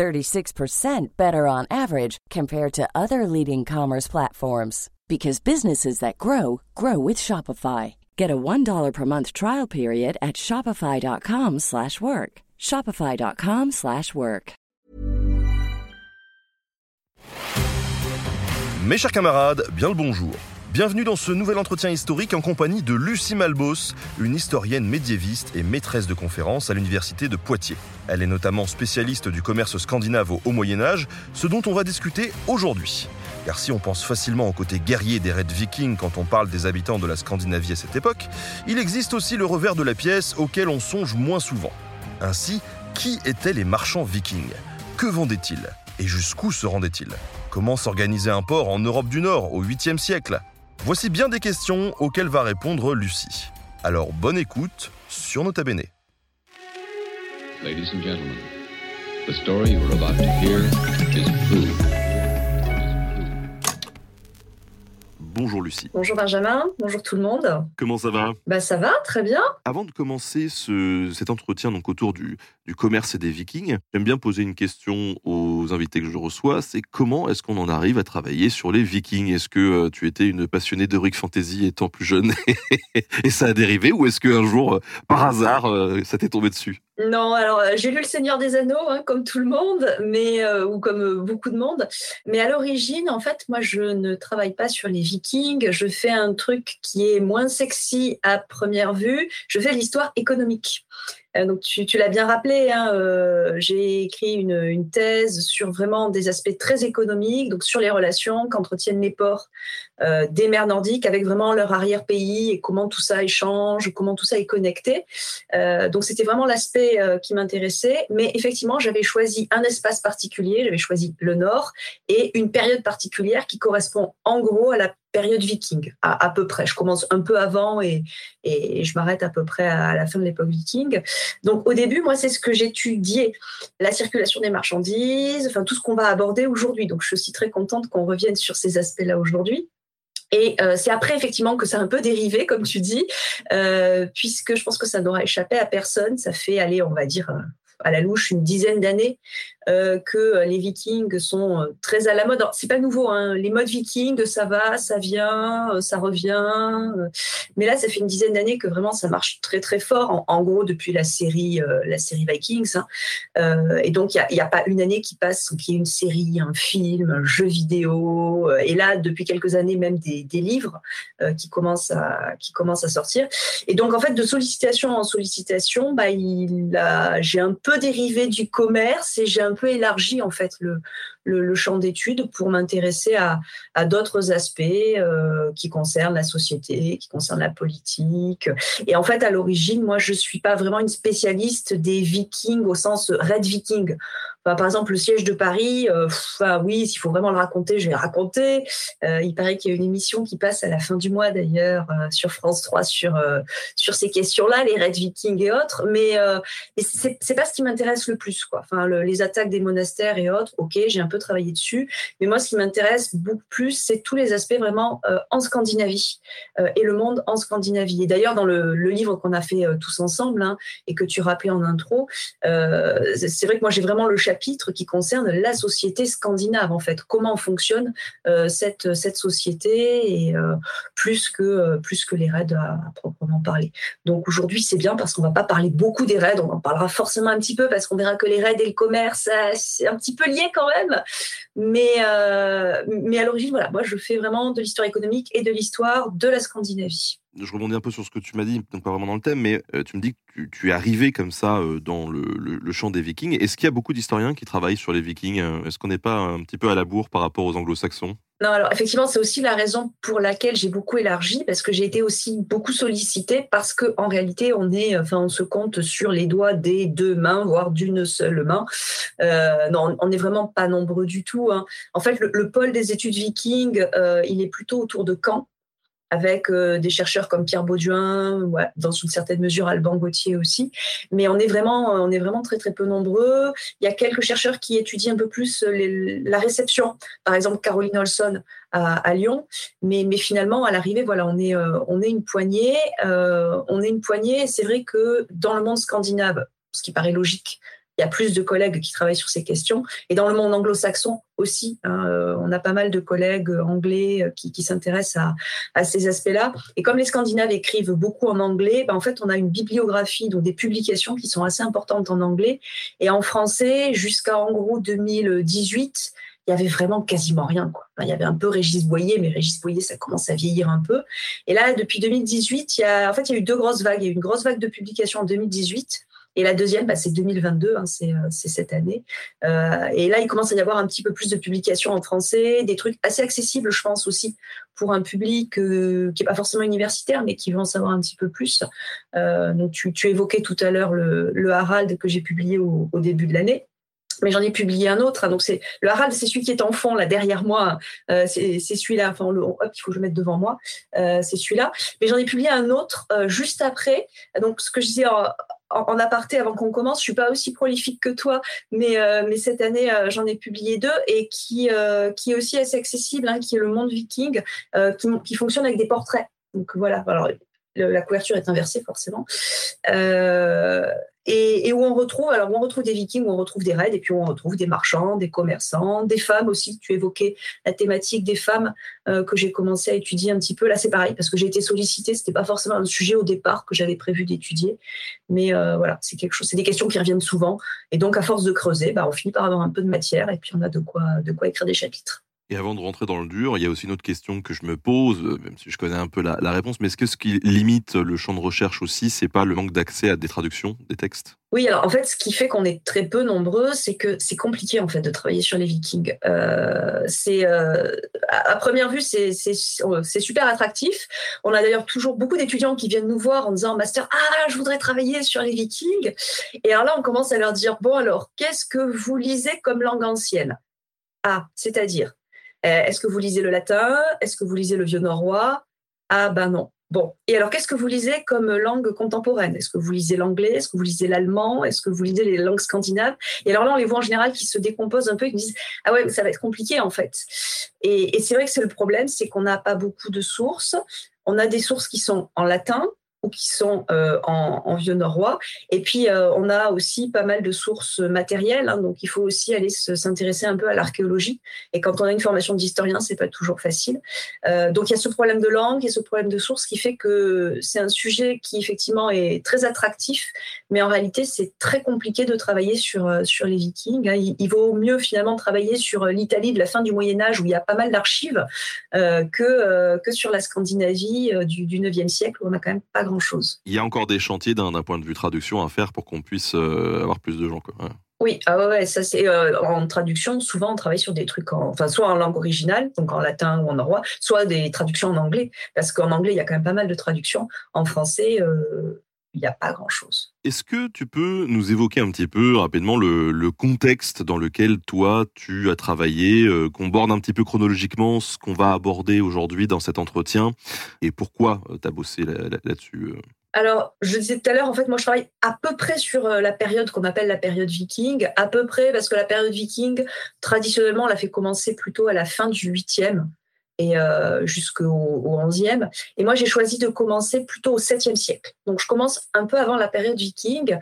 36% better on average compared to other leading commerce platforms because businesses that grow grow with Shopify. Get a $1 per month trial period at shopify.com/work. shopify.com/work. Mes chers camarades, bien le bonjour. Bienvenue dans ce nouvel entretien historique en compagnie de Lucie Malbos, une historienne médiéviste et maîtresse de conférences à l'université de Poitiers. Elle est notamment spécialiste du commerce scandinave au Haut Moyen Âge, ce dont on va discuter aujourd'hui. Car si on pense facilement au côté guerrier des raids vikings quand on parle des habitants de la Scandinavie à cette époque, il existe aussi le revers de la pièce auquel on songe moins souvent. Ainsi, qui étaient les marchands vikings? Que vendaient-ils? Et jusqu'où se rendaient-ils? Comment s'organisait un port en Europe du Nord au 8e siècle? Voici bien des questions auxquelles va répondre Lucie. Alors bonne écoute sur Nota Bene. Ladies and gentlemen, the story you are about to hear is true. Bonjour Lucie. Bonjour Benjamin, bonjour tout le monde. Comment ça va? Bah ça va, très bien. Avant de commencer ce- cet entretien donc autour du, du commerce et des vikings, j'aime bien poser une question aux invités que je reçois, c'est comment est-ce qu'on en arrive à travailler sur les vikings? Est-ce que euh, tu étais une passionnée d'Heroic Fantasy étant plus jeune et ça a dérivé ou est-ce qu'un jour, euh, par hasard, euh, ça t'est tombé dessus? Non, alors j'ai lu Le Seigneur des Anneaux, hein, comme tout le monde, mais ou comme beaucoup de monde. Mais à l'origine, en fait, moi, je ne travaille pas sur les Vikings. Je fais un truc qui est moins sexy à première vue. Je fais l'histoire économique. Euh, donc tu, l'as bien rappelé, hein, euh, j'ai écrit une, thèse sur vraiment des aspects très économiques, donc sur les relations qu'entretiennent les ports euh, des mers nordiques avec vraiment leur arrière-pays et comment tout ça échange, comment tout ça est connecté. Donc c'était vraiment l'aspect qui m'intéressait. Mais effectivement, j'avais choisi un espace particulier, j'avais choisi le Nord et une période particulière qui correspond en gros à la période viking, à, peu près. Je commence un peu avant et, et je m'arrête à peu près à la fin de l'époque viking. Donc au début, moi, c'est ce que j'étudiais, la circulation des marchandises, enfin tout ce qu'on va aborder aujourd'hui. Donc je suis très contente qu'on revienne sur ces aspects-là aujourd'hui. Et euh, c'est après effectivement que ça a un peu dérivé, comme tu dis, euh, puisque je pense que ça n'aura échappé à personne. Ça fait, aller, on va dire, euh, à la louche, une dizaine d'années euh, que les Vikings sont euh, très à la mode. C'est pas nouveau, hein. les modes Vikings, ça va, ça vient, euh, ça revient. mais là, ça fait une dizaine d'années que vraiment ça marche très très fort. En, gros, depuis la série, la série Vikings. hein. Et donc, il n'y a, pas une année qui passe sans qu'il y ait une série, un film, un jeu vidéo. et là, depuis quelques années, même des, livres qui commencent à qui commencent à sortir. Et donc, en fait, de sollicitation en sollicitation, bah, j'ai un peu dérivé du commerce et j'ai peu élargi en fait le, le, le champ d'études pour m'intéresser à, à d'autres aspects euh, qui concernent la société, qui concernent la politique. Et en fait, à l'origine, moi, je suis pas vraiment une spécialiste des Vikings au sens Red Viking. Enfin, par exemple, le siège de Paris, euh, ah oui, s'il faut vraiment le raconter, je vais le raconter. Euh, il paraît qu'il y a une émission qui passe à la fin du mois d'ailleurs euh, sur France 3 sur sur ces questions-là, les Red Vikings et autres. Mais, mais c'est pas ce qui m'intéresse le plus, quoi. Enfin, le- les attaques des monastères et autres. Ok, j'ai un peu travaillé dessus, mais moi, ce qui m'intéresse beaucoup plus, c'est tous les aspects vraiment en Scandinavie et le monde en Scandinavie. Et d'ailleurs, dans le, livre qu'on a fait tous ensemble hein, et que tu rappelais en intro, c'est vrai que moi, j'ai vraiment le chapitre qui concerne la société scandinave, en fait. Comment fonctionne euh, cette, cette société et euh, plus, que, euh, plus que les raids à, proprement parler. Donc aujourd'hui, c'est bien parce qu'on va pas parler beaucoup des raids, on en parlera forcément un petit peu parce qu'on verra que les raids et le commerce, c'est un petit peu lié quand même. Mais, mais à l'origine, voilà, moi, je fais vraiment de l'histoire économique et de l'histoire de la Scandinavie. Je rebondis un peu sur ce que tu m'as dit, donc pas vraiment dans le thème, mais euh, tu me dis que tu, es arrivé comme ça euh, dans le, champ des Vikings. Est-ce qu'il y a beaucoup d'historiens qui travaillent sur les Vikings Euh, Est-ce qu'on n'est pas un petit peu à la bourre par rapport aux Anglo-Saxons? Non, alors effectivement, c'est aussi la raison pour laquelle j'ai beaucoup élargi, parce que j'ai été aussi beaucoup sollicitée, parce que en réalité, on est, enfin, on se compte sur les doigts des deux mains, voire d'une seule main. Non, on n'est vraiment pas nombreux du tout. Hein. En fait, le, pôle des études vikings, il est plutôt autour de Caen avec euh, des chercheurs comme Pierre Bauduin, dans une certaine mesure Alban Gauthier aussi. Mais on est vraiment, on est vraiment très très peu nombreux. Il y a quelques chercheurs qui étudient un peu plus la réception. Par exemple, Caroline Olson à, Lyon. Mais, finalement, à l'arrivée, voilà, on est, euh, on est une poignée. Euh, on est une poignée. C'est vrai que dans le monde scandinave, ce qui paraît logique, il y a plus de collègues qui travaillent sur ces questions. Et dans le monde anglo-saxon aussi, hein, euh, on a pas mal de collègues anglais euh, qui, s'intéressent à, ces aspects-là. Et comme les Scandinaves écrivent beaucoup en anglais, ben, en fait, on a une bibliographie, donc des publications qui sont assez importantes en anglais. Et en français, jusqu'à en gros 2018, il y avait vraiment quasiment rien. Quoi. il y avait un peu Régis Boyer, mais Régis Boyer, ça commence à vieillir un peu. Et là, depuis 2018, il y a, en fait, il y a eu deux grosses vagues. Il y a eu une grosse vague de publications en 2018 et la deuxième, bah, c'est 2022, hein, euh, c'est, cette année. Euh, et là, il commence à y avoir un petit peu plus de publications en français, des trucs assez accessibles, je pense aussi, pour un public euh, qui n'est pas forcément universitaire, mais qui veut en savoir un petit peu plus. donc, tu, évoquais tout à l'heure le, Harald que j'ai publié au, début de l'année mais j'en ai publié un autre. Hein. donc le Harald, c'est celui qui est en fond là derrière moi. c'est, celui-là. Enfin, le, hop, il faut que je mette devant moi. c'est celui-là. Mais j'en ai publié un autre juste après. Donc ce que je disais en, aparté avant qu'on commence, je suis pas aussi prolifique que toi, mais, euh, mais cette année euh, j'en ai publié deux et qui, euh, qui est aussi assez accessible, hein, qui est le Monde Viking, qui, qui, fonctionne avec des portraits. Donc voilà, alors la couverture est inversée forcément. Et, où on retrouve, alors on retrouve des vikings, où on retrouve des raids, et puis où on retrouve des marchands, des commerçants, des femmes aussi. Tu évoquais la thématique des femmes euh, que j'ai commencé à étudier un petit peu. Là, c'est pareil parce que j'ai été sollicitée. C'était pas forcément un sujet au départ que j'avais prévu d'étudier, mais euh, voilà, c'est quelque chose. C'est des questions qui reviennent souvent, et donc à force de creuser, bah, on finit par avoir un peu de matière, et puis on a de quoi, de quoi écrire des chapitres. Et avant de rentrer dans le dur, il y a aussi une autre question que je me pose, euh, même si je connais un peu la, réponse, mais est-ce que ce qui limite le champ de recherche aussi, c'est pas le manque d'accès à des traductions des textes? Oui, alors en fait, ce qui fait qu'on est très peu nombreux, c'est que c'est compliqué en fait de travailler sur les Vikings. Euh, c'est euh, à première vue, c'est super attractif. On a d'ailleurs toujours beaucoup d'étudiants qui viennent nous voir en disant master, ah, je voudrais travailler sur les Vikings. Et alors là, on commence à leur dire bon alors, qu'est-ce que vous lisez comme langue ancienne? Ah, c'est-à-dire euh, est-ce que vous lisez le latin? Est-ce que vous lisez le vieux norrois? Ah ben non. Bon, et alors qu'est-ce que vous lisez comme langue contemporaine? Est-ce que vous lisez l'anglais? Est-ce que vous lisez l'allemand? Est-ce que vous lisez les langues scandinaves? Et alors là, on les voit en général qui se décomposent un peu et qui disent Ah ouais, ça va être compliqué en fait. Et, et c'est vrai que c'est le problème, c'est qu'on n'a pas beaucoup de sources. On a des sources qui sont en latin, ou qui sont euh, en, vieux norrois. Et puis, euh, on a aussi pas mal de sources matérielles, hein, donc il faut aussi aller s'intéresser un peu à l'archéologie. Et quand on a une formation d'historien, c'est pas toujours facile. Euh, donc, il y a ce problème de langue et ce problème de source qui fait que c'est un sujet qui, effectivement, est très attractif, mais en réalité, c'est très compliqué de travailler sur, sur les vikings. Hein. Il, vaut mieux, finalement, travailler sur l'Italie de la fin du Moyen-Âge, où il y a pas mal d'archives, que, que sur la Scandinavie du, du 9e siècle, où on n'a quand même pas chose Il y a encore des chantiers d'un point de vue traduction à faire pour qu'on puisse euh, avoir plus de gens. Quoi. Oui, ah ouais, ça c'est euh, en traduction. Souvent, on travaille sur des trucs, en, enfin, soit en langue originale, donc en latin ou en norrois, soit des traductions en anglais, parce qu'en anglais, il y a quand même pas mal de traductions. En français, euh, il n'y a pas grand-chose. Est-ce que tu peux nous évoquer un petit peu rapidement le, contexte dans lequel toi tu as travaillé, euh, qu'on borde un petit peu chronologiquement ce qu'on va aborder aujourd'hui dans cet entretien et pourquoi euh, tu as bossé là-dessus euh? Alors, je disais tout à l'heure, en fait, moi, je travaille à peu près sur la période qu'on appelle la période viking, à peu près, parce que la période viking, traditionnellement, on l'a fait commencer plutôt à la fin du 8e, et euh, jusqu'au XIe. Et moi, j'ai choisi de commencer plutôt au 7e siècle. Donc, je commence un peu avant la période viking,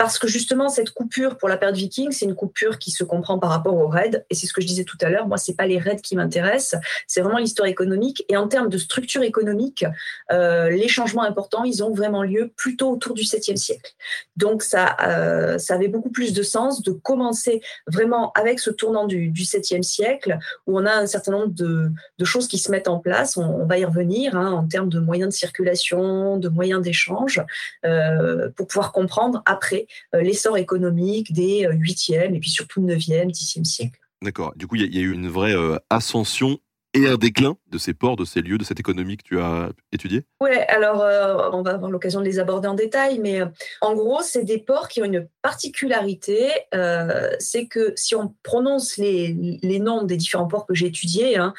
parce que justement, cette coupure pour la période viking, c'est une coupure qui se comprend par rapport aux raids. Et c'est ce que je disais tout à l'heure. Moi, c'est pas les raids qui m'intéressent, c'est vraiment l'histoire économique. Et en termes de structure économique, euh, les changements importants, ils ont vraiment lieu plutôt autour du 7e siècle. Donc, ça, euh, ça avait beaucoup plus de sens de commencer vraiment avec ce tournant du, du 7e siècle, où on a un certain nombre de, de choses qui se mettent en place. On, on va y revenir hein, en termes de moyens de circulation, de moyens d'échange, euh, pour pouvoir comprendre après l'essor économique des 8e euh, et puis surtout 9e, 10e siècle. D'accord. Du coup, il y, a eu une vraie euh, ascension et un déclin de ces ports, de ces lieux, de cette économie que tu as étudié Oui, alors euh, on va avoir l'occasion de les aborder en détail, mais euh, en gros, c'est des ports qui ont une particularité, euh, c'est que si on prononce les, noms des différents ports que j'ai étudiés, hein,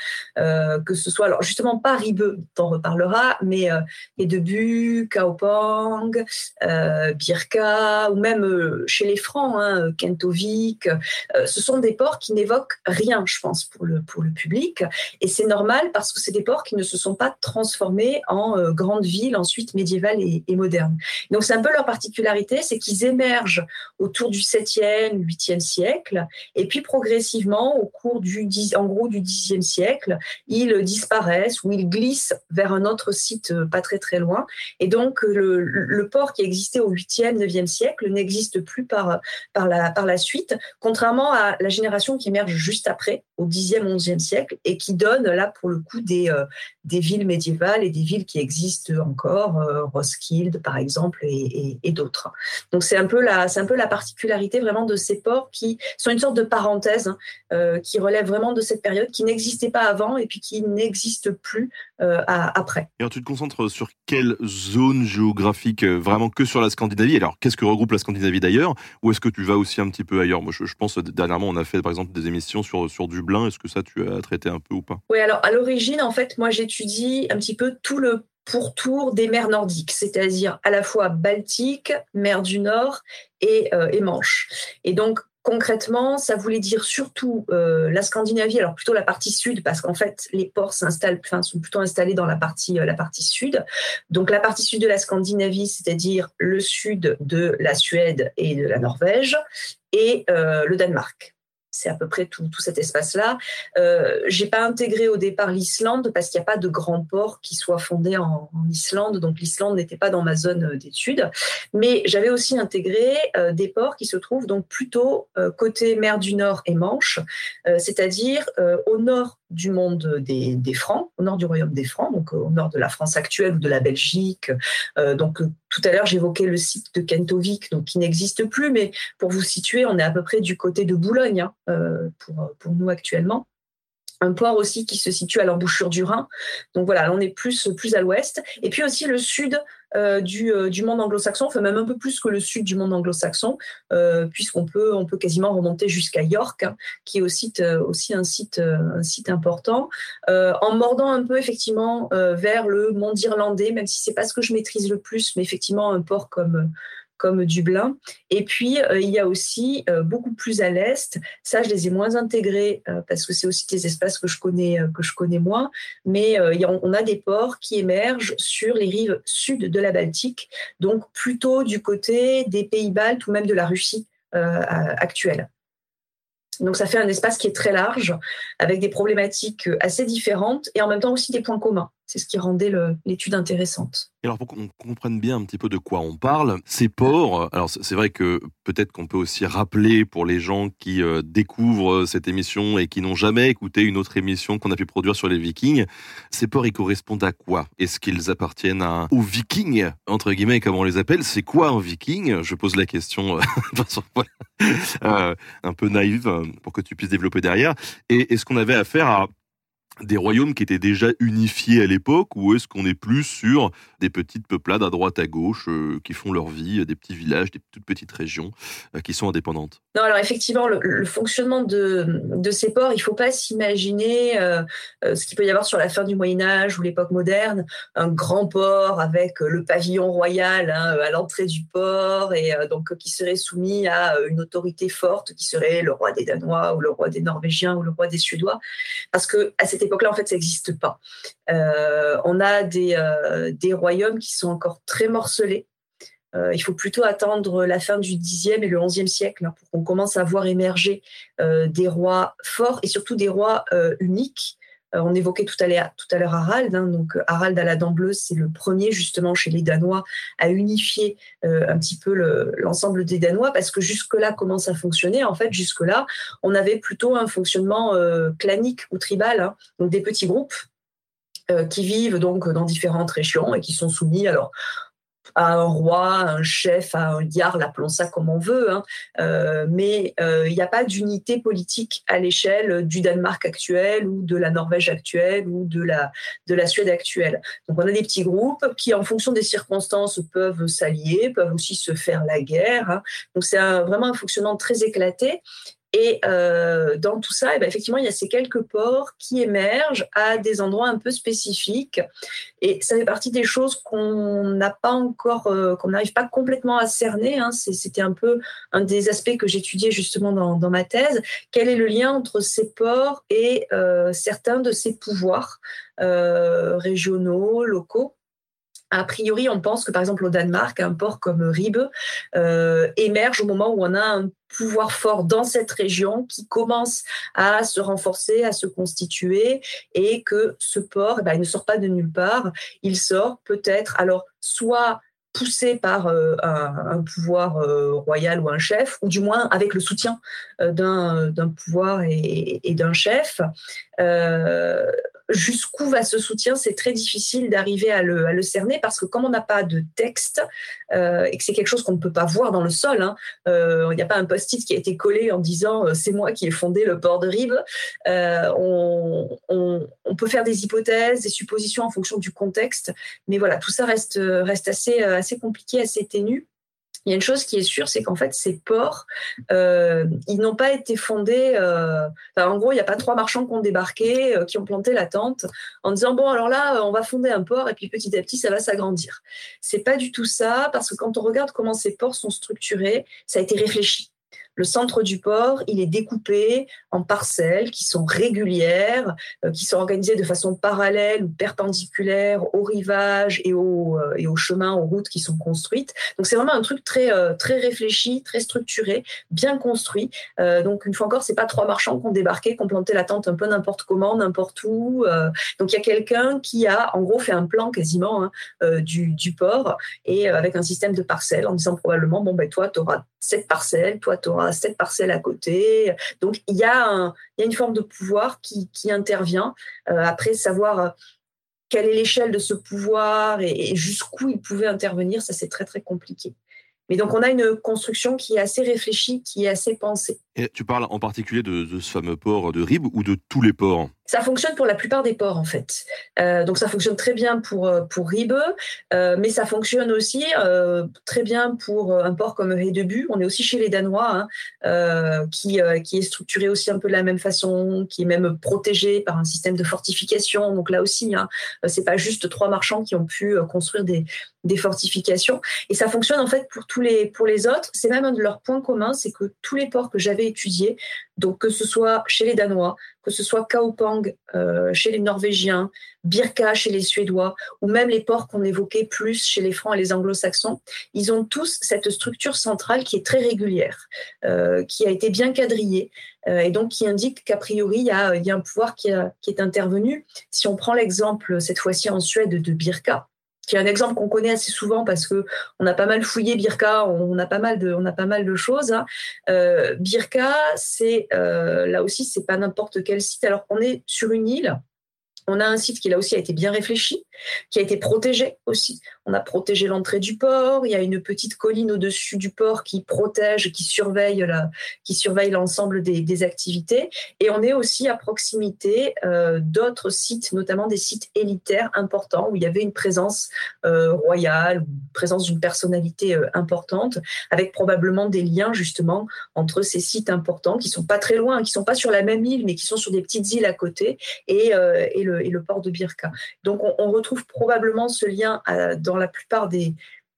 que ce soit, alors justement pas Ribeux, on reparlera, mais Edebu, Kaopang, Birka, ou même chez les Francs, hein, Kentovik, ce sont des ports qui n'évoquent rien, je pense, pour le, pour le public et c'est normal parce que c'est des ports qui ne se sont pas transformés en euh, grandes villes ensuite médiévales et, modernes. Donc c'est un peu leur particularité, c'est qu'ils émergent autour du 7e, 8e siècle, et puis progressivement, au cours du 10, en gros du 10e siècle, ils disparaissent ou ils glissent vers un autre site euh, pas très très loin. Et donc le, le port qui existait au 8e, 9e siècle n'existe plus par, par, la, par la suite, contrairement à la génération qui émerge juste après, au 10e, 11e siècle, et qui donne là pour le coup des, euh, des villes médiévales et des villes qui existent encore, euh, Roskilde par exemple et, d'autres. Donc c'est un peu la un peu la particularité vraiment de ces ports qui sont une sorte de parenthèse hein, euh, qui relève vraiment de cette période qui n'existait pas avant et puis qui n'existe plus après. Alors tu te concentres sur quelle zone géographique vraiment que sur la Scandinavie? Alors qu'est-ce que regroupe la Scandinavie d'ailleurs? Ou est-ce que tu vas aussi un petit peu ailleurs? Moi je, je pense dernièrement on a fait par exemple des émissions sur sur Dublin. Est-ce que ça tu as traité un peu ou pas? Oui, alors à l'origine, en fait, moi j'étudie un petit peu tout le pourtour des mers nordiques, c'est-à-dire à la fois Baltique, mer du Nord et, euh, Manche. Et donc concrètement, ça voulait dire surtout euh, la Scandinavie, alors plutôt la partie sud, parce qu'en fait, les ports s'installent, sont plutôt installés dans la partie, euh, la partie sud. Donc, la partie sud de la Scandinavie, c'est-à-dire le sud de la Suède et de la Norvège, et le Danemark c'est à peu près tout, cet espace-là. Euh, j'ai pas intégré au départ l'Islande parce qu'il n'y a pas de grand port qui soit fondé en, Islande, donc l'Islande n'était pas dans ma zone d'études. Mais j'avais aussi intégré euh, des ports qui se trouvent donc plutôt euh, côté mer du Nord et Manche, euh, c'est-à-dire au nord du monde des, Francs, au nord du royaume des Francs, donc au nord de la France actuelle ou de la Belgique. Euh, donc tout à l'heure j'évoquais le site de Kentovik, donc qui n'existe plus, mais pour vous situer, on est à peu près du côté de Boulogne hein, euh, pour, pour nous actuellement un port aussi qui se situe à l'embouchure du Rhin. Donc voilà, on est plus, plus à l'ouest. Et puis aussi le sud euh, du, euh, du, monde anglo-saxon, enfin même un peu plus que le sud du monde anglo-saxon, euh, puisqu'on peut, on peut quasiment remonter jusqu'à York, hein, qui est aussi, aussi un, site, un site important, en mordant un peu effectivement vers le monde irlandais, même si c'est pas ce que je maîtrise le plus, mais effectivement un port comme comme Dublin. Et puis, euh, il y a aussi euh, beaucoup plus à l'est, ça, je les ai moins intégrés euh, parce que c'est aussi des espaces que je connais, que je connais moins, mais on a des ports qui émergent sur les rives sud de la Baltique, donc plutôt du côté des pays baltes ou même de la Russie actuelle. Donc ça fait un espace qui est très large, avec des problématiques assez différentes et en même temps aussi des points communs. C'est ce qui rendait l'étude intéressante. alors pour qu'on comprenne bien un petit peu de quoi on parle, ces ports, alors c'est vrai que peut-être qu'on peut aussi rappeler pour les gens qui euh, découvrent cette émission et qui n'ont jamais écouté une autre émission qu'on a pu produire sur les Vikings, ces ports ils correspondent à quoi? Est-ce qu'ils appartiennent à, aux Vikings entre guillemets comme on les appelle? C'est quoi un Viking? Je pose la question euh, euh, un peu naïve pour que tu puisses développer derrière. Et est-ce qu'on avait affaire à des royaumes qui étaient déjà unifiés à l'époque ou est-ce qu'on est plus sur des petites peuplades à droite à gauche euh, qui font leur vie, des petits villages, des toutes petites régions euh, qui sont indépendantes? Non, alors effectivement, le, fonctionnement de, ces ports, il ne faut pas s'imaginer euh, ce qu'il peut y avoir sur la fin du Moyen Âge ou l'époque moderne, un grand port avec le pavillon royal hein, à l'entrée du port et donc qui serait soumis à une autorité forte qui serait le roi des Danois ou le roi des Norvégiens ou le roi des Suédois, parce que à cette époque-là, en fait, ça n'existe pas. Euh, on a des, euh, des royaumes qui sont encore très morcelés. Euh, il faut plutôt attendre la fin du Xe et le XIe siècle hein, pour qu'on commence à voir émerger des rois forts et surtout des rois uniques. On évoquait tout à l'heure Harald. Hein, donc Harald à la dent bleue, c'est le premier justement chez les Danois à unifier un petit peu l'ensemble des Danois parce que jusque-là, comment ça fonctionnait? En fait, jusque-là, on avait plutôt un fonctionnement clanique ou tribal, hein, donc des petits groupes qui vivent donc dans différentes régions et qui sont soumis à un roi, un chef, à un jarl, appelons ça comme on veut, hein. euh, mais euh, il n'y a pas d'unité politique à l'échelle du Danemark actuel ou de la Norvège actuelle ou de la, de la Suède actuelle. Donc on a des petits groupes qui, en fonction des circonstances, peuvent s'allier, peuvent aussi se faire la guerre. Hein. Donc c'est vraiment un fonctionnement très éclaté. Et euh, dans tout ça, eh ben, effectivement, il y a ces quelques ports qui émergent à des endroits un peu spécifiques. Et ça fait partie des choses qu'on n'a pas encore, euh, qu'on n'arrive pas complètement à cerner. Hein. C'était un peu un des aspects que j'étudiais justement dans, ma thèse. Quel est le lien entre ces ports et euh, certains de ces pouvoirs euh, régionaux, locaux? A priori, on pense que par exemple au Danemark, un port comme Ribe euh, émerge au moment où on a un pouvoir fort dans cette région qui commence à se renforcer, à se constituer, et que ce port, eh ben, il ne sort pas de nulle part. Il sort peut-être, alors soit poussé par euh, un, pouvoir euh, royal ou un chef, ou du moins avec le soutien d'un pouvoir et d'un chef jusqu'où va ce soutien, c'est très difficile d'arriver à le, cerner parce que comme on n'a pas de texte euh, et que c'est quelque chose qu'on ne peut pas voir dans le sol, hein, euh, il n'y a pas un post-it qui a été collé en disant euh, c'est moi qui ai fondé le port de Rive, on, peut faire des hypothèses, des suppositions en fonction du contexte, mais voilà, tout ça reste, reste assez, assez compliqué, assez ténu. Il y a une chose qui est sûre, c'est qu'en fait, ces ports, euh, ils n'ont pas été fondés. Euh, en gros, il n'y a pas trois marchands qui ont débarqué, euh, qui ont planté la tente, en disant bon, alors là, on va fonder un port et puis petit à petit, ça va s'agrandir. C'est pas du tout ça, parce que quand on regarde comment ces ports sont structurés, ça a été réfléchi. Le centre du port, il est découpé en parcelles qui sont régulières, euh, qui sont organisées de façon parallèle ou perpendiculaire au rivage et au, euh, et au chemin, aux routes qui sont construites. Donc c'est vraiment un truc très, euh, très réfléchi, très structuré, bien construit. donc une fois encore, c'est pas trois marchands qui ont débarqué, qui ont planté la tente un peu n'importe comment, n'importe où. donc il y a quelqu'un qui a en gros fait un plan quasiment hein, du, du, port et avec un système de parcelles en disant probablement bon ben toi tu auras cette parcelle, toi tu auras cette parcelle à côté. Donc il y a, une forme de pouvoir qui, intervient. Euh, après, savoir euh, quelle est l'échelle de ce pouvoir et, jusqu'où il pouvait intervenir, ça c'est très très compliqué. Mais donc on a une construction qui est assez réfléchie, qui est assez pensée. Tu parles en particulier de, ce fameux port de Ribes ou de tous les ports? Ça fonctionne pour la plupart des ports en fait. Euh, donc ça fonctionne très bien pour euh, pour Ribe, euh, mais ça fonctionne aussi très bien pour un port comme Hedeby. On est aussi chez les Danois, hein, qui qui est structuré aussi un peu de la même façon, qui est même protégé par un système de fortification. Donc là aussi, hein, c'est pas juste trois marchands qui ont pu construire des des fortifications. Et ça fonctionne en fait pour tous les pour les autres. C'est même un de leurs points communs, c'est que tous les ports que j'avais étudiés, donc que ce soit chez les Danois, que ce soit Kaupang euh, chez les Norvégiens, Birka chez les Suédois, ou même les ports qu'on évoquait plus chez les Francs et les Anglo-Saxons, ils ont tous cette structure centrale qui est très régulière, euh, qui a été bien quadrillée, euh, et donc qui indique qu'a priori, il y, a, un pouvoir qui est intervenu. Si on prend l'exemple, cette fois-ci en Suède, de Birka, qui est un exemple qu'on connaît assez souvent parce que on a pas mal fouillé Birka, on a pas mal de, on a pas mal de choses. Hein. Euh, Birka, c'est euh, là aussi, c'est pas n'importe quel site. Alors on est sur une île on a un site qui là aussi a été bien réfléchi, qui a été protégé aussi. On a protégé l'entrée du port. Il y a une petite colline au-dessus du port qui protège, qui surveille la, qui surveille l'ensemble des, activités. Et on est aussi à proximité euh, d'autres sites, notamment des sites élitaires importants où il y avait une présence euh, royale, une présence d'une personnalité euh, importante, avec probablement des liens justement entre ces sites importants qui sont pas très loin, qui sont pas sur la même île, mais qui sont sur des petites îles à côté et, et le port de Birka. Donc on, retrouve probablement ce lien dans la plupart des,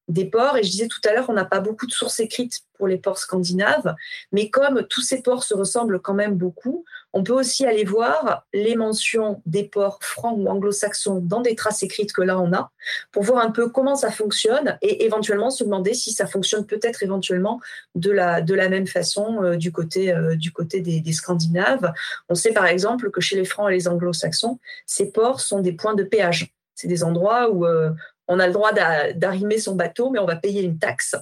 des ports. Et je disais tout à l'heure, on n'a pas beaucoup de sources écrites pour les ports scandinaves, mais comme tous ces ports se ressemblent quand même beaucoup, on peut aussi aller voir les mentions des ports francs ou anglo-saxons dans des traces écrites que là on a, pour voir un peu comment ça fonctionne et éventuellement se demander si ça fonctionne peut-être éventuellement de la, de la même façon euh, du côté, euh, du côté des, Scandinaves. On sait par exemple que chez les francs et les anglo-saxons, ces ports sont des points de péage. C'est des endroits où, euh, on a le droit d'arrimer son bateau, mais on va payer une taxe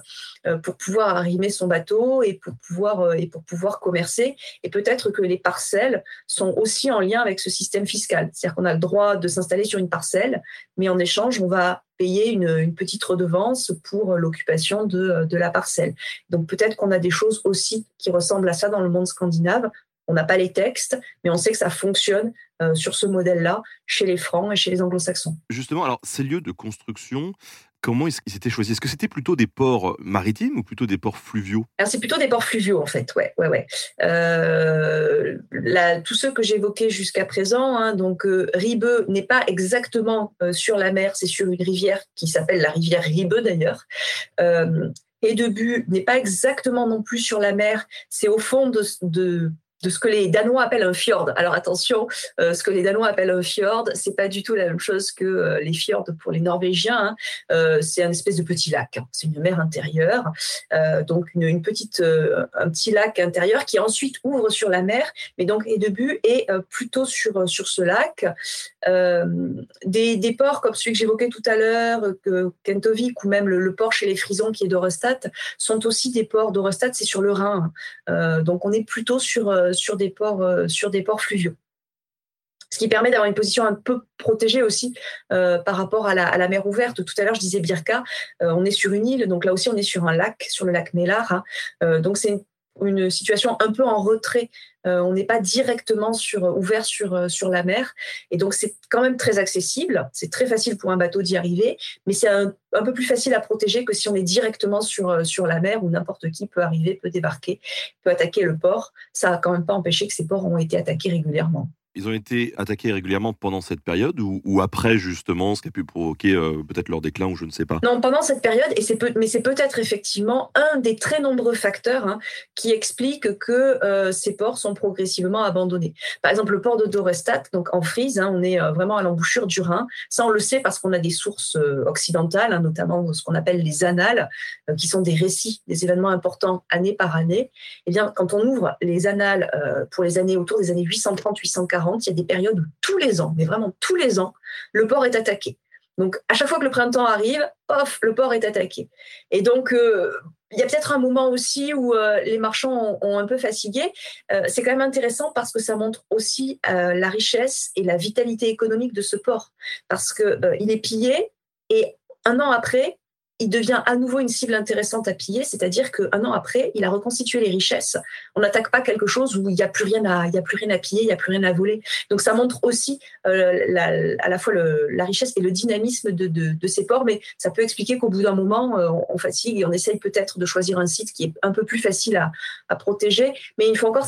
euh, pour pouvoir arrimer son bateau et pour pouvoir, euh, et pour pouvoir commercer. Et peut-être que les parcelles sont aussi en lien avec ce système fiscal. C'est-à-dire qu'on a le droit de s'installer sur une parcelle, mais en échange, on va payer une, petite redevance pour l'occupation de, de la parcelle. Donc peut-être qu'on a des choses aussi qui ressemblent à ça dans le monde scandinave. On n'a pas les textes, mais on sait que ça fonctionne euh, sur ce modèle-là chez les Francs et chez les Anglo-Saxons. Justement, alors ces lieux de construction, comment ils s'étaient choisis? Est-ce que c'était plutôt des ports maritimes ou plutôt des ports fluviaux? C'est plutôt des ports fluviaux en fait, ouais, ouais, ouais. Euh, tous ceux que j'évoquais jusqu'à présent, hein, donc euh, Ribeux n'est pas exactement sur la mer, c'est sur une rivière qui s'appelle la rivière Ribeux d'ailleurs. et Debu n'est pas exactement non plus sur la mer, c'est au fond de de ce que les Danois appellent un fjord. Alors attention, euh, ce que les Danois appellent un fjord, c'est pas du tout la même chose que euh, les fjords pour les Norvégiens. Hein. Euh, c'est un espèce de petit lac. Hein. C'est une mer intérieure, donc une, petite, un petit lac intérieur qui ensuite ouvre sur la mer. Mais donc est plutôt sur sur ce lac. Des, des, ports comme celui que j'évoquais tout à l'heure, Kentovik ou même le, port chez les Frisons qui est d'Orostat, sont aussi des ports d'Orostat. C'est sur le Rhin. donc on est plutôt sur sur des ports, euh, sur des ports fluviaux ce qui permet d'avoir une position un peu protégée aussi euh, par rapport à la, mer ouverte. Tout à l'heure, je disais Birka, euh, on est sur une île, donc là aussi, on est sur un lac, sur le lac Mélar. Hein. donc c'est une situation un peu en retrait. Euh, on n'est pas directement sur, ouvert sur, euh, sur la mer. Et donc, c'est quand même très accessible. C'est très facile pour un bateau d'y arriver, mais c'est un, peu plus facile à protéger que si on est directement sur, euh, sur la mer où n'importe qui peut arriver, peut débarquer, peut attaquer le port. Ça n'a quand même pas empêché que ces ports ont été attaqués régulièrement. Ils ont été attaqués régulièrement pendant cette période ou, après justement, ce qui a pu provoquer euh, peut-être leur déclin ou je ne sais pas? Non, pendant cette période, et c'est mais c'est peut-être effectivement un des très nombreux facteurs hein, qui expliquent que euh, ces ports sont progressivement abandonnés. Par exemple, le port de Dorestadt, donc en Frise, hein, on est euh, vraiment à l'embouchure du Rhin. Ça, on le sait parce qu'on a des sources occidentales, hein, notamment ce qu'on appelle les annales, qui sont des récits des événements importants année par année. Eh bien, quand on ouvre les annales pour les années autour des années 830-840, il y a des périodes où tous les ans, mais vraiment tous les ans, le port est attaqué. Donc, à chaque fois que le printemps arrive, off, le port est attaqué. Et donc, euh, il y a peut-être un moment aussi où euh, les marchands ont, un peu fatigué. Euh, c'est quand même intéressant parce que ça montre aussi la richesse et la vitalité économique de ce port. Parce qu'il est pillé et un an après, il devient à nouveau une cible intéressante à piller, c'est-à-dire qu'un an après, il a reconstitué les richesses. On n'attaque pas quelque chose où il n'y a plus rien à, a plus rien à piller, il n'y a plus rien à voler. Donc ça montre aussi euh, à la fois la richesse et le dynamisme de, ces ports, mais ça peut expliquer qu'au bout d'un moment, euh, on, fatigue et on essaye peut-être de choisir un site qui est un peu plus facile à, protéger. Mais il faut encore,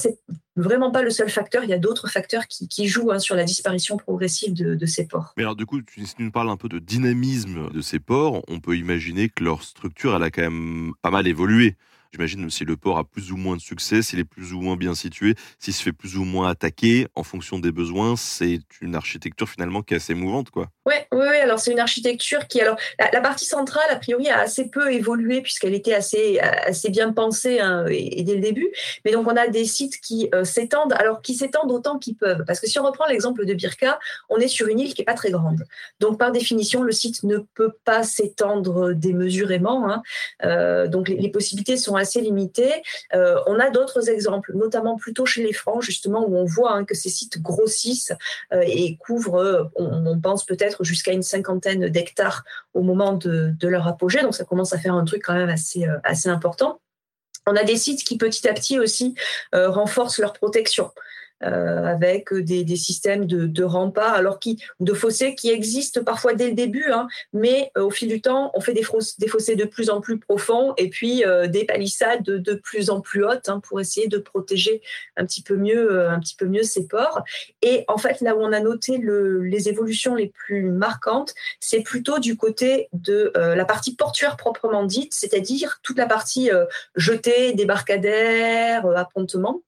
vraiment pas le seul facteur. Il y a d'autres facteurs qui, jouent hein, sur la disparition progressive de, ces ports. Mais alors du coup, si tu nous parles un peu de dynamisme de ces ports, on peut imaginer que leur structure, elle a quand même pas mal évolué. J'imagine si le port a plus ou moins de succès, s'il est plus ou moins bien situé, s'il se fait plus ou moins attaquer en fonction des besoins, c'est une architecture finalement qui est assez mouvante, quoi. Oui, oui, alors c'est une architecture qui, alors la, partie centrale, a priori, a assez peu évolué puisqu'elle était assez, assez bien pensée hein, et, dès le début. Mais donc on a des sites qui euh, s'étendent, alors qui s'étendent autant qu'ils peuvent. Parce que si on reprend l'exemple de Birka, on est sur une île qui est pas très grande. Donc par définition, le site ne peut pas s'étendre démesurément. Hein. Euh, donc les, possibilités sont assez limitées. Euh, on a d'autres exemples, notamment plutôt chez les Francs, justement, où on voit hein, que ces sites grossissent et couvrent, on pense peut-être jusqu'à une cinquantaine d'hectares au moment de, leur apogée. Donc ça commence à faire un truc quand même assez, euh, important. On a des sites qui petit à petit aussi euh, renforcent leur protection. Euh, avec des, systèmes de, remparts, alors qui, de fossés qui existent parfois dès le début, hein, mais euh, au fil du temps, on fait des, des, fossés de plus en plus profonds et puis euh, des palissades de, plus en plus hautes hein, pour essayer de protéger un petit peu mieux, un petit peu mieux ces ports. Et en fait, là où on a noté les évolutions les plus marquantes, c'est plutôt du côté de la partie portuaire proprement dite, c'est-à-dire toute la partie jetée, débarcadère, appontement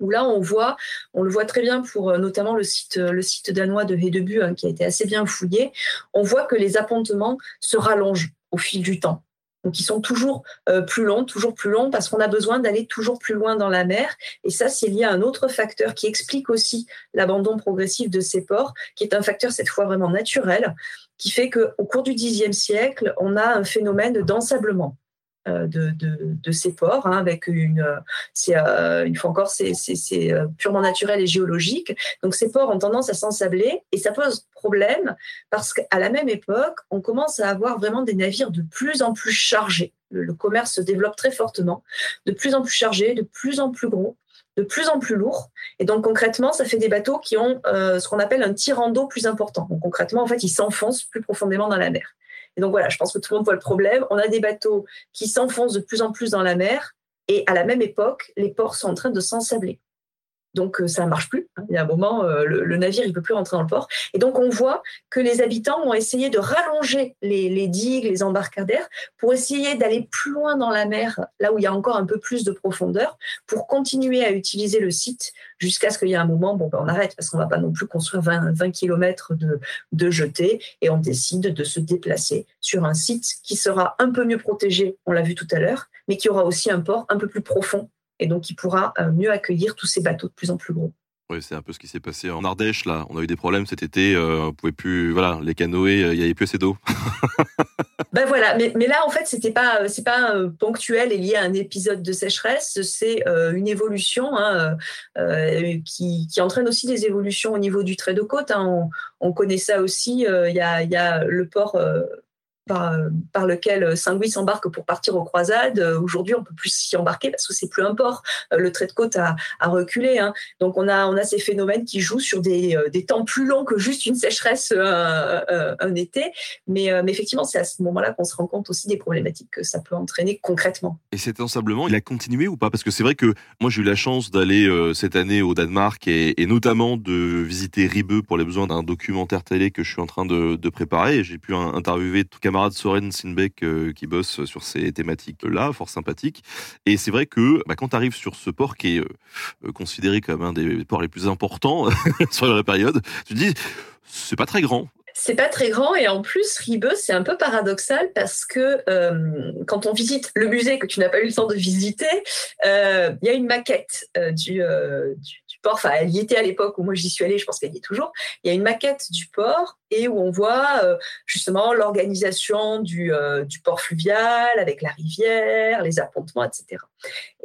où là on voit, on le voit très bien pour euh, notamment le site, le site danois de Hedebu hein, qui a été assez bien fouillé, on voit que les appontements se rallongent au fil du temps. Donc ils sont toujours plus longs, toujours plus longs, parce qu'on a besoin d'aller toujours plus loin dans la mer. Et ça, c'est lié à un autre facteur qui explique aussi l'abandon progressif de ces ports, qui est un facteur cette fois vraiment naturel, qui fait qu'au cours du Xe siècle, on a un phénomène d'ensablement. Euh, de, ces ports, hein, avec une, c'est euh, une fois encore, c'est euh, purement naturel et géologique. Donc ces ports ont tendance à s'ensabler et ça pose problème parce qu'à la même époque, on commence à avoir vraiment des navires de plus en plus chargés. Le, commerce se développe très fortement, de plus en plus chargés, de plus en plus gros de plus en plus lourds. Et donc concrètement, ça fait des bateaux qui ont ce qu'on appelle un tirant d'eau plus important. Donc concrètement, en fait, ils s'enfoncent plus profondément dans la mer. Et donc voilà, je pense que tout le monde voit le problème. On a des bateaux qui s'enfoncent de plus en plus dans la mer et à la même époque, les ports sont en train de s'ensabler. Donc euh, ça ne marche plus. Il y a un moment, euh, le, navire il peut plus rentrer dans le port. Et donc on voit que les habitants ont essayé de rallonger les, digues, les embarcadères, pour essayer d'aller plus loin dans la mer, là où il y a encore un peu plus de profondeur, pour continuer à utiliser le site jusqu'à ce qu'il y ait un moment, bon, ben, on arrête parce qu'on ne va pas non plus construire 20, 20 km de, de jetées et on décide de se déplacer sur un site qui sera un peu mieux protégé, on l'a vu tout à l'heure, mais qui aura aussi un port un peu plus profond et donc il pourra euh, mieux accueillir tous ces bateaux de plus en plus gros. Oui, c'est un peu ce qui s'est passé en Ardèche. Là, on a eu des problèmes cet été. Euh, on pouvait plus, voilà, les canoës, euh, il n'y avait plus assez d'eau. ben voilà, mais, mais, là, en fait, c'était pas, c'est pas ponctuel et lié à un épisode de sécheresse. C'est une évolution hein, qui, qui, entraîne aussi des évolutions au niveau du trait de côte. Hein. On, on, connaît ça aussi. Il y a, y, a, le port par, lequel Saint-Louis s'embarque pour partir aux croisades. Euh, aujourd'hui, on peut plus s'y embarquer parce que c'est plus un port. Euh, le trait de côte a, reculé. Hein. Donc, on a, ces phénomènes qui jouent sur des, euh, temps plus longs que juste une sécheresse un, été. Mais, mais effectivement, c'est à ce moment-là qu'on se rend compte aussi des problématiques que ça peut entraîner concrètement. Et cet ensablement, il a continué ou pas? Parce que c'est vrai que moi, j'ai eu la chance d'aller cette année au Danemark et, notamment de visiter Ribeux pour les besoins d'un documentaire télé que je suis en train de, de préparer. J'ai pu interviewer tout cas camarade Soren Sinbeck euh, qui bosse sur ces thématiques-là, fort sympathique. Et c'est vrai que bah, quand tu arrives sur ce port qui est euh, considéré comme un des ports les plus importants sur la période, tu te dis, c'est pas très grand. C'est pas très grand et en plus Ribeux c'est un peu paradoxal parce que euh, quand on visite le musée que tu n'as pas eu le temps de visiter, il y a une maquette du, du, Enfin, elle y était à l'époque où moi j'y suis allée, je pense qu'elle y est toujours. Il y a une maquette du port et où on voit euh, justement l'organisation du, euh, du, port fluvial avec la rivière, les appontements, etc.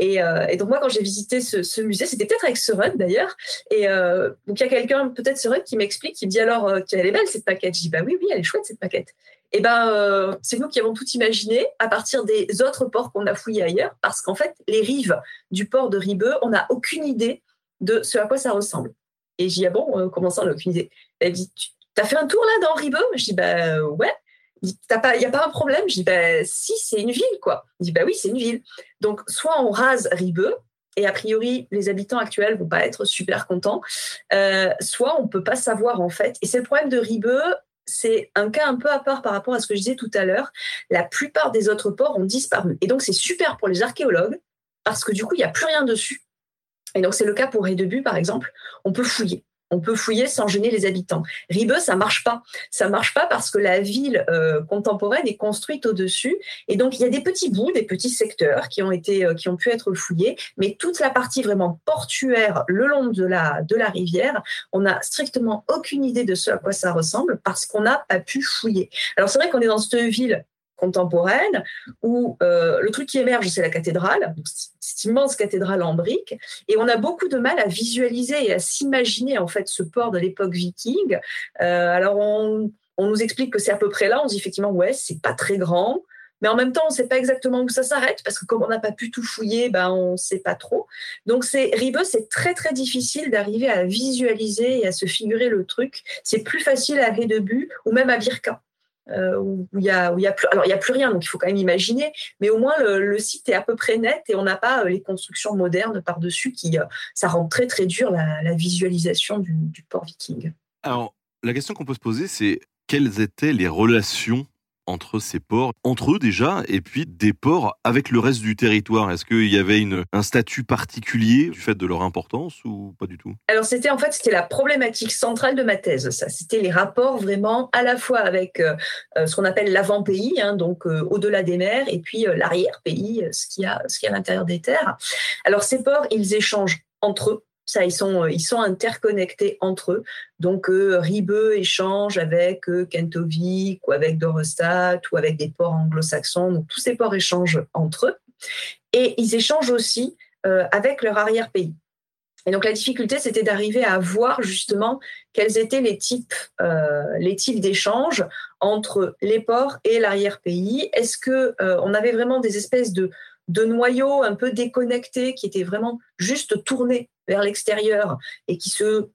Euh, et, donc moi, quand j'ai visité ce, musée, c'était peut-être avec Seren d'ailleurs. Et donc il y a quelqu'un, peut-être Seren, qui m'explique, qui me dit alors, elle est belle cette maquette. Je dis bah oui, oui, elle est chouette cette maquette. Et ben, c'est nous qui avons tout imaginé à partir des autres ports qu'on a fouillés ailleurs, parce qu'en fait, les rives du port de Ribeux, on n'a aucune idée de ce à quoi ça ressemble. Et j'ai dit, ah bon, euh, comment ça, on Elle dit, tu as fait un tour là dans Ribeux Je dis, bah ouais. Il n'y a pas un problème? Je dis, bah si, c'est une ville, quoi. Il dit, bah oui, c'est une ville. Donc, soit on rase Ribeux, et a priori, les habitants actuels vont pas être super contents, euh, soit on peut pas savoir, en fait. Et c'est le problème de Ribeux, c'est un cas un peu à part par rapport à ce que je disais tout à l'heure. La plupart des autres ports ont disparu. Et donc, c'est super pour les archéologues, parce que du coup, il n'y a plus rien dessus. Et donc, c'est le cas pour Rédebu, par exemple. On peut fouiller. On peut fouiller sans gêner les habitants. Ribeux, ça marche pas. Ça marche pas parce que la ville euh, contemporaine est construite au-dessus. Et donc, il y a des petits bouts, des petits secteurs qui ont, été, euh, qui ont pu être fouillés. Mais toute la partie vraiment portuaire le long de la, de la rivière, on n'a strictement aucune idée de ce à quoi ça ressemble parce qu'on n'a pas pu fouiller. Alors, c'est vrai qu'on est dans cette ville contemporaine, où euh, le truc qui émerge, c'est la cathédrale, immense cathédrale en briques, et on a beaucoup de mal à visualiser et à s'imaginer en fait ce port de l'époque viking. Euh, alors on, nous explique que c'est à peu près là, on dit effectivement ouais, c'est pas très grand, mais en même temps, on ne sait pas exactement où ça s'arrête parce que comme on n'a pas pu tout fouiller, ben on ne sait pas trop. Donc c'est c'est très très difficile d'arriver à visualiser et à se figurer le truc. C'est plus facile à Rédebus ou même à Birka. Euh, où il y a, y a plus, alors il y a plus rien, donc il faut quand même imaginer, mais au moins le, site est à peu près net et on n'a pas euh, les constructions modernes par dessus qui, euh, ça rend très très dur la, visualisation du, port viking. Alors la question qu'on peut se poser, c'est quelles étaient les relations entre ces ports, entre eux déjà, et puis des ports avec le reste du territoire Est-ce qu'il y avait une, un statut particulier du fait de leur importance ou pas du tout? Alors c'était en fait c'était la problématique centrale de ma thèse. Ça, c'était les rapports vraiment à la fois avec euh, euh, ce qu'on appelle l'avant-pays, hein, donc euh, au-delà des mers, et puis l'arrière-pays, ce qui a ce qui à l'intérieur des terres. Alors ces ports, ils échangent entre eux ils sont, interconnectés entre eux. Donc, euh, Ribeux échange avec euh, Kentovik ou avec Dorostat ou avec des ports anglo-saxons. Donc, tous ces ports échangent entre eux. Et ils échangent aussi euh, avec leur arrière-pays. Et donc, la difficulté, c'était d'arriver à voir justement quels étaient les types, les types d'échanges entre les ports et l'arrière-pays. Est-ce que on avait vraiment des espèces de noyaux un peu déconnectés qui étaient vraiment juste tournés vers l'extérieur et qui se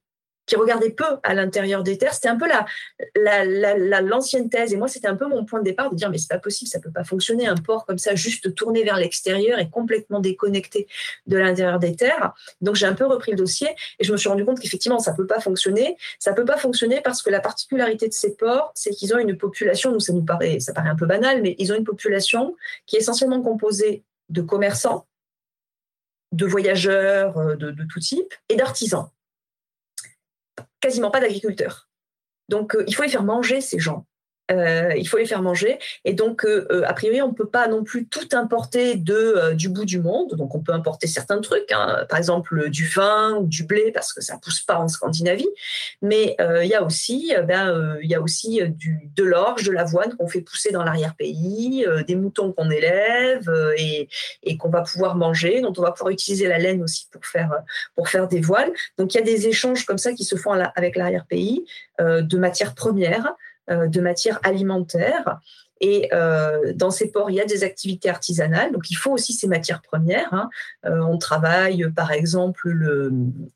qui regardait peu à l'intérieur des terres. C'était un peu la, l'ancienne thèse. Et moi, c'était un peu mon point de départ de dire, mais c'est pas possible, ça peut pas fonctionner. Un port comme ça, juste tourné vers l'extérieur et complètement déconnecté de l'intérieur des terres. Donc, j'ai un peu repris le dossier et je me suis rendu compte qu'effectivement, ça peut pas fonctionner. Ça peut pas fonctionner parce que la particularité de ces ports, c'est qu'ils ont une population, nous, ça nous paraît, ça paraît un peu banal, mais ils ont une population qui est essentiellement composée de commerçants, de voyageurs euh, de, tout type et d'artisans. Quasiment pas d'agriculteurs. Donc, euh, il faut les faire manger, ces gens. Euh, il faut les faire manger. Et donc, euh, euh, a priori, on ne peut pas non plus tout importer de, du bout du monde. Donc, on peut importer certains trucs, hein. par exemple du vin ou du blé, parce que ça ne pousse pas en Scandinavie. Mais il y a aussi, ben, y a aussi du, de l'orge, de l'avoine qu'on fait pousser dans l'arrière-pays, des moutons qu'on élève et, et qu'on va pouvoir manger, dont on va pouvoir utiliser la laine aussi pour faire, pour faire des voiles. Donc, il y a des échanges comme ça qui se font avec l'arrière-pays de matières premières. Euh, de matières alimentaires. Et euh, dans ces ports, il y a des activités artisanales, donc il faut aussi ces matières premières. Hein. Euh, on travaille, par exemple, le,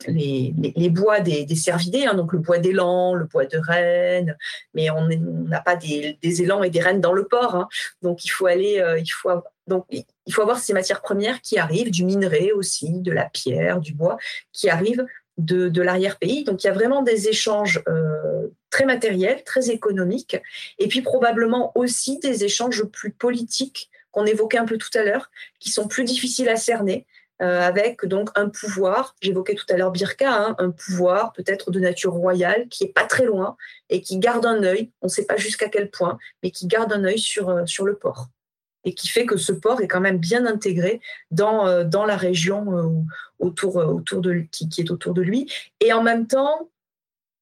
les, les, bois des, cervidés, hein, donc le bois d'élan, le bois de renne, mais on n'a pas des, des, élans et des rennes dans le port. Hein. Donc il faut aller, il faut donc il faut avoir ces matières premières qui arrivent, du minerai aussi, de la pierre, du bois, qui arrivent de, l'arrière-pays. Donc il y a vraiment des échanges très matériels, très économiques, et puis probablement aussi des échanges plus politiques qu'on évoquait un peu tout à l'heure, qui sont plus difficiles à cerner. Euh, avec donc un pouvoir, j'évoquais tout à l'heure Birka, hein, un pouvoir peut-être de nature royale qui est pas très loin et qui garde un œil, on ne sait pas jusqu'à quel point, mais qui garde un œil sur, euh, sur le port et qui fait que ce port est quand même bien intégré dans, euh, dans la région autour, autour de, qui, qui, est autour de lui, et en même temps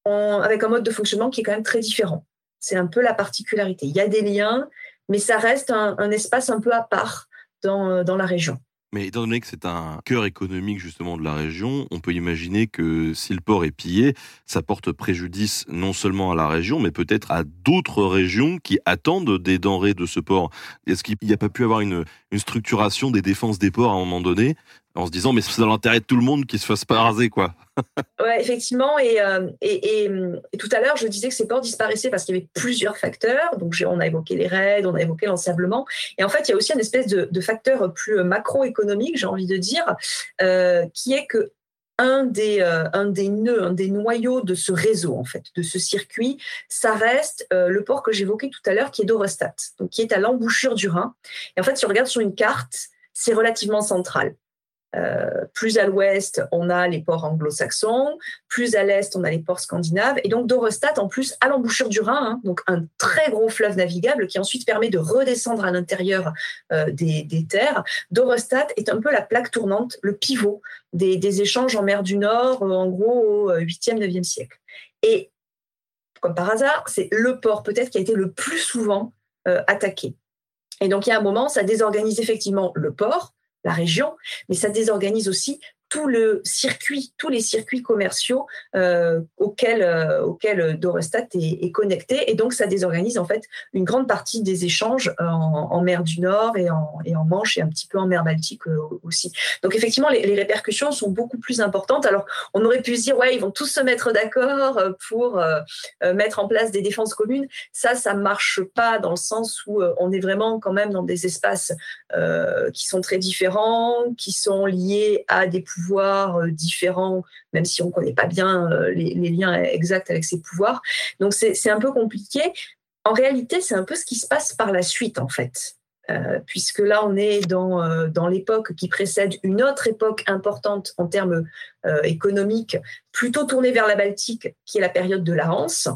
avec un mode de fonctionnement qui est quand même très différent. C'est un peu la particularité. Il y a des liens, mais ça reste un, espace un peu à part dans, dans la région. Mais étant donné que c'est un cœur économique justement de la région, on peut imaginer que si le port est pillé, ça porte préjudice non seulement à la région, mais peut-être à d'autres régions qui attendent des denrées de ce port. Est-ce qu'il n'y a pas pu avoir une, une structuration des défenses des ports à un moment donné en se disant mais c'est dans l'intérêt de tout le monde qu'il se fasse pas raser quoi. effectivement. Et, euh, et, et, tout à l'heure, je disais que ces ports disparaissaient parce qu'il y avait plusieurs facteurs. Donc, on a évoqué les raids, on a évoqué l'ensablement. Et en fait, il y a aussi une espèce de, facteur plus macroéconomique, j'ai envie de dire, euh, qui est que un des, euh, un des nœuds, un des noyaux de ce réseau, en fait, de ce circuit, ça reste le port que j'évoquais tout à l'heure, qui est d'Orostat, qui est à l'embouchure du Rhin. Et en fait, si on regarde sur une carte, c'est relativement central. Euh, plus à l'ouest, on a les ports anglo-saxons, plus à l'est, on a les ports scandinaves, et donc d'Orostat, en plus, à l'embouchure du Rhin, hein, donc un très gros fleuve navigable qui ensuite permet de redescendre à l'intérieur euh, des, terres. D'Orostat est un peu la plaque tournante, le pivot des, échanges en mer du Nord, euh, en gros au 8e, 9e siècle. Et comme par hasard, c'est le port peut-être qui a été le plus souvent attaqué. Et donc, il y a un moment, ça désorganise effectivement le port, la région, mais ça désorganise aussi tout le circuit, tous les circuits commerciaux euh, auxquels, euh, Dorostat est, connecté. Et donc, ça désorganise en fait une grande partie des échanges en, mer du Nord et en, Manche et un petit peu en mer Baltique euh, aussi. Donc, effectivement, les, répercussions sont beaucoup plus importantes. Alors, on aurait pu se dire, ouais, ils vont tous se mettre d'accord pour mettre en place des défenses communes. Ça, ça marche pas dans le sens où on est vraiment quand même dans des espaces qui sont très différents, qui sont liés à des pouvoirs euh, différents, même si on ne connaît pas bien euh, les, liens exacts avec ces pouvoirs. Donc c'est un peu compliqué. En réalité, c'est un peu ce qui se passe par la suite, en fait. Euh, puisque là, on est dans, dans l'époque qui précède une autre époque importante en termes économiques, plutôt tournée vers la Baltique, qui est la période de la Hanse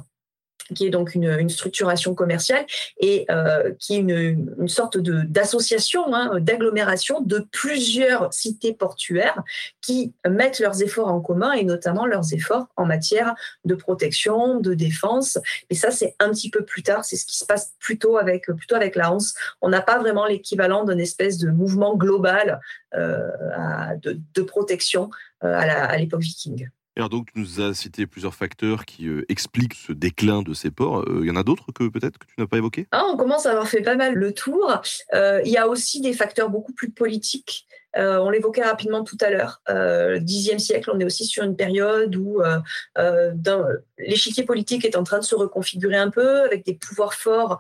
qui est donc une, structuration commerciale et euh, qui est une, une sorte d'association, hein, d'agglomération de plusieurs cités portuaires qui mettent leurs efforts en commun et notamment leurs efforts en matière de protection, de défense. Et ça, c'est un petit peu plus tard. C'est ce qui se passe plutôt avec plutôt avec la Hanse. On n'a pas vraiment l'équivalent d'une espèce de mouvement global euh, de, protection euh, à l'époque viking. Alors donc, tu nous as cité plusieurs facteurs qui euh, expliquent ce déclin de ces ports. Euh, il y en a d'autres que peut-être que tu n'as pas évoqués? Ah, On commence à avoir fait pas mal le tour. Euh, il y a aussi des facteurs beaucoup plus politiques euh, on l'évoquait rapidement tout à l'heure. Euh, Dixième siècle, on est aussi sur une période où euh, euh l'échiquier politique est en train de se reconfigurer un peu, avec des pouvoirs forts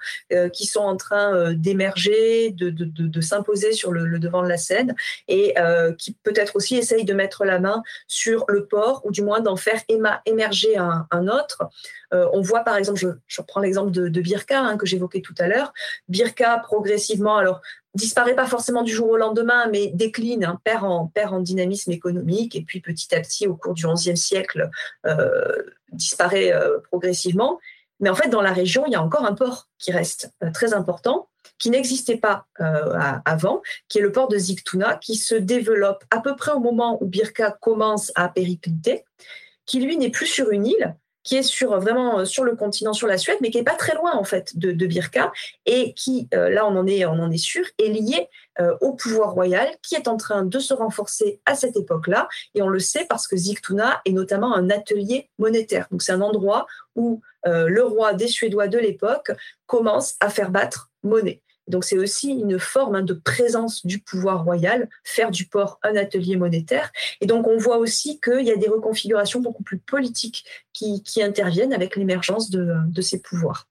qui sont en train d'émerger, de, de, de, s'imposer sur le, devant de la scène, et qui peut-être aussi essayent de mettre la main sur le port, ou du moins d'en faire émerger un, un autre. on voit par exemple, je, je reprends l'exemple de, Birka hein, que j'évoquais tout à l'heure. Birka progressivement, alors disparaît pas forcément du jour au lendemain, mais décline, hein, perd, en, dynamisme économique, et puis petit à petit, au cours du XIe siècle, euh, disparaît euh, progressivement. Mais en fait, dans la région, il y a encore un port qui reste euh, très important, qui n'existait pas avant, qui est le port de Zigtuna, qui se développe à peu près au moment où Birka commence à péricliter, qui lui n'est plus sur une île, qui est sur vraiment euh, sur le continent, sur la Suède, mais qui est pas très loin en fait de, Birka et qui, euh, là on en est, on en est sûr, est lié euh, au pouvoir royal qui est en train de se renforcer à cette époque-là. Et on le sait parce que Zigtuna est notamment un atelier monétaire. Donc c'est un endroit où le roi des Suédois de l'époque commence à faire battre monnaie. Donc c'est aussi une forme hein, de présence du pouvoir royal, faire du port un atelier monétaire. Et donc on voit aussi qu'il y a des reconfigurations beaucoup plus politiques qui, interviennent avec l'émergence de ces pouvoirs.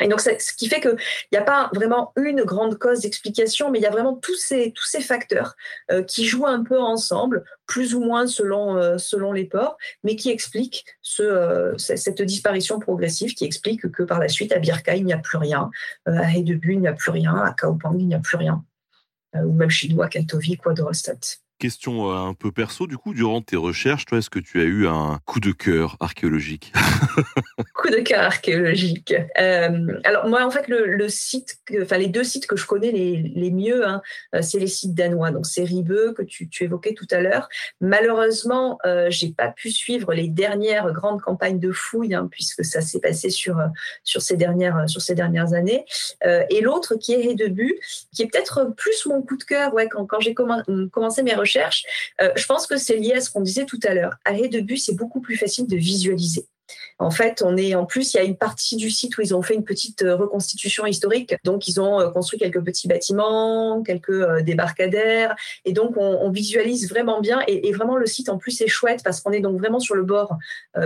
Et donc, ce qui fait qu'il n'y a pas vraiment une grande cause d'explication, mais il y a vraiment tous ces, tous ces facteurs euh, qui jouent un peu ensemble, plus ou moins selon, euh, selon les ports, mais qui expliquent ce, euh, cette disparition progressive, qui explique que par la suite, à Birka, il n'y a plus rien, à Heidebu, il n'y a plus rien, à Kaopang, il n'y a plus rien, ou même chez nous, à Katowice ou à Dorostat question euh, un peu perso, du coup, durant tes recherches, toi, est-ce que tu as eu un coup de cœur archéologique? Coup de cœur archéologique. Euh, alors moi, en fait, le, site, enfin les deux sites que je connais les, les mieux, hein, euh, c'est les sites danois. Donc c'est Ribeux que tu, évoquais tout à l'heure. Malheureusement, euh, j'ai pas pu suivre les dernières grandes campagnes de fouilles, hein, puisque ça s'est passé sur sur ces dernières sur ces dernières années. et l'autre qui est Redebut, qui est peut-être plus mon coup de cœur, ouais, quand, quand j'ai commencé mes recherches euh, je pense que c'est lié à ce qu'on disait tout à l'heure. À de but, c'est beaucoup plus facile de visualiser. En fait, on est en plus, il y a une partie du site où ils ont fait une petite euh, reconstitution historique. Donc, ils ont euh, construit quelques petits bâtiments, quelques débarcadères, et donc on, visualise vraiment bien. Et, vraiment, le site en plus est chouette parce qu'on est donc vraiment sur le bord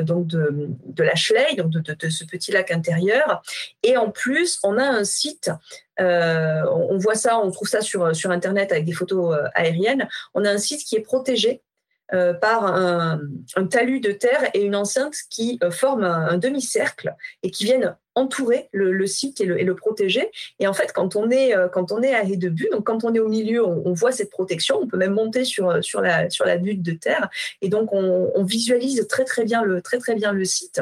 donc de, la Schlei, donc de, ce petit lac intérieur. Et en plus, on a un site euh, on, voit ça, on trouve ça sur, sur Internet avec des photos euh, aériennes. On a un site qui est protégé euh, par un, talus de terre et une enceinte qui forment un, demi-cercle et qui viennent entourer le, site et le, protéger. Et en fait, quand on est, quand on est à de but, donc quand on est au milieu, on, voit cette protection. On peut même monter sur, sur, la, sur la butte de terre. Et donc, on, on, visualise très, très bien le, très, très bien le site.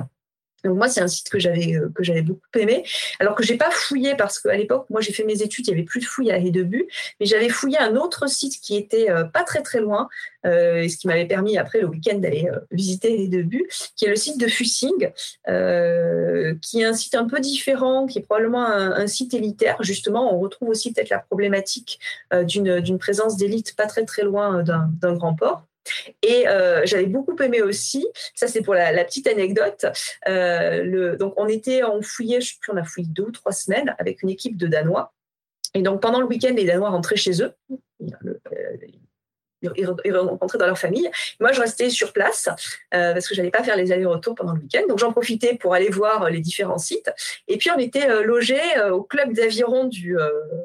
Donc moi, c'est un site que j'avais euh, que j'avais beaucoup aimé, alors que j'ai pas fouillé parce qu'à l'époque, moi j'ai fait mes études, il y avait plus de fouilles à Hédebut, mais j'avais fouillé un autre site qui était euh, pas très très loin, euh, ce qui m'avait permis après le week-end d'aller visiter Hédebut, qui est le site de Fussing, qui est un site un peu différent, qui est probablement un, site élitaire. Justement, on retrouve aussi peut-être la problématique d'une d'une présence d'élite pas très très loin d'un grand port. Et euh, j'avais beaucoup aimé aussi, ça c'est pour la, petite anecdote, euh, donc on était, on fouillait, je sais plus, on a fouillé deux ou trois semaines avec une équipe de Danois. Et donc pendant le week-end, les Danois rentraient chez eux. Ils rencontraient dans leur famille. Moi, je restais sur place euh, parce que j'allais pas faire les allers-retours pendant le week-end. Donc, j'en profitais pour aller voir les différents sites. Et puis, on était euh, logés euh, au club d'aviron du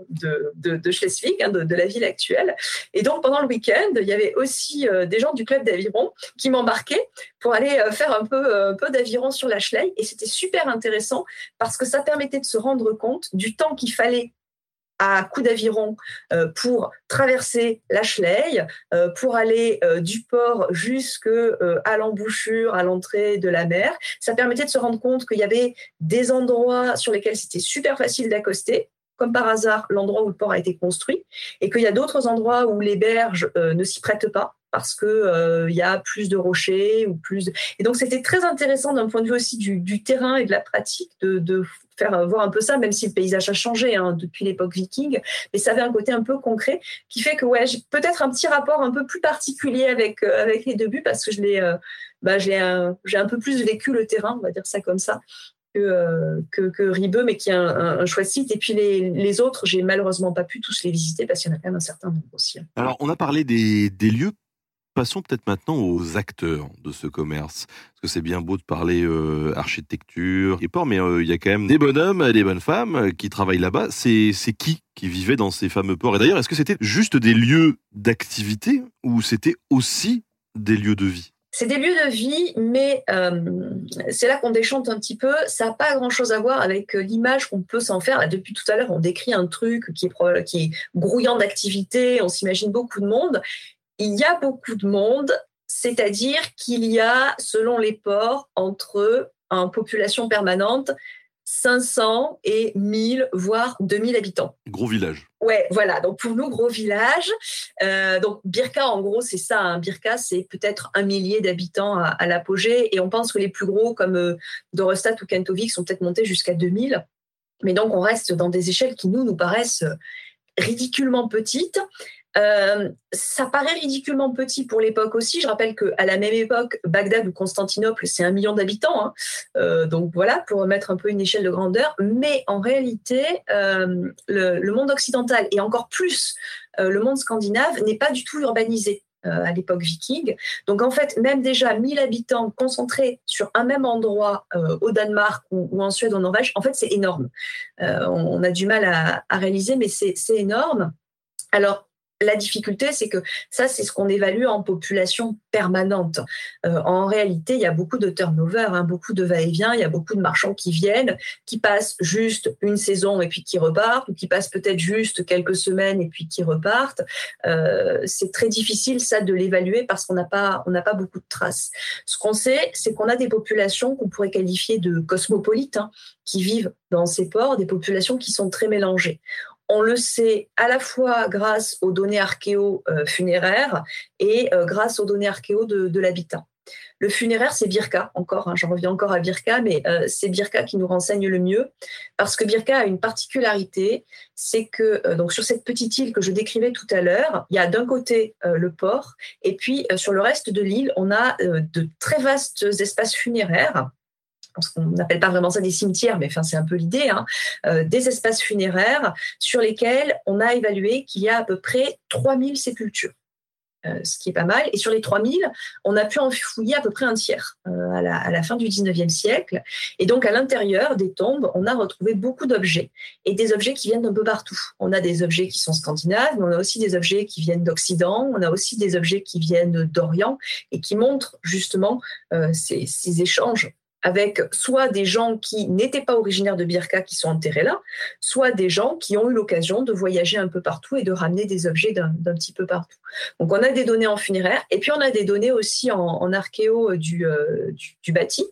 de, de, Schleswig, hein, de, la ville actuelle. Et donc, pendant le week-end, il y avait aussi des gens du club d'aviron qui m'embarquaient pour aller faire un peu, un peu d'aviron sur la Schlei. Et c'était super intéressant parce que ça permettait de se rendre compte du temps qu'il fallait à coup d'aviron euh, pour traverser la Schlei, euh, pour aller euh, du port jusqu'à l'embouchure, à l'entrée de la mer. Ça permettait de se rendre compte qu'il y avait des endroits sur lesquels c'était super facile d'accoster, comme par hasard l'endroit où le port a été construit, et qu'il y a d'autres endroits où les berges ne s'y prêtent pas parce que il y a plus de rochers ou plus et donc c'était très intéressant d'un point de vue aussi du, terrain et de la pratique de, faire voir un peu ça, même si le paysage a changé hein, depuis l'époque viking, mais ça avait un côté un peu concret qui fait que ouais, j'ai peut-être un petit rapport un peu plus particulier avec euh, avec les débuts parce que je l'ai, euh, bah, j'ai un, un peu plus vécu le terrain, on va dire ça comme ça. Que, euh, que, Ribeux, mais qui est un, un, chouette site. Et puis les, les autres, j'ai malheureusement pas pu tous les visiter parce qu'il y en a quand même un certain nombre aussi. Hein. Alors, on a parlé des, des lieux Passons peut-être maintenant aux acteurs de ce commerce. Parce que c'est bien beau de parler euh, architecture et port, mais euh, il y a quand même des bonhommes et des bonnes femmes euh, qui travaillent là-bas. C'est, qui qui vivait dans ces fameux ports? Et d'ailleurs, est-ce que c'était juste des lieux d'activité ou c'était aussi des lieux de vie? C'est des lieux de vie, mais c'est là qu'on déchante un petit peu. Ça n'a pas grand-chose à voir avec l'image qu'on peut s'en faire. depuis tout à l'heure, on décrit un truc qui est, qui est grouillant d'activité, on s'imagine beaucoup de monde il y a beaucoup de monde, c'est-à-dire qu'il y a, selon les ports, entre en population permanente, 500 et 1000, voire 2000 habitants. Gros village. Ouais, voilà. Donc pour nous, gros village. Euh, donc Birka, en gros, c'est ça. Hein. Birka, c'est peut-être un millier d'habitants à, l'apogée. Et on pense que les plus gros, comme euh, Dorostat ou Kentovik, sont peut-être montés jusqu'à 2000. Mais donc on reste dans des échelles qui, nous, nous paraissent ridiculement petites. Euh, ça paraît ridiculement petit pour l'époque aussi. Je rappelle qu'à la même époque, Bagdad ou Constantinople, c'est un million d'habitants. Hein. Euh, donc voilà, pour mettre un peu une échelle de grandeur. Mais en réalité, euh, le, monde occidental et encore plus le monde scandinave n'est pas du tout urbanisé. à l'époque viking. Donc en fait, même déjà 1000 habitants concentrés sur un même endroit au Danemark ou, en Suède ou en Norvège, en fait c'est énorme. On, a du mal à, à réaliser, mais c'est énorme. Alors la difficulté, c'est que ça, c'est ce qu'on évalue en population permanente. Euh, en réalité, il y a beaucoup de turnover, hein, beaucoup de va-et-vient, il y a beaucoup de marchands qui viennent, qui passent juste une saison et puis qui repartent, ou qui passent peut-être juste quelques semaines et puis qui repartent. Euh, c'est très difficile, ça, de l'évaluer parce qu'on n'a pas, beaucoup de traces. Ce qu'on sait, c'est qu'on a des populations qu'on pourrait qualifier de cosmopolites, hein, qui vivent dans ces ports, des populations qui sont très mélangées. On le sait à la fois grâce aux données archéo-funéraires et euh, grâce aux données archéo de, l'habitat. Le funéraire, c'est Birka, encore, hein, j'en reviens encore à Birka, mais euh, c'est Birka qui nous renseigne le mieux, parce que Birka a une particularité, c'est que euh, sur cette petite île que je décrivais tout à l'heure, il y a d'un côté le port, et puis sur le reste de l'île, on a de très vastes espaces funéraires on n'appelle pas vraiment ça des cimetières, mais c'est un peu l'idée, hein, euh, des espaces funéraires sur lesquels on a évalué qu'il y a à peu près 3000 sépultures. Euh, ce qui est pas mal. Et sur les 3000, on a pu en fouiller à peu près un tiers euh, à, la, fin du 19e siècle. Et donc, à l'intérieur des tombes, on a retrouvé beaucoup d'objets et des objets qui viennent d'un peu partout. On a des objets qui sont scandinaves, mais on a aussi des objets qui viennent d'Occident, on a aussi des objets qui viennent d'Orient et qui montrent justement ces échanges avec soit des gens qui n'étaient pas originaires de Birka qui sont enterrés là, soit des gens qui ont eu l'occasion de voyager un peu partout et de ramener des objets d'un petit peu partout. Donc on a des données en funéraire et puis on a des données aussi en, archéo du, euh, du bâti.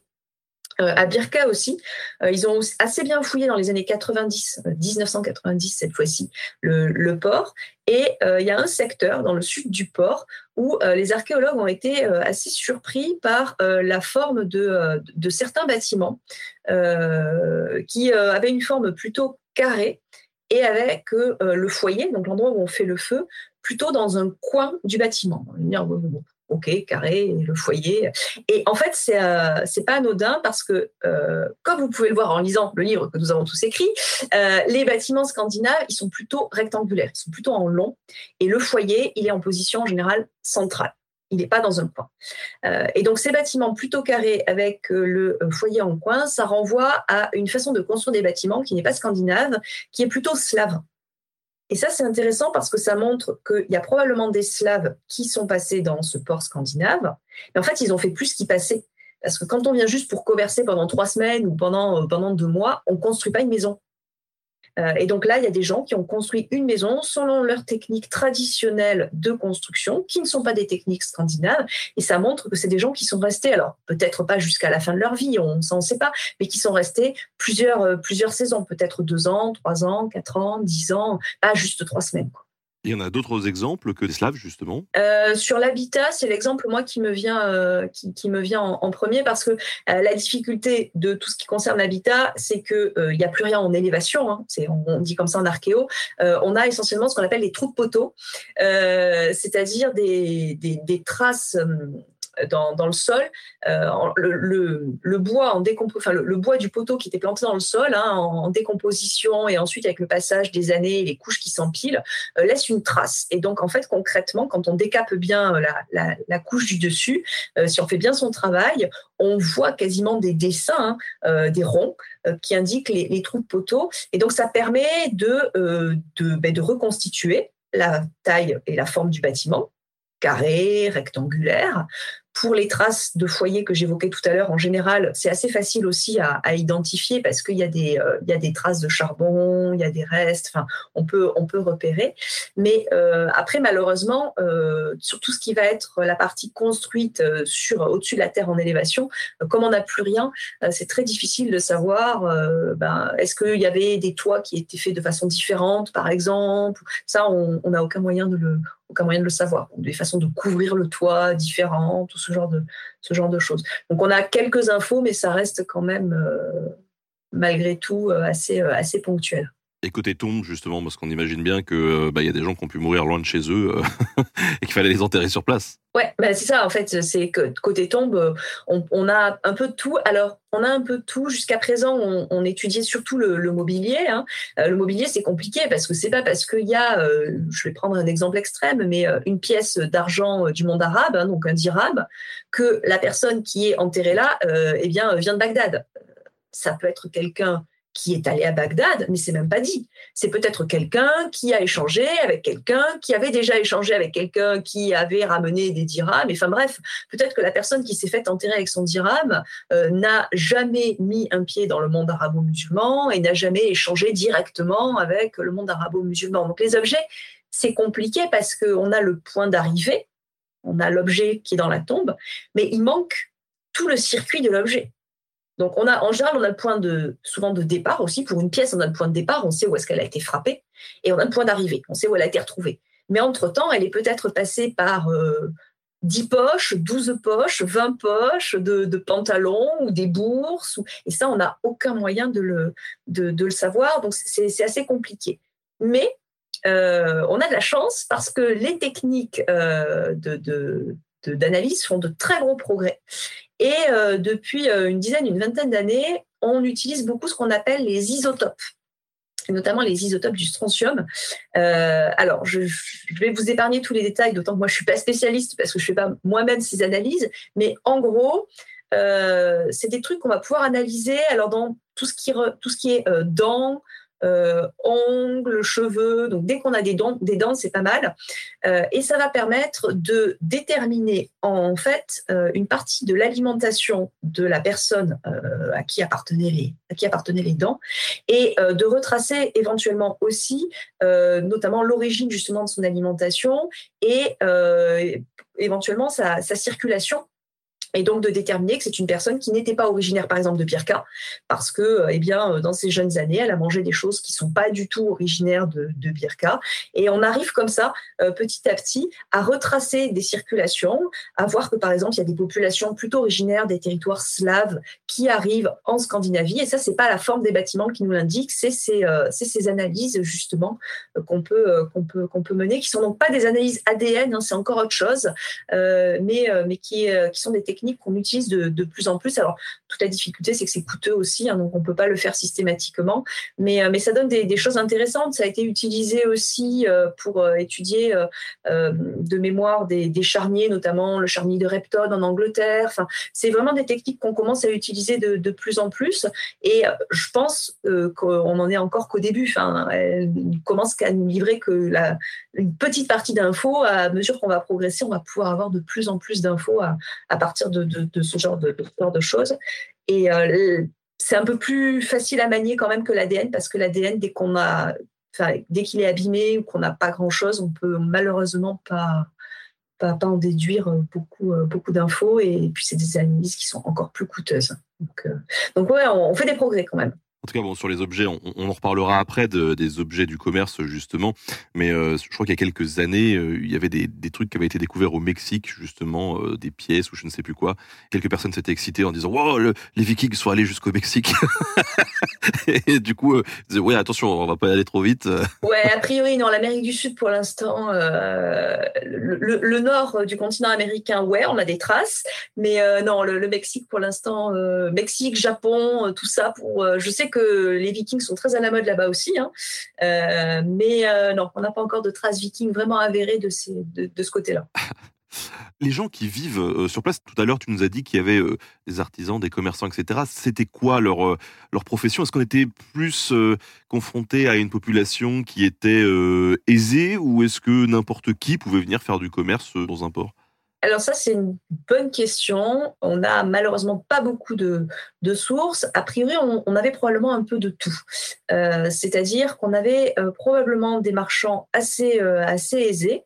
Euh, à Birka aussi, euh, ils ont assez bien fouillé dans les années 90, 1990 euh, cette fois-ci, le, port. Et il y a un secteur dans le sud du port où les archéologues ont été assez surpris par la forme de, de certains bâtiments qui avaient une forme plutôt carrée et avec le foyer, donc l'endroit où on fait le feu, plutôt dans un coin du bâtiment. Ok, carré, le foyer. Et en fait, c'est euh, pas anodin parce que, euh, comme vous pouvez le voir en lisant le livre que nous avons tous écrit, euh, les bâtiments scandinaves, ils sont plutôt rectangulaires, ils sont plutôt en long, et le foyer, il est en position en général centrale. Il n'est pas dans un coin. et donc ces bâtiments plutôt carrés avec le foyer en coin, ça renvoie à une façon de construire des bâtiments qui n'est pas scandinave, qui est plutôt slave. Et ça, c'est intéressant parce que ça montre qu'il y a probablement des Slaves qui sont passés dans ce port scandinave, mais en fait, ils ont fait plus qu'y passer. Parce que quand on vient juste pour converser pendant trois semaines ou pendant, euh, pendant deux mois, on ne construit pas une maison. Euh, et donc là, il y a des gens qui ont construit une maison selon leurs techniques traditionnelles de construction, qui ne sont pas des techniques scandinaves. Et ça montre que c'est des gens qui sont restés, alors peut-être pas jusqu'à la fin de leur vie, on ne sait pas, mais qui sont restés euh, plusieurs saisons, peut-être deux ans, trois ans, quatre ans, dix ans, pas juste trois semaines. Il y en a d'autres exemples que des Slaves, justement? Euh, Sur l'habitat, c'est l'exemple, moi, qui me vient, euh, qui, me vient en, premier, parce que euh, la difficulté de tout ce qui concerne l'habitat, c'est qu'il n'y a plus rien en élévation, hein, on, dit comme ça en archéo, on a essentiellement ce qu'on appelle les trous de poteaux, c'est-à-dire des, des, traces dans, le sol. Euh, le, bois du poteau qui était planté dans le sol hein, en, décomposition et ensuite avec le passage des années et les couches qui s'empilent euh, laisse une trace. Et donc en fait concrètement, quand on décape bien euh, la, couche du dessus, si on fait bien son travail, on voit quasiment des dessins, hein, des ronds qui indiquent les, trous de poteau. Et donc ça permet ben, de reconstituer la taille et la forme du bâtiment carré, rectangulaire, pour les traces de foyer que j'évoquais tout à l'heure, en général, c'est assez facile aussi à, identifier parce qu'il y, a des, euh, y a des traces de charbon, il y a des restes, enfin, on peut, on peut repérer. Mais euh, après, malheureusement, euh, sur tout ce qui va être la partie construite sur, au-dessus de la terre en élévation, comme on n'a plus rien, c'est très difficile de savoir ben, est-ce qu'il y avait des toits qui étaient faits de façon différente, par exemple. Ça, on n'a aucun moyen de le, aucun moyen de le savoir. Des façons de couvrir le toit différentes, tout ce genre de, choses. Donc on a quelques infos, mais ça reste quand même, euh, malgré tout, euh, assez, euh, assez ponctuel. Et côté tombe, justement, parce qu'on imagine bien qu'il euh, bah, y a des gens qui ont pu mourir loin de chez eux euh, et qu'il fallait les enterrer sur place. Ouais, bah c'est ça, en fait, c'est que côté tombe, euh, on, a un peu de tout. Alors, on a un peu de tout. Jusqu'à présent, on, étudiait surtout le, mobilier. Hein. le mobilier, c'est compliqué parce que c'est pas parce qu'il y a, je vais prendre un exemple extrême, mais une pièce d'argent du monde arabe, hein, donc un dirham, que la personne qui est enterrée là, eh bien, vient de Bagdad. Ça peut être quelqu'un qui est allé à Bagdad, mais c'est même pas dit. C'est peut-être quelqu'un qui a échangé avec quelqu'un qui avait déjà échangé avec quelqu'un qui avait ramené des dirhams. Enfin bref, peut-être que la personne qui s'est fait enterrer avec son dirham euh, n'a jamais mis un pied dans le monde arabo-musulman et n'a jamais échangé directement avec le monde arabo-musulman. Donc les objets, c'est compliqué parce qu'on a le point d'arrivée, on a l'objet qui est dans la tombe, mais il manque tout le circuit de l'objet. Donc, on a, en général, on a le point de, souvent de départ aussi. Pour une pièce, on a le point de départ, on sait où est-ce qu'elle a été frappée, et on a le point d'arrivée, on sait où elle a été retrouvée. Mais entre-temps, elle est peut-être passée par 10 euh, poches, 12 poches, 20 poches de, pantalons ou des bourses. Et ça, on n'a aucun moyen de le, de, le savoir. Donc, c'est assez compliqué. Mais euh, on a de la chance parce que les techniques euh, d'analyse font de très gros progrès. Et euh, depuis euh, une dizaine, une vingtaine d'années, on utilise beaucoup ce qu'on appelle les isotopes notamment les isotopes du strontium. Euh, alors, je, vais vous épargner tous les détails, d'autant que moi, je ne suis pas spécialiste parce que je ne fais pas moi-même ces analyses, mais en gros, c'est des trucs qu'on va pouvoir analyser alors dans tout ce qui, tout ce qui est dents, euh, ongles, cheveux. Donc dès qu'on a des dents, des dents c'est pas mal. Euh, et ça va permettre de déterminer en fait euh, une partie de l'alimentation de la personne à qui appartenaient les à qui appartenaient les dents et de retracer éventuellement aussi notamment l'origine justement de son alimentation et éventuellement sa circulation et donc de déterminer que c'est une personne qui n'était pas originaire, par exemple, de Birka, parce que, euh, eh bien, euh, dans ses jeunes années, elle a mangé des choses qui sont pas du tout originaires de, de Birka. Et on arrive comme ça, euh, petit à petit, à retracer des circulations, à voir que, par exemple, il y a des populations plutôt originaires des territoires slaves qui arrivent en Scandinavie. Et ça, c'est pas la forme des bâtiments qui nous l'indique, c'est ces, ces, analyses justement qu'on peut qu'on peut qu'on peut mener, qui sont donc pas des analyses ADN, hein, c'est encore autre chose, mais mais qui qui sont des techniques qu'on utilise de, plus en plus. Alors, toute la difficulté, c'est que c'est coûteux aussi, hein, donc on ne peut pas le faire systématiquement, mais, euh, mais ça donne des, choses intéressantes. Ça a été utilisé aussi euh, pour euh, étudier de mémoire des, charniers, notamment le charnier de Repton en Angleterre. Enfin, c'est vraiment des techniques qu'on commence à utiliser de, plus en plus, et je pense qu'on n'en est encore qu'au début. Enfin, elle commence qu'à nous livrer que la, une petite partie d'infos. À mesure qu'on va progresser, on va pouvoir avoir de plus en plus d'infos à, à partir de, ce genre de, choses. Et euh, c'est un peu plus facile à manier quand même que l'ADN parce que l'ADN, dès qu'on a, dès qu'il est abîmé ou qu'on n'a pas grand chose, on peut malheureusement pas, pas, en déduire beaucoup, euh, beaucoup d'infos. Et puis, c'est des analyses qui sont encore plus coûteuses. Donc, euh, donc ouais, on fait des progrès quand même. En tout cas, bon, sur les objets, on, en reparlera après de, des objets du commerce, justement. Mais euh, je crois qu'il y a quelques années, euh, il y avait des, trucs qui avaient été découverts au Mexique, justement, euh, des pièces ou je ne sais plus quoi. Quelques personnes s'étaient excitées en disant Wow, les Vikings sont allés jusqu'au Mexique. et du coup, disaient Ouais, attention, on va pas aller trop vite. ouais, a priori, non, l'Amérique du Sud, pour l'instant, le, le, nord du continent américain, ouais, on a des traces. Mais non, le, Mexique, pour l'instant, Mexique, Japon, tout ça, pour. je sais que les Vikings sont très à la mode là-bas aussi, hein. euh, mais euh, non, on n'a pas encore de traces vikings vraiment avérées de, ces, de, ce côté-là. Les gens qui vivent euh, sur place, tout à l'heure, tu nous as dit qu'il y avait des artisans, des commerçants, etc. C'était quoi leur, leur profession? Est-ce qu'on était plus confronté à une population qui était aisée ou est-ce que n'importe qui pouvait venir faire du commerce dans un port? Alors ça, c'est une bonne question. On n'a malheureusement pas beaucoup de, sources. A priori, on, avait probablement un peu de tout. Euh, c'est-à-dire qu'on avait euh, probablement des marchands assez, euh, assez aisés,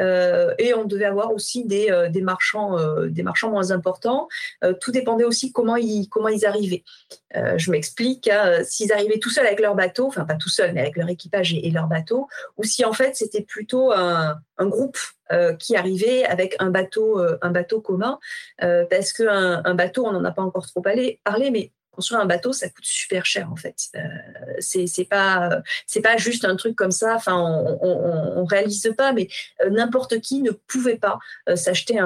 euh, et on devait avoir aussi des, euh, marchands, euh, des marchands moins importants. tout dépendait aussi comment ils, comment ils arrivaient. je m'explique, hein, s'ils arrivaient tout seuls avec leur bateau, enfin pas tout seuls, mais avec leur équipage et, leur bateau, ou si en fait c'était plutôt un, groupe qui arrivait avec un bateau, un bateau commun, parce qu'un un bateau, on n'en a pas encore trop parlé mais construire un bateau, ça coûte super cher en fait. Euh, c'est pas pas juste un truc comme ça. On, on, on réalise pas, mais euh, n'importe qui ne pouvait pas euh, s'acheter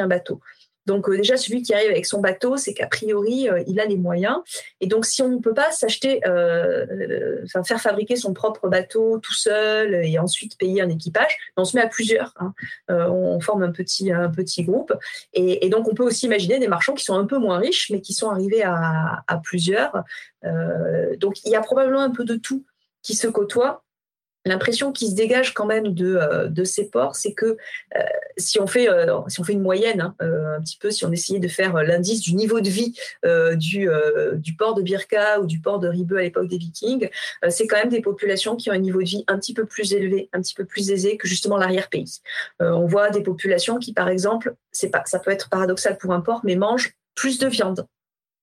un bateau. Donc euh, déjà, celui qui arrive avec son bateau, c'est qu'a priori, euh, il a les moyens. Et donc, si on ne peut pas s'acheter, euh, faire fabriquer son propre bateau tout seul et ensuite payer un équipage, on se met à plusieurs. Hein. on forme un petit, un petit groupe. Et, donc, on peut aussi imaginer des marchands qui sont un peu moins riches, mais qui sont arrivés à plusieurs. donc, il y a probablement un peu de tout qui se côtoie l'impression qui se dégage quand même de, euh, ces ports, c'est que euh, si, on fait, euh, si on fait une moyenne, hein, un petit peu, si on essayait de faire l'indice du niveau de vie du, port de Birka ou du port de Ribeux à l'époque des Vikings, c'est quand même des populations qui ont un niveau de vie un petit peu plus élevé, un petit peu plus aisé que justement l'arrière-pays. on voit des populations qui, par exemple, ça peut être paradoxal pour un port, mais mangent plus de viande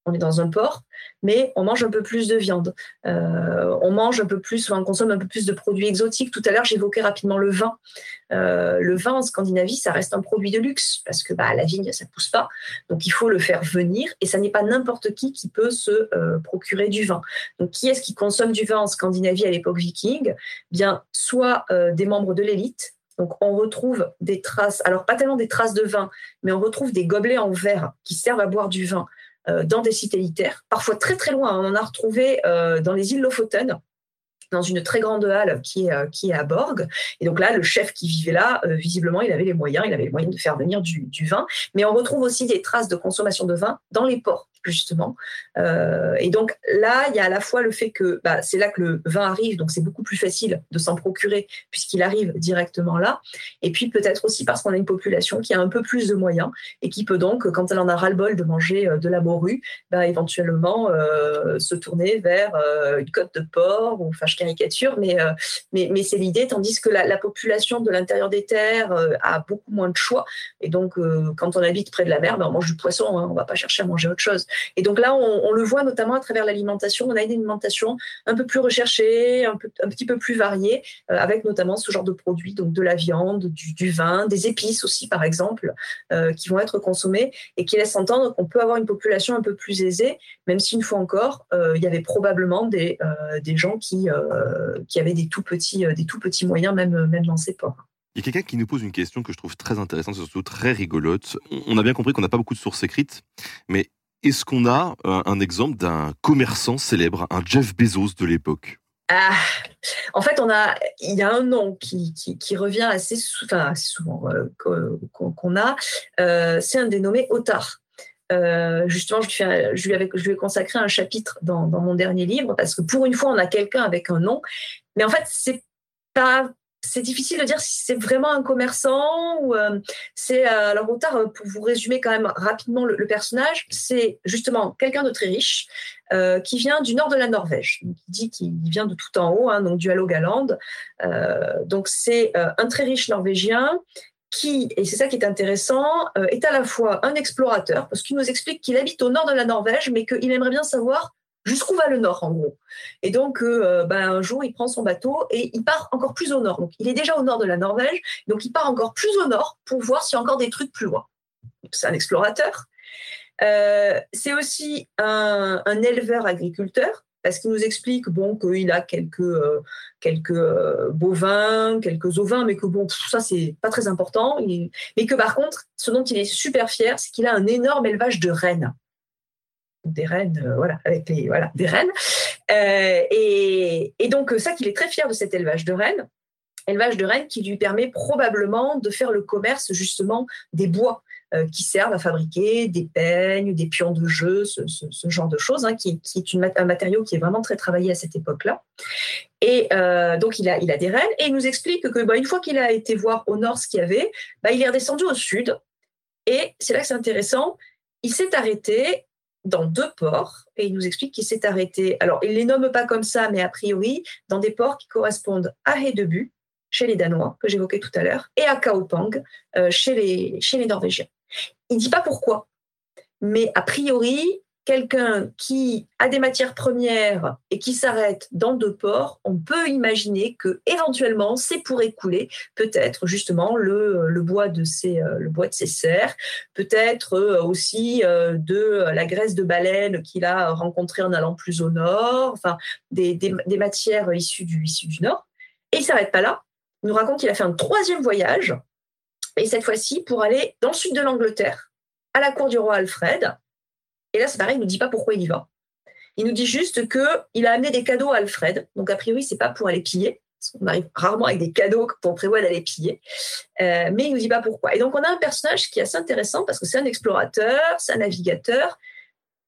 on est dans un port, mais on mange un peu plus de viande. Euh, on mange un peu plus, on consomme un peu plus de produits exotiques. Tout à l'heure, j'évoquais rapidement le vin. Euh, le vin en Scandinavie, ça reste un produit de luxe parce que bah, la vigne, ça pousse pas. Donc, il faut le faire venir et ça n'est pas n'importe qui qui peut se euh, procurer du vin. Donc, qui est-ce qui consomme du vin en Scandinavie à l'époque viking? Bien, soit des membres de l'élite, donc on retrouve des traces, alors pas tellement des traces de vin, mais on retrouve des gobelets en verre qui servent à boire du vin dans des élitaires, parfois très très loin. On en a retrouvé euh, dans les îles Lofoten, dans une très grande halle qui est, euh, qui est à Borg. Et donc là, le chef qui vivait là, visiblement, il avait les moyens, il avait les moyens de faire venir du, vin. Mais on retrouve aussi des traces de consommation de vin dans les ports. Justement. Euh, et donc là, il y a à la fois le fait que bah, c'est là que le vin arrive, donc c'est beaucoup plus facile de s'en procurer puisqu'il arrive directement là. Et puis peut-être aussi parce qu'on a une population qui a un peu plus de moyens et qui peut donc, quand elle en a ras-le-bol de manger euh, de la morue, bah, éventuellement euh, se tourner vers une côte de porc, ou enfin je caricature, mais, c'est l'idée, tandis que la, la population de l'intérieur des terres a beaucoup moins de choix. Et donc quand on habite près de la mer, bah, on mange du poisson, hein, on va pas chercher à manger autre chose. Et donc là, on, le voit notamment à travers l'alimentation. On a une alimentation un peu plus recherchée, un, petit peu plus variée, euh, avec notamment ce genre de produits, donc de la viande, du, vin, des épices aussi, par exemple, euh, qui vont être consommés et qui laissent entendre qu'on peut avoir une population un peu plus aisée, même si une fois encore, euh, il y avait probablement des, gens qui, avaient des tout petits, des tout petits moyens, même, même dans ces ports. Il y a quelqu'un qui nous pose une question que je trouve très intéressante, surtout très rigolote. On a bien compris qu'on n'a pas beaucoup de sources écrites, mais est-ce qu'on a euh, un exemple d'un commerçant célèbre, un Jeff Bezos de l'époque? Ah, en fait, on a, il y a un nom qui, revient assez, enfin, souvent euh, qu'on a, euh, c'est un dénommé Otard. justement, je lui ai consacré un chapitre dans, dans, mon dernier livre parce que pour une fois, on a quelqu'un avec un nom, mais en fait, c'est pas c'est difficile de dire si c'est vraiment un commerçant ou euh, c'est euh, alors euh, pour vous résumer quand même rapidement le, personnage c'est justement quelqu'un de très riche qui vient du nord de la Norvège. Il dit qu'il vient de tout en haut hein, donc du Halogaland donc c'est un très riche norvégien qui, et c'est ça qui est intéressant, est à la fois un explorateur, parce qu'il nous explique qu'il habite au nord de la Norvège, mais qu'il aimerait bien savoir jusqu'où va le nord en gros? Et donc euh, ben, un jour il prend son bateau et il part encore plus au nord. Donc il est déjà au nord de la Norvège, donc il part encore plus au nord pour voir s'il y a encore des trucs plus loin. C'est un explorateur. Euh, c'est aussi un, éleveur agriculteur parce qu'il nous explique bon qu'il a quelques euh, quelques bovins, quelques ovins, mais que bon ça c'est pas très important. mais que par contre, ce dont il est super fier, c'est qu'il a un énorme élevage de rennes des reines, euh, voilà, avec les, voilà, des reines. Euh, et, donc, ça qu'il est très fier de cet élevage de rennes, élevage de rennes qui lui permet probablement de faire le commerce justement des bois euh, qui servent à fabriquer des peignes, des pions de jeu, ce, genre de choses, hein, qui, est une, un matériau qui est vraiment très travaillé à cette époque-là. Et donc, il a, il a des rennes et il nous explique que bah, une fois qu'il a été voir au nord ce qu'il y avait, bah, il est redescendu au sud. Et c'est là que c'est intéressant. Il s'est arrêté dans deux ports et il nous explique qu'il s'est arrêté. Alors, il les nomme pas comme ça, mais a priori, dans des ports qui correspondent à Hedebu, chez les Danois, que j'évoquais tout à l'heure, et à Kaopang, euh, chez les Norvégiens. Il ne dit pas pourquoi, mais a priori, quelqu'un qui a des matières premières et qui s'arrête dans deux ports, on peut imaginer que éventuellement c'est pour écouler peut-être justement le, bois de ses euh, le bois de ses serres, peut-être euh, aussi euh, de la graisse de baleine qu'il a rencontrée en allant plus au nord, enfin des, matières issues du du nord. Et il s'arrête pas là. Il nous raconte qu'il a fait un troisième voyage et cette fois-ci pour aller dans le sud de l'Angleterre à la cour du roi Alfred et là, c'est pareil, il ne nous dit pas pourquoi il y va. Il nous dit juste qu'il a amené des cadeaux à Alfred. Donc, a priori, c'est pas pour aller piller. On arrive rarement avec des cadeaux on prévoit d'aller piller. Euh, mais il nous dit pas pourquoi. Et donc, on a un personnage qui est assez intéressant parce que c'est un explorateur, c'est un navigateur,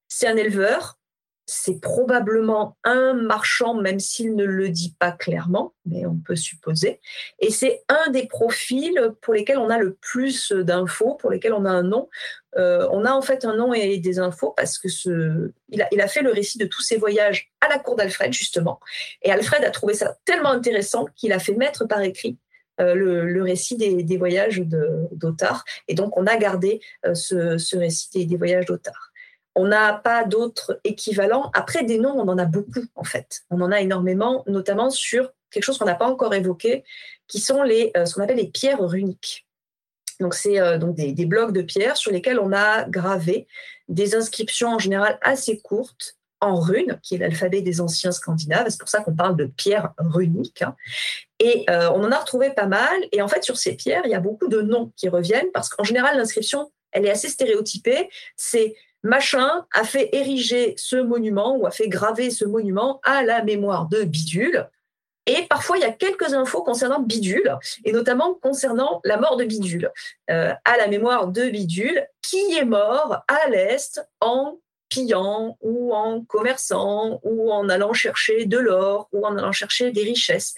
c'est un éleveur, c'est probablement un marchand, même s'il ne le dit pas clairement, mais on peut supposer. Et c'est un des profils pour lesquels on a le plus d'infos, pour lesquels on a un nom. Euh, on a en fait un nom et des infos parce que il, a, fait le récit de tous ses voyages à la cour d'Alfred, justement. Et Alfred a trouvé ça tellement intéressant qu'il a fait mettre par écrit euh, le, récit des, voyages d'Otard. Et donc, on a gardé euh, ce, récit des, des voyages d'Otard. On n'a pas d'autres équivalents. Après, des noms, on en a beaucoup, en fait. On en a énormément, notamment sur quelque chose qu'on n'a pas encore évoqué, qui sont les, euh, ce qu'on appelle les pierres runiques. Donc, c'est euh, des, blocs de pierre sur lesquels on a gravé des inscriptions en général assez courtes en runes, qui est l'alphabet des anciens scandinaves. C'est pour ça qu'on parle de pierres runiques. Hein. Et euh, on en a retrouvé pas mal. Et en fait, sur ces pierres, il y a beaucoup de noms qui reviennent parce qu'en général, l'inscription, elle est assez stéréotypée. C'est machin a fait ériger ce monument ou a fait graver ce monument à la mémoire de Bidule. Et parfois, il y a quelques infos concernant Bidule, et notamment concernant la mort de Bidule, euh, à la mémoire de Bidule, qui est mort à l'Est en pillant ou en commerçant ou en allant chercher de l'or ou en allant chercher des richesses.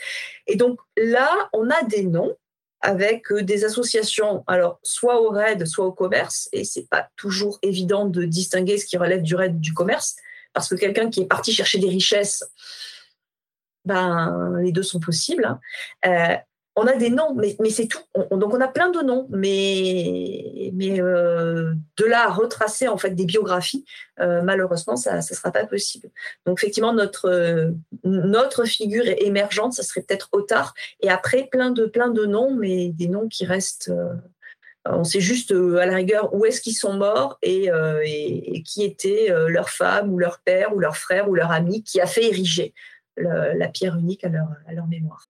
Et donc là, on a des noms avec euh, des associations, alors soit au raid, soit au commerce, et c'est pas toujours évident de distinguer ce qui relève du raid du commerce, parce que quelqu'un qui est parti chercher des richesses, ben les deux sont possibles. Hein. Euh, on a des noms, mais, c'est tout. donc on a plein de noms, mais, mais euh, de là à retracer en fait des biographies, euh, malheureusement, ça ne sera pas possible. Donc effectivement, notre, notre figure émergente, ça serait peut-être Otard, et après plein de, plein de noms, mais des noms qui restent... Euh, on sait juste à la rigueur où est-ce qu'ils sont morts et, qui était leur femme ou leur père ou leur frère ou leur ami qui a fait ériger la pierre unique à leur, à leur mémoire.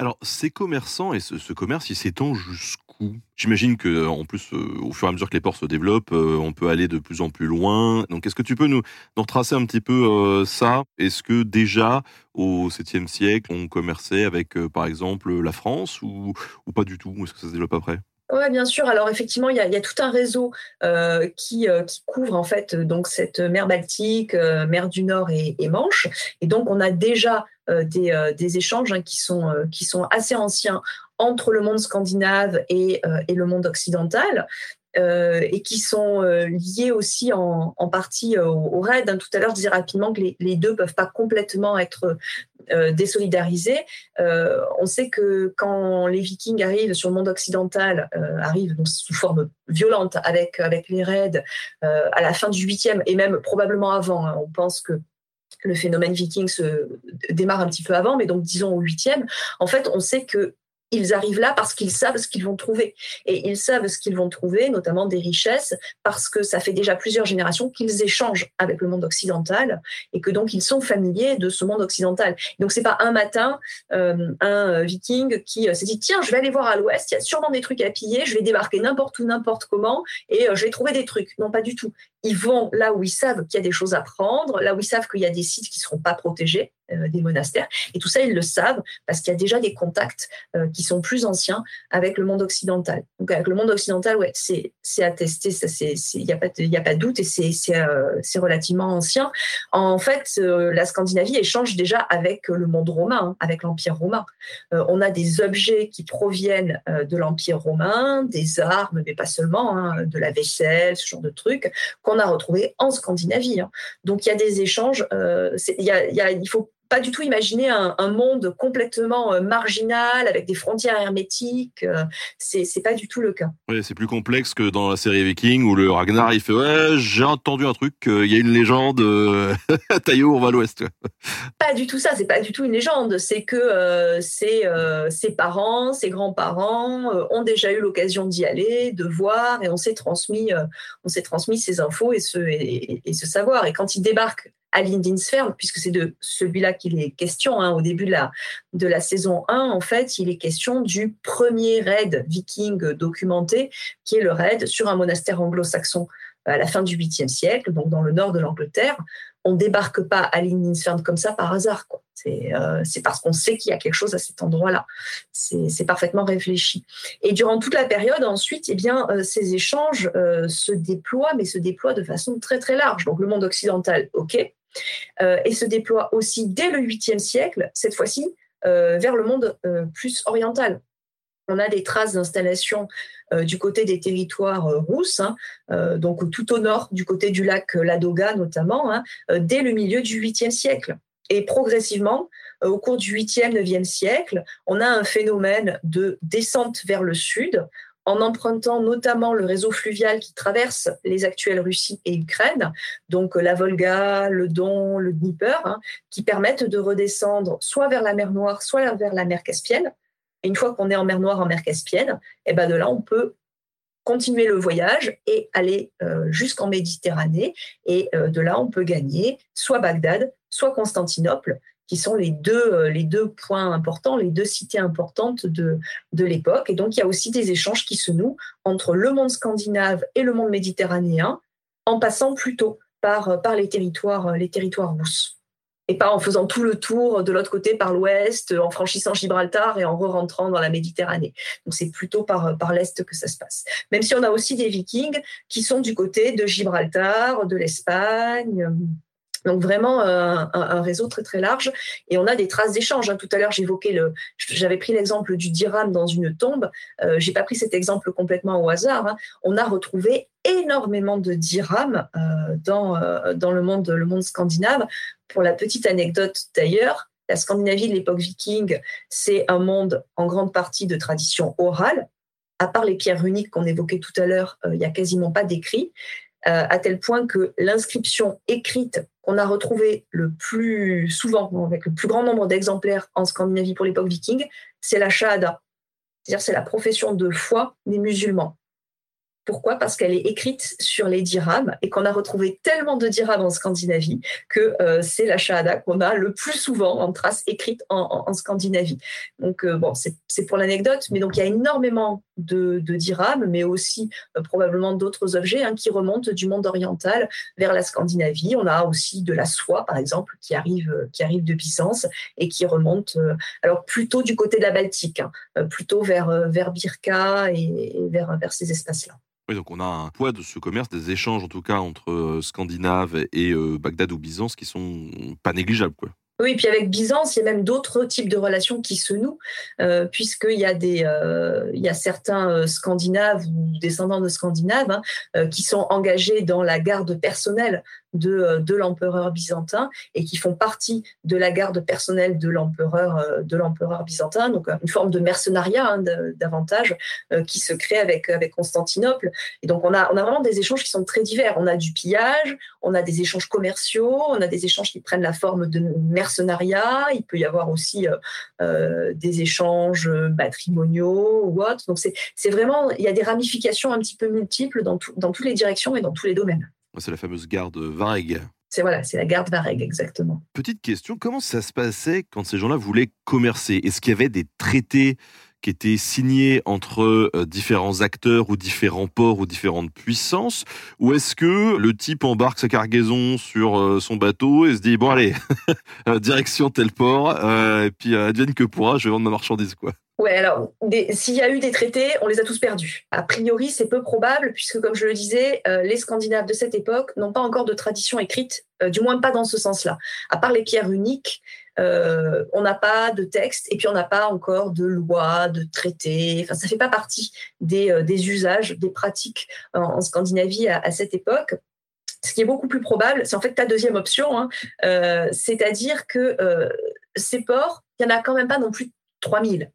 Alors, ces commerçants et ce, commerce, il s'étend jusqu'où? J'imagine que, en plus, euh, au fur et à mesure que les ports se développent, euh, on peut aller de plus en plus loin. Donc, est-ce que tu peux nous, nous retracer un petit peu euh, ça? Est-ce que déjà, au 7e siècle, on commerçait avec, par exemple, la France ou, ou pas du tout? Est-ce que ça se développe après? Oui, bien sûr. Alors effectivement, il y a, tout un réseau qui, qui, couvre en fait donc cette mer Baltique, mer du Nord et, Manche. Et donc on a déjà euh, euh, des, échanges hein, qui, sont, euh, qui sont assez anciens entre le monde scandinave et, le monde occidental. et qui sont liés aussi en, partie au, raid. Hein. Tout à l'heure, je disais rapidement que les, deux ne peuvent pas complètement être désolidarisés. on sait que quand les Vikings arrivent sur le monde occidental, arrivent sous forme violente avec, avec les raids à la fin du 8e et même probablement avant. Hein. On pense que le phénomène viking se démarre un petit peu avant, mais donc disons au huitième, en fait, on sait que ils arrivent là parce qu'ils savent ce qu'ils vont trouver. Et ils savent ce qu'ils vont trouver, notamment des richesses, parce que ça fait déjà plusieurs générations qu'ils échangent avec le monde occidental et que donc ils sont familiers de ce monde occidental. Donc c'est pas un matin euh, un viking qui euh, s'est dit tiens je vais aller voir à l'ouest, il y a sûrement des trucs à piller, je vais débarquer n'importe où, n'importe comment et euh, je vais trouver des trucs. Non pas du tout. Ils vont là où ils savent qu'il y a des choses à prendre, là où ils savent qu'il y a des sites qui seront pas protégés euh, des monastères. Et tout ça, ils le savent parce qu'il y a déjà des contacts euh, qui sont plus anciens avec le monde occidental. Donc avec le monde occidental, ouais, c'est attesté, il n'y a, pas de, a pas doute et c'est euh, relativement ancien. En fait, la Scandinavie échange déjà avec le monde romain, hein, avec l'Empire romain. on a des objets qui proviennent de l'Empire romain, des armes, mais pas seulement, hein, de la vaisselle, ce genre de trucs, a retrouvés en Scandinavie. Hein. Donc il y a des échanges. a, il, y il faut pas du tout imaginer un, monde complètement euh, marginal avec des frontières hermétiques. Euh, c'est, c'est pas du tout le cas. Oui, c'est plus complexe que dans la série Viking où le Ragnar il fait ouais j'ai entendu un truc, il y a une légende euh, Taillot on va à l'ouest. Pas du tout ça, c'est pas du tout une légende. C'est que ses, parents, ses grands-parents ont déjà eu l'occasion d'y aller, de voir et on s'est transmis, on s'est transmis ces infos et ce, et, et ce savoir. Et quand ils débarquent à Lindinsfern, puisque c'est de celui-là qu'il est question. Hein, au début de la, saison 1, en fait, il est question du premier raid viking documenté, qui est le raid sur un monastère anglo-saxon à la fin du 8e siècle, donc dans le nord de l'Angleterre. On débarque pas à Lindinsfern comme ça par hasard. Euh, c'est parce qu'on sait qu'il y a quelque chose à cet endroit-là. C'est parfaitement réfléchi. Et durant toute la période, ensuite, eh bien, euh, ces échanges euh, se déploient, mais se déploient de façon très très large. Donc le monde occidental, ok, et se déploie aussi dès le 8e siècle, cette fois-ci, euh, vers le monde euh, plus oriental. On a des traces d'installation du côté des territoires rousses, hein, donc tout au nord, du côté du lac Ladoga notamment, hein, dès le milieu du 8e siècle. Et progressivement, au cours du 8e, 9e siècle, on a un phénomène de descente vers le sud en empruntant notamment le réseau fluvial qui traverse les actuelles Russie et Ukraine, donc la Volga, le Don, le Dnieper, hein, qui permettent de redescendre soit vers la mer Noire, soit vers la mer Caspienne. Et une fois qu'on est en mer Noire, en mer Caspienne, et eh ben de là, on peut continuer le voyage et aller jusqu'en Méditerranée. Et de là, on peut gagner soit Bagdad, soit Constantinople, qui sont les deux, les deux points importants, les deux cités importantes de, l'époque. Et donc, il y a aussi des échanges qui se nouent entre le monde scandinave et le monde méditerranéen, en passant plutôt par, par les, territoires, les territoires russes et pas en faisant tout le tour de l'autre côté par l'ouest, en franchissant Gibraltar et en re-rentrant dans la Méditerranée. Donc c'est plutôt par, par l'est que ça se passe. Même si on a aussi des vikings qui sont du côté de Gibraltar, de l'Espagne. Donc vraiment euh, un, réseau très très large et on a des traces d'échange. Hein. Tout à l'heure j'évoquais le, j'avais pris l'exemple du dirham dans une tombe. Euh, J'ai pas pris cet exemple complètement au hasard. Hein. On a retrouvé énormément de dirhams euh, dans euh, dans le monde le monde scandinave. Pour la petite anecdote d'ailleurs, la Scandinavie de l'époque viking, c'est un monde en grande partie de tradition orale. À part les pierres runiques qu'on évoquait tout à l'heure, il n'y a quasiment pas d'écrit. Euh, à tel point que l'inscription écrite qu'on a retrouvée le plus souvent, avec le plus grand nombre d'exemplaires en Scandinavie pour l'époque viking, c'est la Shahada. C'est-à-dire c'est la profession de foi des musulmans. Pourquoi? Parce qu'elle est écrite sur les dirhams et qu'on a retrouvé tellement de dirhams en Scandinavie que euh, c'est la shahada qu'on a le plus souvent en trace écrite en, Scandinavie. Donc euh, bon, c'est pour l'anecdote, mais donc il y a énormément de, de dirhams, mais aussi euh, probablement d'autres objets hein, qui remontent du monde oriental vers la Scandinavie. On a aussi de la soie, par exemple, qui arrive, qui arrive de Byzance et qui remonte alors plutôt du côté de la Baltique, hein, plutôt vers, vers Birka et, vers, vers ces espaces-là donc on a un poids de ce commerce, des échanges en tout cas entre euh, Scandinaves et euh, Bagdad ou Byzance qui sont pas négligeables. Quoi. Oui, puis avec Byzance, il y a même d'autres types de relations qui se nouent, euh, puisqu'il y a il y a certains Scandinaves ou descendants de Scandinaves hein, qui sont engagés dans la garde personnelle de, euh, de l'empereur byzantin et qui font partie de la garde personnelle de l'empereur euh, de l'empereur byzantin. Donc euh, une forme de mercenariat hein, davantage qui se crée avec avec Constantinople. Et donc on a on a vraiment des échanges qui sont très divers. On a du pillage on a des échanges commerciaux on a des échanges qui prennent la forme de mercenariat il peut y avoir aussi des échanges matrimoniaux ou autres. Donc c'est vraiment il y a des ramifications un petit peu multiples dans dans toutes les directions et dans tous les domaines c'est la fameuse garde Vareg. C'est voilà, c'est la garde Vareg, exactement. Petite question, comment ça se passait quand ces gens-là voulaient commercer? Est-ce qu'il y avait des traités qui étaient signés entre euh, différents acteurs ou différents ports ou différentes puissances? Ou est-ce que le type embarque sa cargaison sur euh, son bateau et se dit, bon allez, direction tel port, euh, et puis advienne que pourra, je vais vendre ma marchandise quoi? Ouais, alors s'il y a eu des traités, on les a tous perdus. A priori, c'est peu probable puisque, comme je le disais, euh, les Scandinaves de cette époque n'ont pas encore de tradition écrite, euh, du moins pas dans ce sens-là. À part les pierres uniques, euh, on n'a pas de texte et puis on n'a pas encore de loi, de traité. Enfin, ça fait pas partie des, usages, des pratiques en, Scandinavie à, cette époque. Ce qui est beaucoup plus probable, c'est en fait ta deuxième option, hein, c'est-à-dire que ces ports, il n'y en a quand même pas non plus 3000.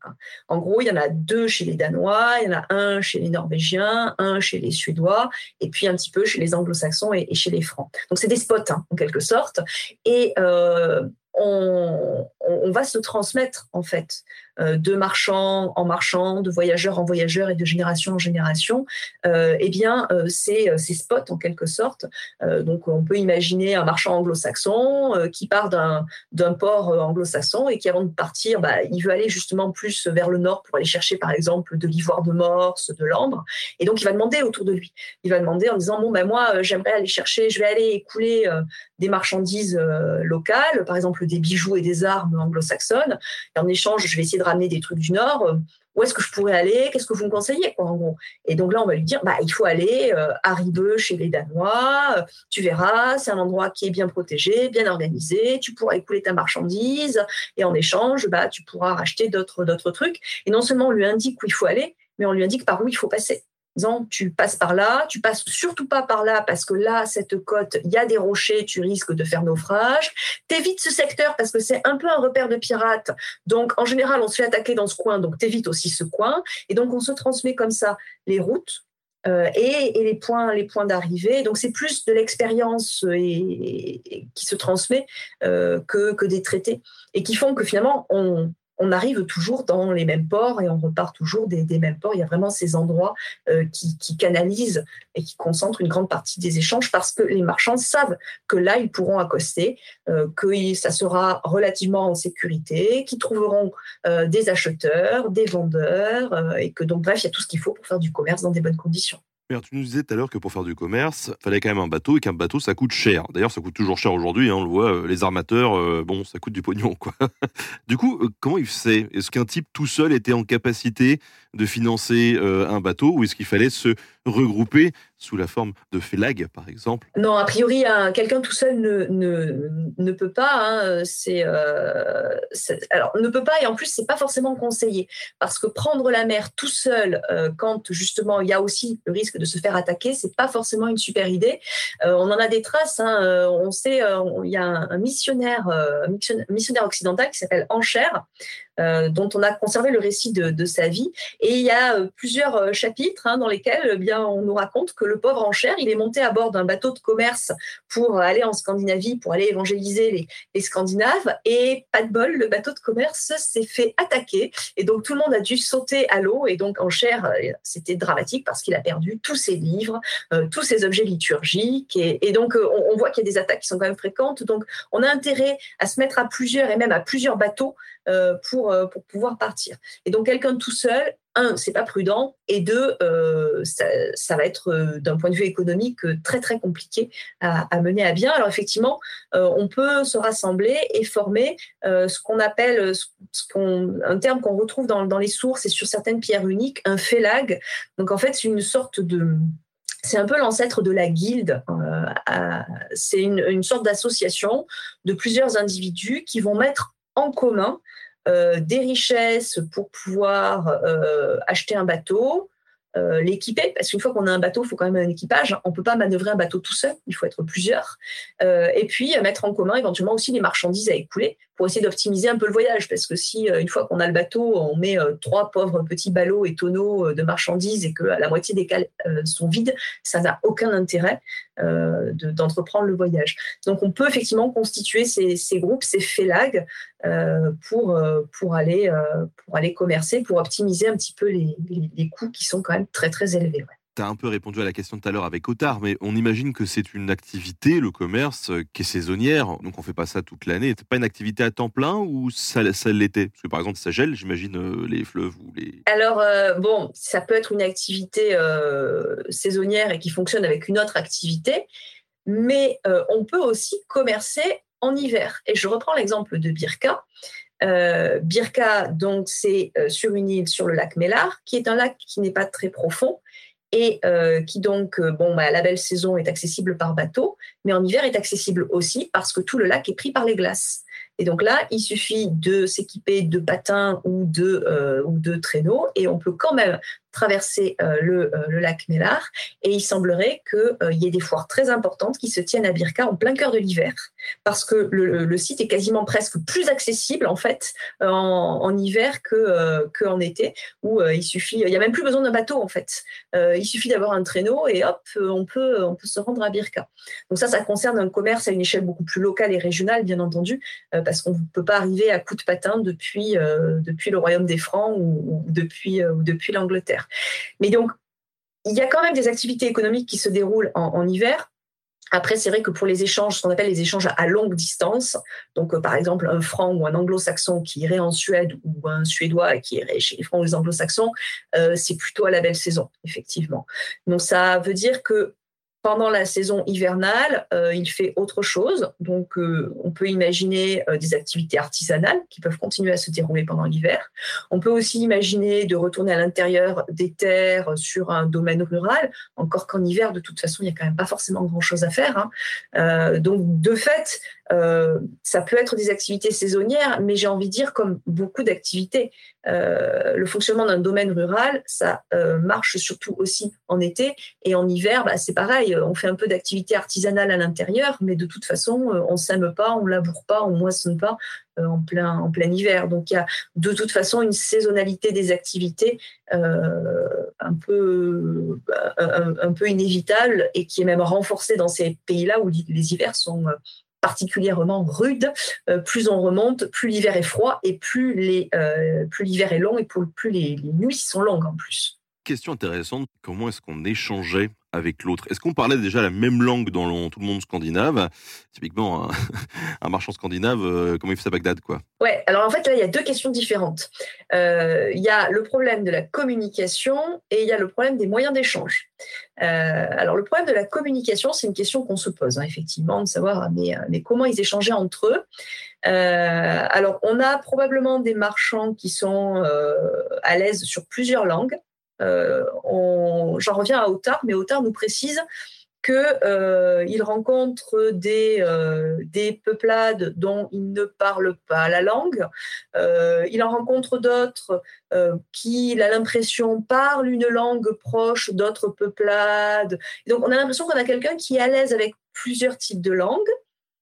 En gros, il y en a deux chez les Danois, il y en a un chez les Norvégiens, un chez les Suédois, et puis un petit peu chez les Anglo-Saxons et, chez les Francs. Donc, c'est des spots, hein, en quelque sorte. Et euh, on, va se transmettre en fait euh, de marchand en marchand, de voyageur en voyageur et de génération en génération. Euh, eh bien, euh, ces, spots en quelque sorte. donc, on peut imaginer un marchand anglo-saxon qui part d'un port anglo-saxon et qui, avant de partir, bah, il veut aller justement plus vers le nord pour aller chercher, par exemple, de l'ivoire de morse, de l'ambre. Et donc, il va demander autour de lui. Il va demander en disant bon ben moi, j'aimerais aller chercher, je vais aller écouler des marchandises locales, par exemple des bijoux et des armes anglo-saxonnes. Et en échange, je vais essayer de ramener des trucs du Nord. Euh, où est-ce que je pourrais aller? Qu'est-ce que vous me conseillez en gros? Et donc là, on va lui dire, bah, il faut aller euh, à Ribeux chez les Danois. Tu verras, c'est un endroit qui est bien protégé, bien organisé. Tu pourras écouler ta marchandise et en échange, bah, tu pourras racheter d'autres trucs. Et non seulement on lui indique où il faut aller, mais on lui indique par où il faut passer disant tu passes par là, tu passes surtout pas par là parce que là, cette côte, il y a des rochers, tu risques de faire naufrage. T'évites ce secteur parce que c'est un peu un repère de pirates. Donc, en général, on se fait attaquer dans ce coin, donc t'évites aussi ce coin. Et donc, on se transmet comme ça les routes. Euh, et, les points, les points d'arrivée. Donc c'est plus de l'expérience qui se transmet euh, que des traités et qui font que finalement on, on arrive toujours dans les mêmes ports et on repart toujours des, mêmes ports. Il y a vraiment ces endroits euh, qui, canalisent et qui concentrent une grande partie des échanges parce que les marchands savent que là, ils pourront accoster, euh, que ça sera relativement en sécurité, qu'ils trouveront euh, des acheteurs, des vendeurs et que donc, bref, il y a tout ce qu'il faut pour faire du commerce dans des bonnes conditions tu nous disais tout à l'heure que pour faire du commerce, fallait quand même un bateau et qu'un bateau, ça coûte cher. D'ailleurs, ça coûte toujours cher aujourd'hui. Hein, on le voit, euh, les armateurs, euh, bon, ça coûte du pognon. Quoi. du coup, euh, comment il fait? Est-ce qu'un type tout seul était en capacité de financer un bateau ou est-ce qu'il fallait se regrouper sous la forme de félag, par exemple? Non, a priori, quelqu'un tout seul ne, ne, ne peut pas. Hein, c'est, euh, alors, ne peut pas, et en plus, c'est pas forcément conseillé. Parce que prendre la mer tout seul, euh, quand justement il y a aussi le risque de se faire attaquer, c'est pas forcément une super idée. Euh, on en a des traces. Hein, on sait, il y a un, missionnaire, missionnaire occidental qui s'appelle Enchère, euh, dont on a conservé le récit de, sa vie. Et il y a euh, plusieurs euh, chapitres hein, dans lesquels eh bien, on nous raconte que le pauvre Enchère, il est monté à bord d'un bateau de commerce pour aller en Scandinavie, pour aller évangéliser les, Scandinaves. Et pas de bol, le bateau de commerce s'est fait attaquer. Et donc tout le monde a dû sauter à l'eau. Et donc Enchère, c'était dramatique parce qu'il a perdu tous ses livres, tous ses objets liturgiques. Et, donc on, voit qu'il y a des attaques qui sont quand même fréquentes. Donc on a intérêt à se mettre à plusieurs et même à plusieurs bateaux pour, euh, pour pouvoir partir. Et donc quelqu'un tout seul, un, c'est pas prudent, et deux, euh, ça, va être d'un point de vue économique très très compliqué à, mener à bien. Alors effectivement, on peut se rassembler et former ce qu'on appelle, un terme qu'on retrouve dans, les sources et sur certaines pierres uniques, un félag. Donc en fait, c'est une sorte de c'est un peu l'ancêtre de la guilde. c'est une, sorte d'association de plusieurs individus qui vont mettre en commun euh, des richesses pour pouvoir euh, acheter un bateau, euh, l'équiper, parce qu'une fois qu'on a un bateau, il faut quand même un équipage. On ne peut pas manœuvrer un bateau tout seul, il faut être plusieurs. et puis mettre en commun éventuellement aussi les marchandises à écouler pour essayer d'optimiser un peu le voyage. Parce que si, une fois qu'on a le bateau, on met trois pauvres petits ballots et tonneaux de marchandises et que la moitié des cales sont vides, ça n'a aucun intérêt d'entreprendre le voyage. Donc on peut effectivement constituer ces, groupes, ces félags, euh, pour, euh, pour, aller, euh, pour aller commercer, pour optimiser un petit peu les, les, coûts qui sont quand même très très élevés. Tu as un peu répondu à la question tout à l'heure avec Otard, mais on imagine que c'est une activité, le commerce, qui est saisonnière, donc on fait pas ça toute l'année. C'est pas une activité à temps plein ou ça, ça l'était? Parce que par exemple, ça gèle, j'imagine, les fleuves ou les... Alors, bon, ça peut être une activité saisonnière et qui fonctionne avec une autre activité, mais on peut aussi commercer en hiver. Et je reprends l'exemple de Birka. Euh, Birka, donc, c'est euh, sur une île sur le lac Mellar, qui est un lac qui n'est pas très profond et euh, qui donc, bon, bah, la belle saison est accessible par bateau, mais en hiver est accessible aussi parce que tout le lac est pris par les glaces. Et donc là, il suffit de s'équiper de patins ou de, ou de traîneaux et on peut quand même traverser euh, le, euh, le, lac Mélar. Et il semblerait qu'il euh, y ait des foires très importantes qui se tiennent à Birka en plein cœur de l'hiver, parce que le, site est quasiment presque plus accessible en fait en, hiver que, que en été, où il suffit, il n'y a même plus besoin d'un bateau en fait. il suffit d'avoir un traîneau et hop, on peut, on peut se rendre à Birka. Donc ça, ça concerne un commerce à une échelle beaucoup plus locale et régionale, bien entendu, parce qu'on ne peut pas arriver à coup de patin depuis, depuis le royaume des Francs ou depuis, ou depuis l'Angleterre. Mais donc, il y a quand même des activités économiques qui se déroulent en, hiver. Après, c'est vrai que pour les échanges, ce qu'on appelle les échanges à longue distance, donc euh, par exemple un franc ou un anglo-saxon qui irait en Suède ou un suédois qui irait chez les francs ou les anglo-saxons, euh, c'est plutôt à la belle saison, effectivement. Donc ça veut dire que pendant la saison hivernale, euh, il fait autre chose. Donc, euh, on peut imaginer euh, des activités artisanales qui peuvent continuer à se dérouler pendant l'hiver. On peut aussi imaginer de retourner à l'intérieur des terres sur un domaine rural, encore qu'en hiver, de toute façon, il n'y a quand même pas forcément grand-chose à faire. Hein. donc, de fait, ça peut être des activités saisonnières, mais j'ai envie de dire comme beaucoup d'activités. Le fonctionnement d'un domaine rural, ça marche surtout aussi en été et en hiver, bah, c'est pareil. On fait un peu d'activité artisanale à l'intérieur, mais de toute façon, on sème pas, on laboure pas, on moissonne pas en plein en plein hiver. Donc il y a de toute façon une saisonnalité des activités un peu un, peu inévitable et qui est même renforcée dans ces pays-là où les hivers sont particulièrement rude. plus on remonte, plus l'hiver est froid et plus les l'hiver est long et plus les, les nuits sont longues en plus. Question intéressante, comment est-ce qu'on échangeait avec l'autre Est-ce qu'on parlait déjà la même langue dans tout le monde scandinave? Typiquement, un, marchand scandinave, euh, comment il fait ça à Bagdad quoi? Ouais, alors en fait, là, il y a deux questions différentes. Euh, il y a le problème de la communication et il y a le problème des moyens d'échange. Euh, alors, le problème de la communication, c'est une question qu'on se pose, hein, effectivement, de savoir ah, mais, comment ils échangeaient entre eux. alors, on a probablement des marchands qui sont à l'aise sur plusieurs langues. Euh, j'en reviens à Otard, mais Otard nous précise qu'il euh, rencontre des, euh, des peuplades dont il ne parle pas la langue. il en rencontre d'autres qui, il a l'impression, parlent une langue proche d'autres peuplades. donc, on a l'impression qu'on a quelqu'un qui est à l'aise avec plusieurs types de langues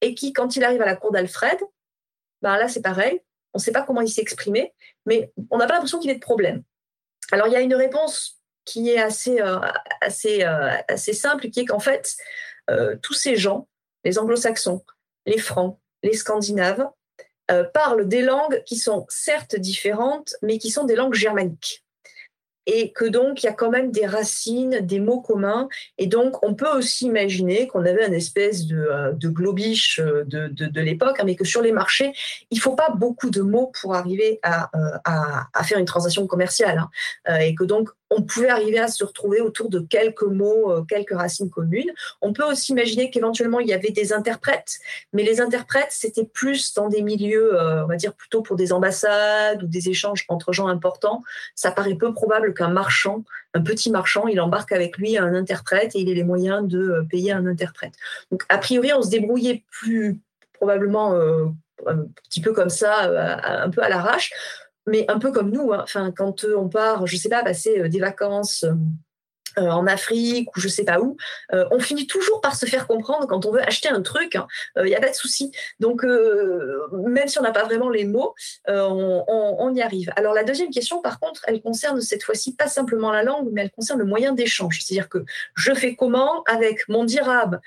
et qui, quand il arrive à la cour d'Alfred, ben là, c'est pareil. On ne sait pas comment il s'est exprimé, mais on n'a pas l'impression qu'il ait de problème. Alors, il y a une réponse qui est assez, euh, euh, simple, qui est qu'en fait, euh, tous ces gens, les anglo-saxons, les francs, les scandinaves, parlent des langues qui sont certes différentes, mais qui sont des langues germaniques et que donc il y a quand même des racines, des mots communs, et donc on peut aussi imaginer qu'on avait une espèce de, euh, globiche euh, de, de, l'époque, hein, mais que sur les marchés, il faut pas beaucoup de mots pour arriver à, euh, à, à faire une transaction commerciale, hein, et que donc on pouvait arriver à se retrouver autour de quelques mots, quelques racines communes. On peut aussi imaginer qu'éventuellement il y avait des interprètes, mais les interprètes c'était plus dans des milieux, on va dire plutôt pour des ambassades ou des échanges entre gens importants. Ça paraît peu probable qu'un marchand, un petit marchand, il embarque avec lui un interprète et il ait les moyens de euh, payer un interprète. Donc, a priori, on se débrouillait plus probablement euh, un petit peu comme ça, euh, un peu à l'arrache, mais un peu comme nous. Hein. Enfin, quand on part, je sais pas, passer des vacances euh, en Afrique ou je sais pas où, euh, on finit toujours par se faire comprendre quand on veut acheter un truc. Il hein, n'y euh, a pas de souci. Donc, même si on n'a pas vraiment les mots, on, y arrive. Alors, la deuxième question, par contre, elle concerne cette fois-ci pas simplement la langue, mais elle concerne le moyen d'échange. C'est-à-dire que je fais comment avec mon dirham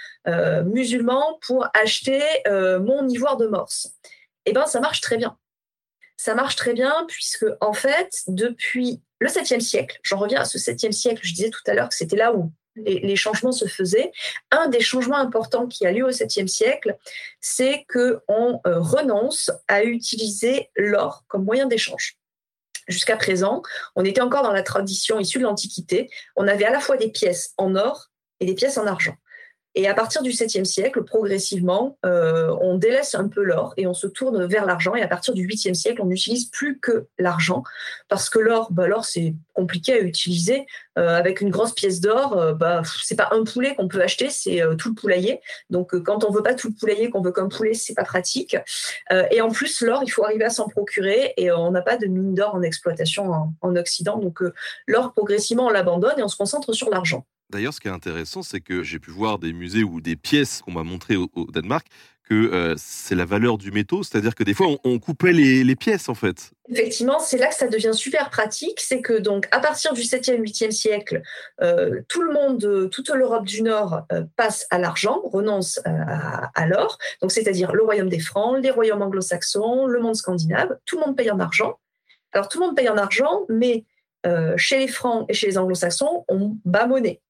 musulman pour acheter mon ivoire de morse? Eh bien, ça marche très bien ça marche très bien puisque en fait, depuis le 7e siècle, j'en reviens à ce 7e siècle, je disais tout à l'heure que c'était là où les, changements se faisaient. Un des changements importants qui a lieu au 7e siècle, c'est qu'on euh, renonce à utiliser l'or comme moyen d'échange. Jusqu'à présent, on était encore dans la tradition issue de l'Antiquité. On avait à la fois des pièces en or et des pièces en argent. Et à partir du 7e siècle, progressivement, euh, on délaisse un peu l'or et on se tourne vers l'argent. Et à partir du 8e siècle, on n'utilise plus que l'argent parce que l'or, bah, l'or c'est compliqué à utiliser. Euh, avec une grosse pièce d'or, euh, bah, c'est pas un poulet qu'on peut acheter, c'est euh, tout le poulailler. Donc quand on veut pas tout le poulailler, qu'on veut qu'un poulet, c'est pas pratique. et en plus, l'or, il faut arriver à s'en procurer et on n'a pas de mine d'or en exploitation en, en Occident. Donc l'or, progressivement, on l'abandonne et on se concentre sur l'argent. D'ailleurs, ce qui est intéressant, c'est que j'ai pu voir des musées ou des pièces qu'on m'a montrées au, Danemark, que euh, c'est la valeur du métaux, c'est-à-dire que des fois, on, coupait les, pièces, en fait. Effectivement, c'est là que ça devient super pratique, c'est que donc à partir du 7e, 8e siècle, euh, tout le monde, toute l'Europe du Nord euh, passe à l'argent, renonce à, l'or, donc c'est-à-dire le royaume des Francs, les royaumes anglo-saxons, le monde scandinave, tout le monde paye en argent. Alors tout le monde paye en argent, mais chez les Francs et chez les anglo-saxons, on bat monnaie.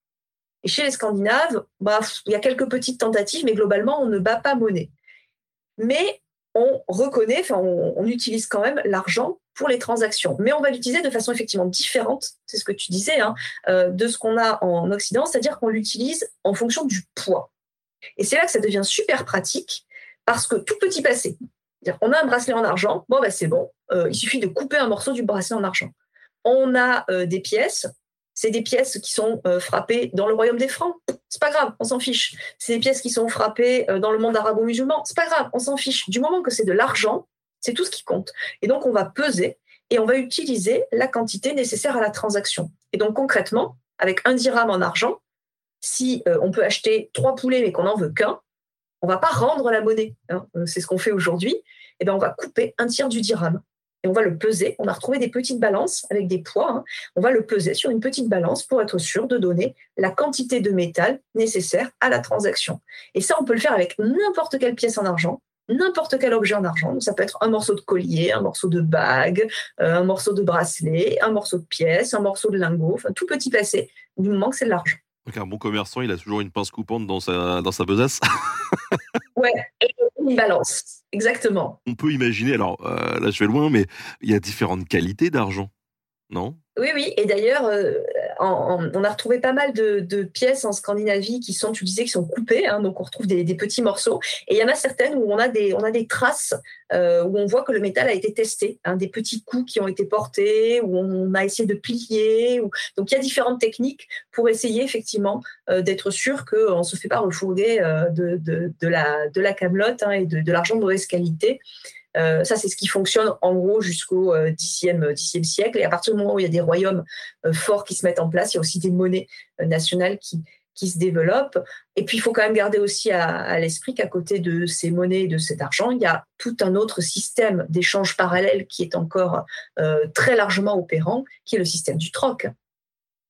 Et chez les Scandinaves, bah, il y a quelques petites tentatives, mais globalement, on ne bat pas monnaie. Mais on reconnaît, on, utilise quand même l'argent pour les transactions. Mais on va l'utiliser de façon effectivement différente, c'est ce que tu disais, hein, euh, de ce qu'on a en Occident, c'est-à-dire qu'on l'utilise en fonction du poids. Et c'est là que ça devient super pratique, parce que tout petit passé, on a un bracelet en argent, bon, bah, c'est bon, euh, il suffit de couper un morceau du bracelet en argent. On a euh, des pièces, c'est des pièces qui sont euh, frappées dans le royaume des Francs. C'est pas grave, on s'en fiche. C'est des pièces qui sont frappées euh, dans le monde arabo-musulman. C'est pas grave, on s'en fiche. Du moment que c'est de l'argent, c'est tout ce qui compte. Et donc on va peser et on va utiliser la quantité nécessaire à la transaction. Et donc concrètement, avec un dirham en argent, si euh, on peut acheter trois poulets mais qu'on n'en veut qu'un, on va pas rendre la monnaie. Hein. C'est ce qu'on fait aujourd'hui. Et eh ben on va couper un tiers du dirham. Et on va le peser. On a retrouvé des petites balances avec des poids. Hein. On va le peser sur une petite balance pour être sûr de donner la quantité de métal nécessaire à la transaction. Et ça, on peut le faire avec n'importe quelle pièce en argent, n'importe quel objet en argent. Donc, ça peut être un morceau de collier, un morceau de bague, euh, un morceau de bracelet, un morceau de pièce, un morceau de lingot, enfin tout petit placé, du moment que c'est de l'argent. Un bon commerçant, il a toujours une pince coupante dans sa, dans sa besace Ouais, et une balance, exactement. On peut imaginer, alors euh, là je vais loin, mais il y a différentes qualités d'argent, oui, oui. Et d'ailleurs, euh, on a retrouvé pas mal de, pièces en Scandinavie qui sont, tu disais, qui sont coupées. Hein, donc, on retrouve des, petits morceaux. Et il y en a certaines où on a des, traces euh, où on voit que le métal a été testé. Hein, des petits coups qui ont été portés, où on a essayé de plier. Donc, il y a différentes techniques pour essayer effectivement euh, d'être sûr qu'on ne se fait pas refourguer de, la, de camelote hein, et de, l'argent de mauvaise qualité. Euh, ça, c'est ce qui fonctionne en gros jusqu'au Xe euh, euh, siècle. Et à partir du moment où il y a des royaumes forts qui se mettent en place, il y a aussi des monnaies nationales qui, qui se développent. Et puis, il faut quand même garder aussi à, l'esprit qu'à côté de ces monnaies et de cet argent, il y a tout un autre système d'échange parallèle qui est encore très largement opérant, qui est le système du troc.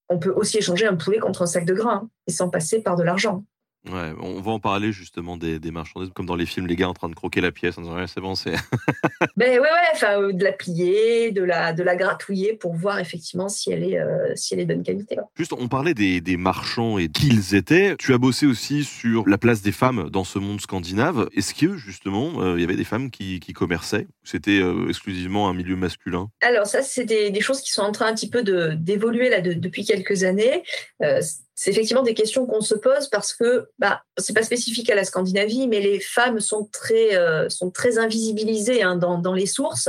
On peut aussi échanger un poulet contre un sac de grains hein, et sans passer par de l'argent. Ouais, on va en parler justement des, des, marchandises, comme dans les films, les gars en train de croquer la pièce en disant c'est bon, c'est. ben ouais, ouais, enfin, euh, de la plier, de la, de la gratouiller pour voir effectivement si elle est, euh, si elle est de bonne qualité. Juste, on parlait des, des marchands et qui ils étaient. Tu as bossé aussi sur la place des femmes dans ce monde scandinave. Est-ce que justement, euh, il y avait des femmes qui, qui commerçaient C'était exclusivement un milieu masculin? Alors, ça, c'est des, des, choses qui sont en train un petit peu d'évoluer là depuis quelques années c'est effectivement des questions qu'on se pose parce que bah, c'est pas spécifique à la Scandinavie, mais les femmes sont très, euh, sont très invisibilisées hein, dans, dans, les sources.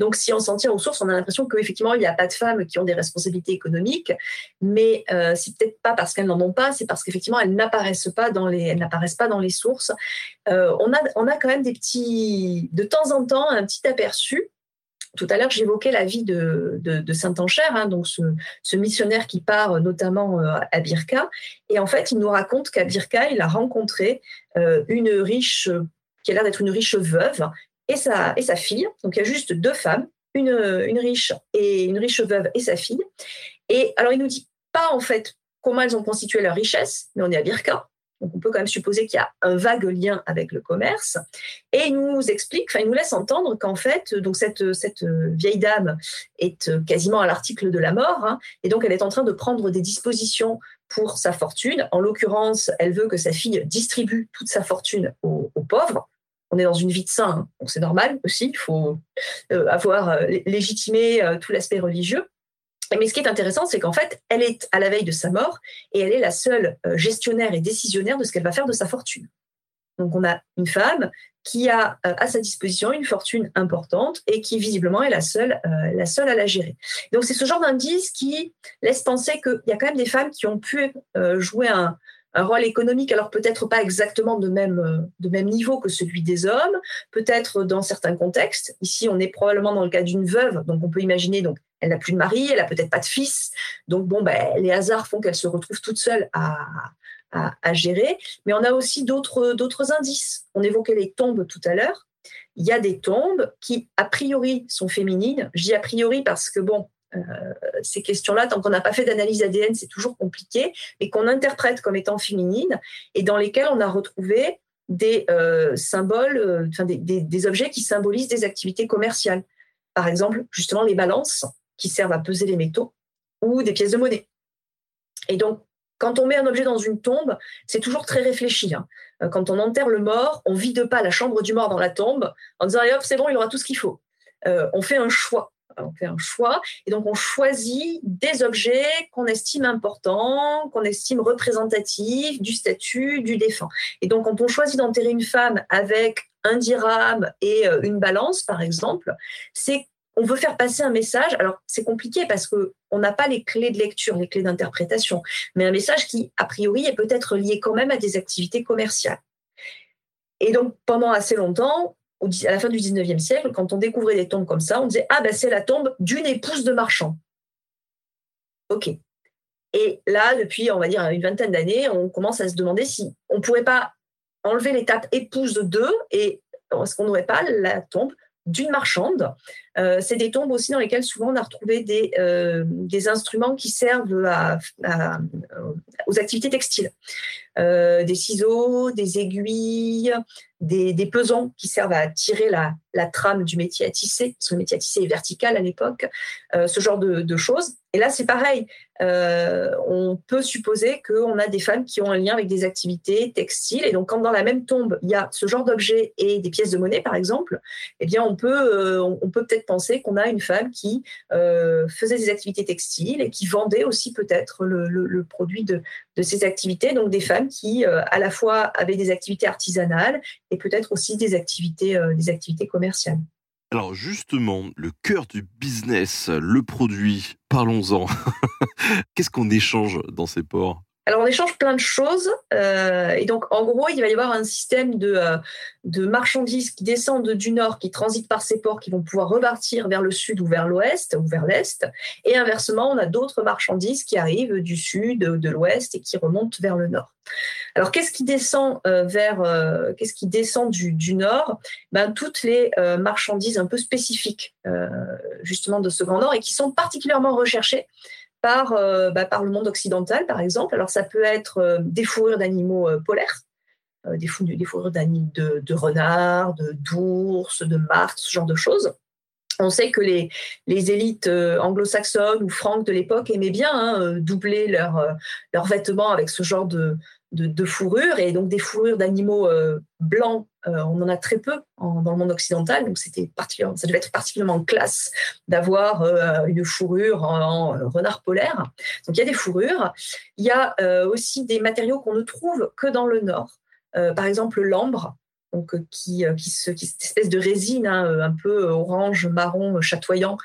Donc, si on s'en tient aux sources, on a l'impression qu'effectivement, il n'y a pas de femmes qui ont des responsabilités économiques, mais euh, c'est peut-être pas parce qu'elles n'en ont pas, c'est parce qu'effectivement, elles n'apparaissent pas dans les, elles n'apparaissent pas dans les sources. Euh, on, a, on a quand même des petits, de temps en temps, un petit aperçu tout à l'heure, j'évoquais la vie de, de, Saint-Ancher, hein, donc ce, missionnaire qui part euh, notamment euh, à Birka. Et en fait, il nous raconte qu'à Birka, il a rencontré euh, une riche, qui a l'air d'être une riche veuve, et sa, et sa fille. Donc il y a juste deux femmes, une, une riche et une riche veuve et sa fille. Et alors, il nous dit pas en fait comment elles ont constitué leur richesse, mais on est à Birka. Donc on peut quand même supposer qu'il y a un vague lien avec le commerce. Et il nous explique, enfin il nous laisse entendre qu'en fait, cette, vieille dame est quasiment à l'article de la mort, hein, et donc elle est en train de prendre des dispositions pour sa fortune. En l'occurrence, elle veut que sa fille distribue toute sa fortune aux, pauvres. On est dans une vie de saint, hein, c'est normal aussi, il faut euh, avoir euh, légitimé euh, tout l'aspect religieux. Mais ce qui est intéressant, c'est qu'en fait, elle est à la veille de sa mort et elle est la seule euh, gestionnaire et décisionnaire de ce qu'elle va faire de sa fortune. Donc on a une femme qui a euh, à sa disposition une fortune importante et qui visiblement est la seule, euh, la seule à la gérer. Donc c'est ce genre d'indice qui laisse penser qu'il y a quand même des femmes qui ont pu jouer un, rôle économique, alors peut-être pas exactement de même, de même niveau que celui des hommes, peut-être dans certains contextes. Ici, on est probablement dans le cas d'une veuve, donc on peut imaginer donc elle n'a plus de mari, elle n'a peut-être pas de fils. Donc, bon, ben, les hasards font qu'elle se retrouve toute seule à, gérer. Mais on a aussi d'autres indices. On évoquait les tombes tout à l'heure. Il y a des tombes qui, a priori, sont féminines. Je dis a priori parce que, bon, euh, ces questions-là, tant qu'on n'a pas fait d'analyse ADN, c'est toujours compliqué, mais qu'on interprète comme étant féminines et dans lesquelles on a retrouvé des euh, symboles, euh, des, objets qui symbolisent des activités commerciales. Par exemple, justement, les balances qui servent à peser les métaux ou des pièces de monnaie. Et donc, quand on met un objet dans une tombe, c'est toujours très réfléchi. Hein. Euh, quand on enterre le mort, on vide pas la chambre du mort dans la tombe en disant hop, c'est bon, il aura tout ce qu'il faut. Euh, on fait un choix. On fait un choix et donc on choisit des objets qu'on estime importants, qu'on estime représentatifs du statut du défunt. Et donc quand on choisit d'enterrer une femme avec un dirham et euh, une balance, par exemple, c'est on veut faire passer un message. Alors, c'est compliqué parce qu'on n'a pas les clés de lecture, les clés d'interprétation, mais un message qui, a priori, est peut-être lié quand même à des activités commerciales. Et donc, pendant assez longtemps, à la fin du 19e siècle, quand on découvrait des tombes comme ça, on disait Ah, ben, c'est la tombe d'une épouse de marchand. OK. Et là, depuis, on va dire, une vingtaine d'années, on commence à se demander si on ne pourrait pas enlever l'étape épouse de et est-ce qu'on n'aurait pas la tombe d'une marchande Euh, c'est des tombes aussi dans lesquelles souvent on a retrouvé des, euh, des instruments qui servent à, aux activités textiles. des ciseaux, des aiguilles, des, des, pesons qui servent à tirer la, la, trame du métier à tisser, parce que le métier à tisser est vertical à l'époque, ce genre de, de, choses. Et là, c'est pareil. On peut supposer qu'on a des femmes qui ont un lien avec des activités textiles. Et donc, quand dans la même tombe, il y a ce genre d'objets et des pièces de monnaie, par exemple, eh bien, on peut, peut peut-être penser qu'on a une femme qui euh, faisait des activités textiles et qui vendait aussi peut-être le, produit de, ces activités. Donc des femmes qui euh, à la fois avaient des activités artisanales et peut-être aussi des activités, euh, des activités commerciales. Alors justement, le cœur du business, le produit, parlons-en. Qu'est-ce qu'on échange dans ces ports? Alors on échange plein de choses euh, et donc en gros il va y avoir un système de, euh, de marchandises qui descendent du nord, qui transitent par ces ports, qui vont pouvoir repartir vers le sud ou vers l'ouest ou vers l'est et inversement on a d'autres marchandises qui arrivent du sud, de l'ouest et qui remontent vers le nord. Alors qu'est-ce qui descend euh, vers qu'est-ce qui descend du, du nord? Ben toutes les marchandises un peu spécifiques justement de ce grand nord et qui sont particulièrement recherchées par, euh, bah, par le monde occidental, par exemple. Alors, ça peut être euh, des fourrures d'animaux euh, polaires, des, fourrures d'animaux de, de renards, d'ours, de, de ce genre de choses. On sait que les, élites anglo-saxonnes ou franques de l'époque aimaient bien hein, doubler leurs leur vêtements avec ce genre de, de, fourrures et donc des fourrures d'animaux blancs, euh, on en a très peu dans le monde occidental, donc c'était ça devait être particulièrement classe d'avoir euh, une fourrure en, renard polaire. Donc il y a des fourrures. Il y a aussi des matériaux qu'on ne trouve que dans le nord, par exemple l'ambre. Donc, qui, qui, cette espèce de résine hein, un peu orange, marron, chatoyant,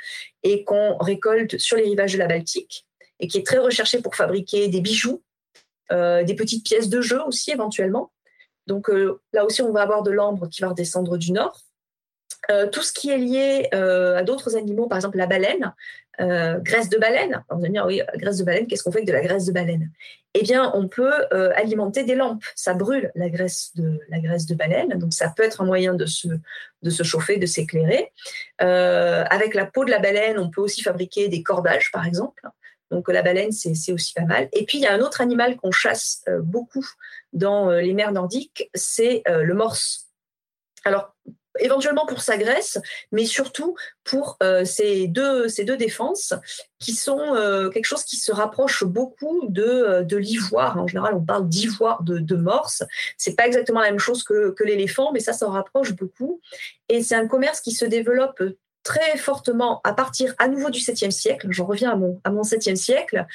et qu'on récolte sur les rivages de la Baltique, et qui est très recherché pour fabriquer des bijoux, euh, des petites pièces de jeu aussi éventuellement. Donc euh, là aussi, on va avoir de l'ambre qui va redescendre du nord. Euh, tout ce qui est lié à d'autres animaux, par exemple la baleine, graisse de baleine. On va dire, oui, graisse de baleine, qu'est-ce qu'on fait avec de la graisse de baleine? Eh bien, on peut alimenter des lampes. Ça brûle la graisse, de, la graisse de baleine, donc ça peut être un moyen de se, de se chauffer, de s'éclairer. avec la peau de la baleine, on peut aussi fabriquer des cordages, par exemple. Donc la baleine, c'est aussi pas mal. Et puis il y a un autre animal qu'on chasse euh, beaucoup dans euh, les mers nordiques, c'est euh, le morse. Alors éventuellement pour sa graisse, mais surtout pour ces, deux, ces deux défenses qui sont quelque chose qui se rapproche beaucoup de, de l'ivoire. En général, on parle d'ivoire de, de morse. C'est pas exactement la même chose que, que l'éléphant, mais ça s'en rapproche beaucoup. Et c'est un commerce qui se développe très fortement à partir à nouveau du 7e siècle, j'en reviens à mon, à mon 7e siècle,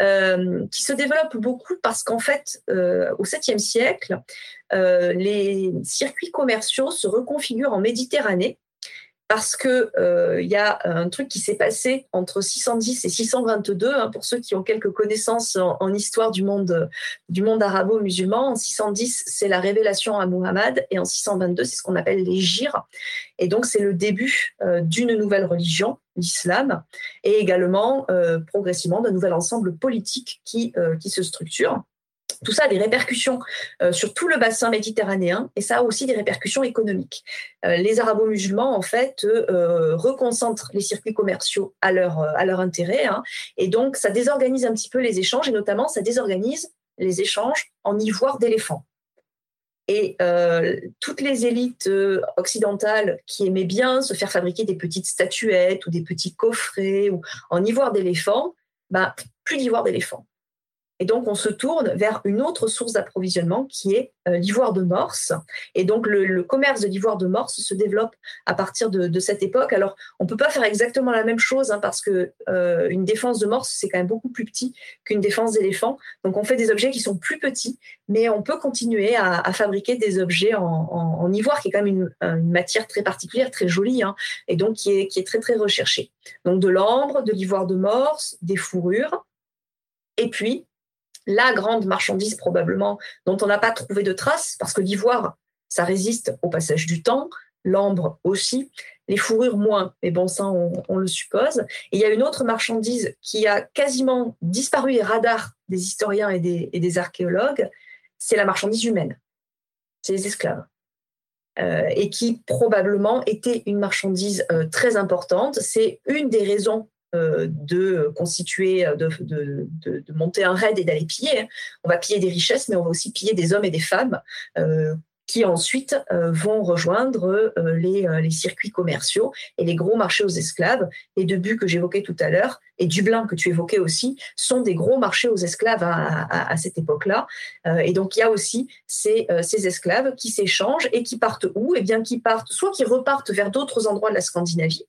euh, qui se développe beaucoup parce qu'en fait, euh, au 7e siècle, euh, les circuits commerciaux se reconfigurent en Méditerranée parce que il y a un truc qui s'est passé entre 610 et 622 hein, pour ceux qui ont quelques connaissances en, histoire du monde du monde arabo-musulman en 610 c'est la révélation à Muhammad et en 622 c'est ce qu'on appelle les gyres et donc, c'est le début euh, d'une nouvelle religion, l'islam, et également euh, progressivement d'un nouvel ensemble politique qui, euh, qui se structure. Tout ça a des répercussions sur tout le bassin méditerranéen et ça a aussi des répercussions économiques. les arabo-musulmans, en fait, reconcentrent les circuits commerciaux à leur, intérêt hein, et donc ça désorganise un petit peu les échanges et notamment ça désorganise les échanges en ivoire d'éléphant. Et euh, toutes les élites euh, occidentales qui aimaient bien se faire fabriquer des petites statuettes ou des petits coffrets ou en ivoire d'éléphant, bah, plus d'ivoire d'éléphant. Et donc, on se tourne vers une autre source d'approvisionnement qui est euh, l'ivoire de morse. Et donc, le, commerce de l'ivoire de morse se développe à partir de, cette époque. Alors, on ne peut pas faire exactement la même chose hein, parce que euh, une défense de morse, c'est quand même beaucoup plus petit qu'une défense d'éléphant. Donc, on fait des objets qui sont plus petits, mais on peut continuer à, fabriquer des objets en, ivoire, qui est quand même une, matière très particulière, très jolie, hein, et donc qui est, qui est très, très recherchée. Donc, de l'ambre, de l'ivoire de morse, des fourrures. Et puis, la grande marchandise probablement dont on n'a pas trouvé de traces, parce que l'ivoire, ça résiste au passage du temps, l'ambre aussi, les fourrures moins, mais bon, ça, on, le suppose. Et il y a une autre marchandise qui a quasiment disparu des radars des historiens et des, et des archéologues, c'est la marchandise humaine. C'est les esclaves. et qui probablement était une marchandise très importante. C'est une des raisons de constituer, de, de, de, monter un raid et d'aller piller. On va piller des richesses, mais on va aussi piller des hommes et des femmes qui ensuite euh, vont rejoindre euh, les, euh, les, circuits commerciaux et les gros marchés aux esclaves. Les deux buts que j'évoquais tout à l'heure et Dublin que tu évoquais aussi sont des gros marchés aux esclaves à, à, cette époque-là. et donc il y a aussi ces, ces esclaves qui s'échangent et qui partent où? Eh bien qui partent, soit qui repartent vers d'autres endroits de la Scandinavie,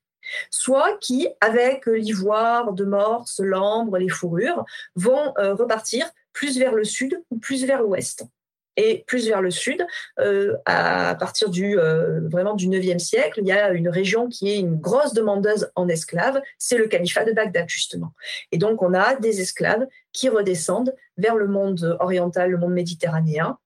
soit qui, avec l'ivoire de morse, l'ambre, les fourrures, vont repartir plus vers le sud ou plus vers l'ouest et plus vers le sud, euh, à partir du euh, vraiment du 9e siècle, il y a une région qui est une grosse demandeuse en esclaves, c'est le califat de Bagdad justement. Et donc on a des esclaves qui redescendent vers le monde oriental, le monde méditerranéen,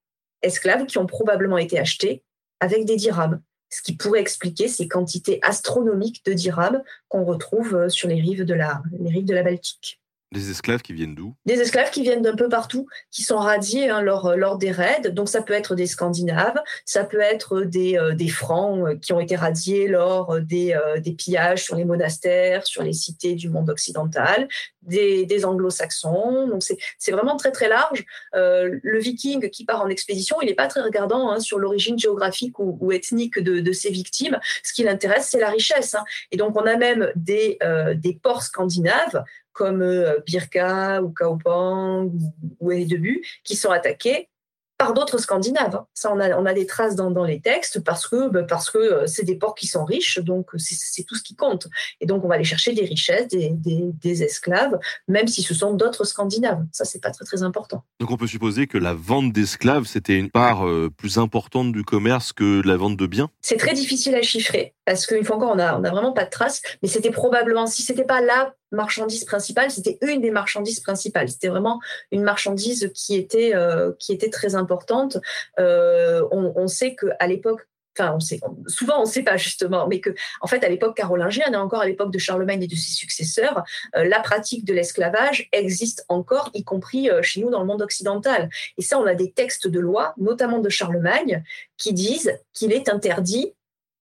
esclaves qui ont probablement été achetés avec des dirhams, ce qui pourrait expliquer ces quantités astronomiques de dirhams qu'on retrouve euh, sur les rives de la, les rives de la Baltique. Des esclaves qui viennent d'où? Des esclaves qui viennent d'un peu partout, qui sont radiés hein, lors, lors, des raids. Donc ça peut être des Scandinaves, ça peut être des, euh, des Francs euh, qui ont été radiés lors des, euh, des, pillages sur les monastères, sur les cités du monde occidental, des, des Anglo-Saxons. Donc c'est vraiment très très large. le Viking qui part en expédition, il n'est pas très regardant hein, sur l'origine géographique ou, ou, ethnique de, de ses victimes. Ce qui l'intéresse, c'est la richesse. Hein. Et donc on a même des, des ports scandinaves comme euh, Birka ou Kaupang ou, Debut, qui sont attaqués par d'autres Scandinaves. Hein. Ça, on a, on a des traces dans, dans les textes parce que bah, parce que euh, c'est des ports qui sont riches, donc c'est tout ce qui compte. Et donc on va aller chercher des richesses, des, des, des esclaves, même si ce sont d'autres Scandinaves. Ça, c'est pas très très important. Donc on peut supposer que la vente d'esclaves c'était une part euh, plus importante du commerce que la vente de biens? C'est très difficile à chiffrer parce qu'une fois encore, on a on a vraiment pas de traces, mais c'était probablement si c'était pas là marchandise principale, c'était une des marchandises principales. C'était vraiment une marchandise qui était, euh, qui était très importante. Euh, on, on, sait qu'à l'époque, enfin, on sait, souvent on ne sait pas justement, mais que, en fait, à l'époque carolingienne et encore à l'époque de Charlemagne et de ses successeurs, euh, la pratique de l'esclavage existe encore, y compris euh, chez nous dans le monde occidental. Et ça, on a des textes de loi, notamment de Charlemagne, qui disent qu'il est interdit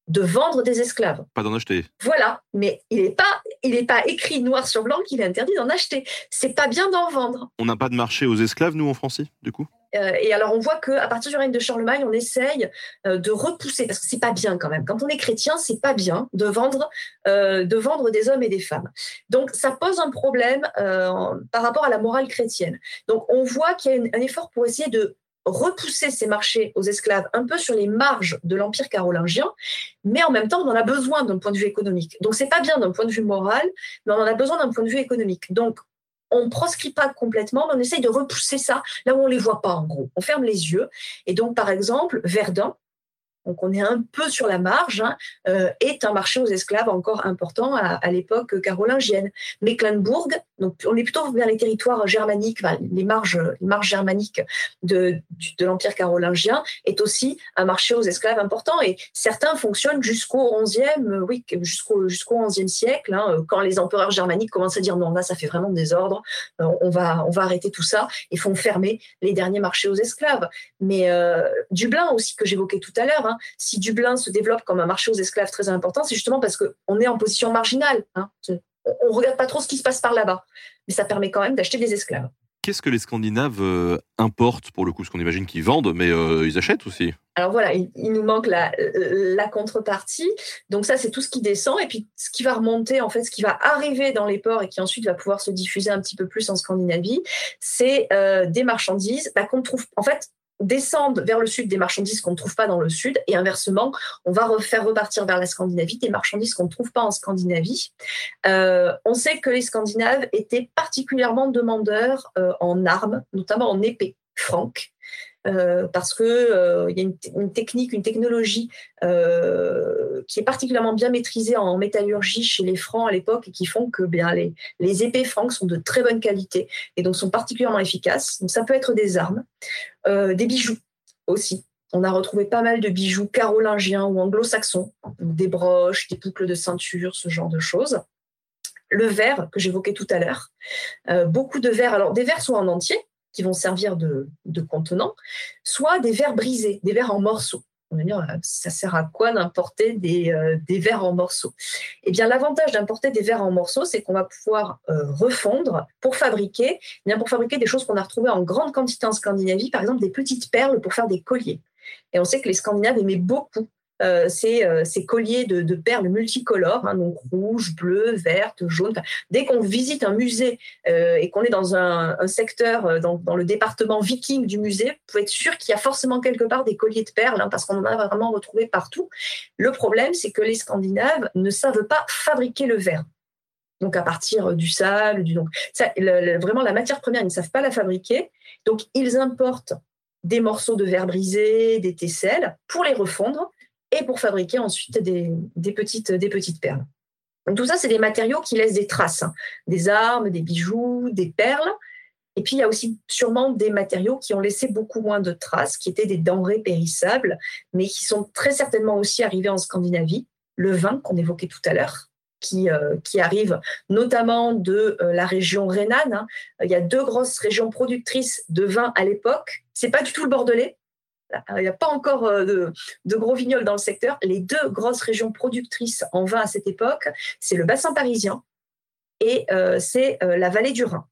de vendre des esclaves. Pas d'en acheter. Voilà, mais il n'est pas, il est pas écrit noir sur blanc qu'il est interdit d'en acheter. C'est pas bien d'en vendre. On n'a pas de marché aux esclaves, nous, en France, du coup? Euh, et alors on voit qu'à partir du règne de Charlemagne, on essaye euh, de repousser parce que c'est pas bien quand même. Quand on est chrétien, c'est pas bien de vendre, euh, de vendre des hommes et des femmes. Donc ça pose un problème par rapport à la morale chrétienne. Donc on voit qu'il y a un effort pour essayer de repousser ces marchés aux esclaves un peu sur les marges de l'empire carolingien, mais en même temps, on en a besoin d'un point de vue économique. Donc, c'est pas bien d'un point de vue moral, mais on en a besoin d'un point de vue économique. Donc, on proscrit pas complètement, mais on essaye de repousser ça là où on les voit pas, en gros. On ferme les yeux. Et donc, par exemple, Verdun, donc on est un peu sur la marge, hein, euh, est un marché aux esclaves encore important à, l'époque carolingienne. Mecklenburg, donc on est plutôt vers les territoires germaniques, les marges, germaniques de, l'empire carolingien, est aussi un marché aux esclaves important. Et certains fonctionnent jusqu'au 11e, euh, oui, jusqu'au jusqu'au 11e siècle, hein, quand les empereurs germaniques commencent à dire non, là ça fait vraiment euh, on va on va arrêter tout ça et font fermer les derniers marchés aux esclaves. Mais Dublin aussi que j'évoquais tout à l'heure. Hein, si Dublin se développe comme un marché aux esclaves très important, c'est justement parce qu'on est en position marginale. Hein. On ne regarde pas trop ce qui se passe par là-bas, mais ça permet quand même d'acheter des esclaves. Qu'est-ce que les Scandinaves euh, importent pour le coup? Ce qu'on imagine qu'ils vendent, mais euh, ils achètent aussi. Alors voilà, il, nous manque la, la, contrepartie. Donc ça, c'est tout ce qui descend. Et puis ce qui va remonter, en fait, ce qui va arriver dans les ports et qui ensuite va pouvoir se diffuser un petit peu plus en Scandinavie, c'est euh, des marchandises bah, qu'on trouve. En fait, descendent vers le sud des marchandises qu'on ne trouve pas dans le sud, et inversement, on va faire repartir vers la Scandinavie des marchandises qu'on ne trouve pas en Scandinavie. Euh, on sait que les Scandinaves étaient particulièrement demandeurs euh, en armes, notamment en épées franques. Euh, parce que euh, y a une, technique, une technologie euh, qui est particulièrement bien maîtrisée en métallurgie chez les Francs à l'époque et qui font que bien les, épées franques sont de très bonne qualité et donc sont particulièrement efficaces. Donc ça peut être des armes, des bijoux aussi. On a retrouvé pas mal de bijoux carolingiens ou anglo-saxons, des broches, des boucles de ceinture, ce genre de choses le verre que j'évoquais tout à l'heure. beaucoup de verres, alors des verres soit en entier, qui vont servir de, de contenant, soit des verres brisés, des verres en morceaux. On va dire, ça sert à quoi d'importer des, des verres en morceaux? Eh bien, l'avantage d'importer des verres en morceaux, c'est qu'on va pouvoir refondre pour fabriquer, eh pour fabriquer des choses qu'on a retrouvées en grande quantité en Scandinavie, par exemple des petites perles pour faire des colliers. Et on sait que les Scandinaves aimaient beaucoup euh, euh, ces, colliers de, perles multicolores, hein, donc rouge, bleu, verte, jaune. dès qu'on visite un musée euh, et qu'on est dans un, secteur, dans, le département viking du musée, vous pouvez être sûr qu'il y a forcément quelque part des colliers de perles, hein, parce qu'on en a vraiment retrouvé partout. Le problème, c'est que les Scandinaves ne savent pas fabriquer le verre. Donc à partir du sable, vraiment la matière première, ils ne savent pas la fabriquer. Donc ils importent des morceaux de verre brisé, des tesselles pour les refondre et pour fabriquer ensuite des, petites, des petites perles. Tout ça, c'est des matériaux qui laissent des traces, hein. des armes, des bijoux, des perles. Et puis, il y a aussi sûrement des matériaux qui ont laissé beaucoup moins de traces, qui étaient des denrées périssables, mais qui sont très certainement aussi arrivés en Scandinavie. Le vin qu'on évoquait tout à l'heure, qui, euh, qui, arrive notamment de euh, la région rhénane. Hein. Il y a deux grosses régions productrices de vin à l'époque. C'est pas du tout le Bordelais, il n'y a pas encore euh, de, gros vignobles dans le secteur. Les deux grosses régions productrices en vin à cette époque, c'est le bassin parisien et euh, c'est euh, la vallée du Rhin.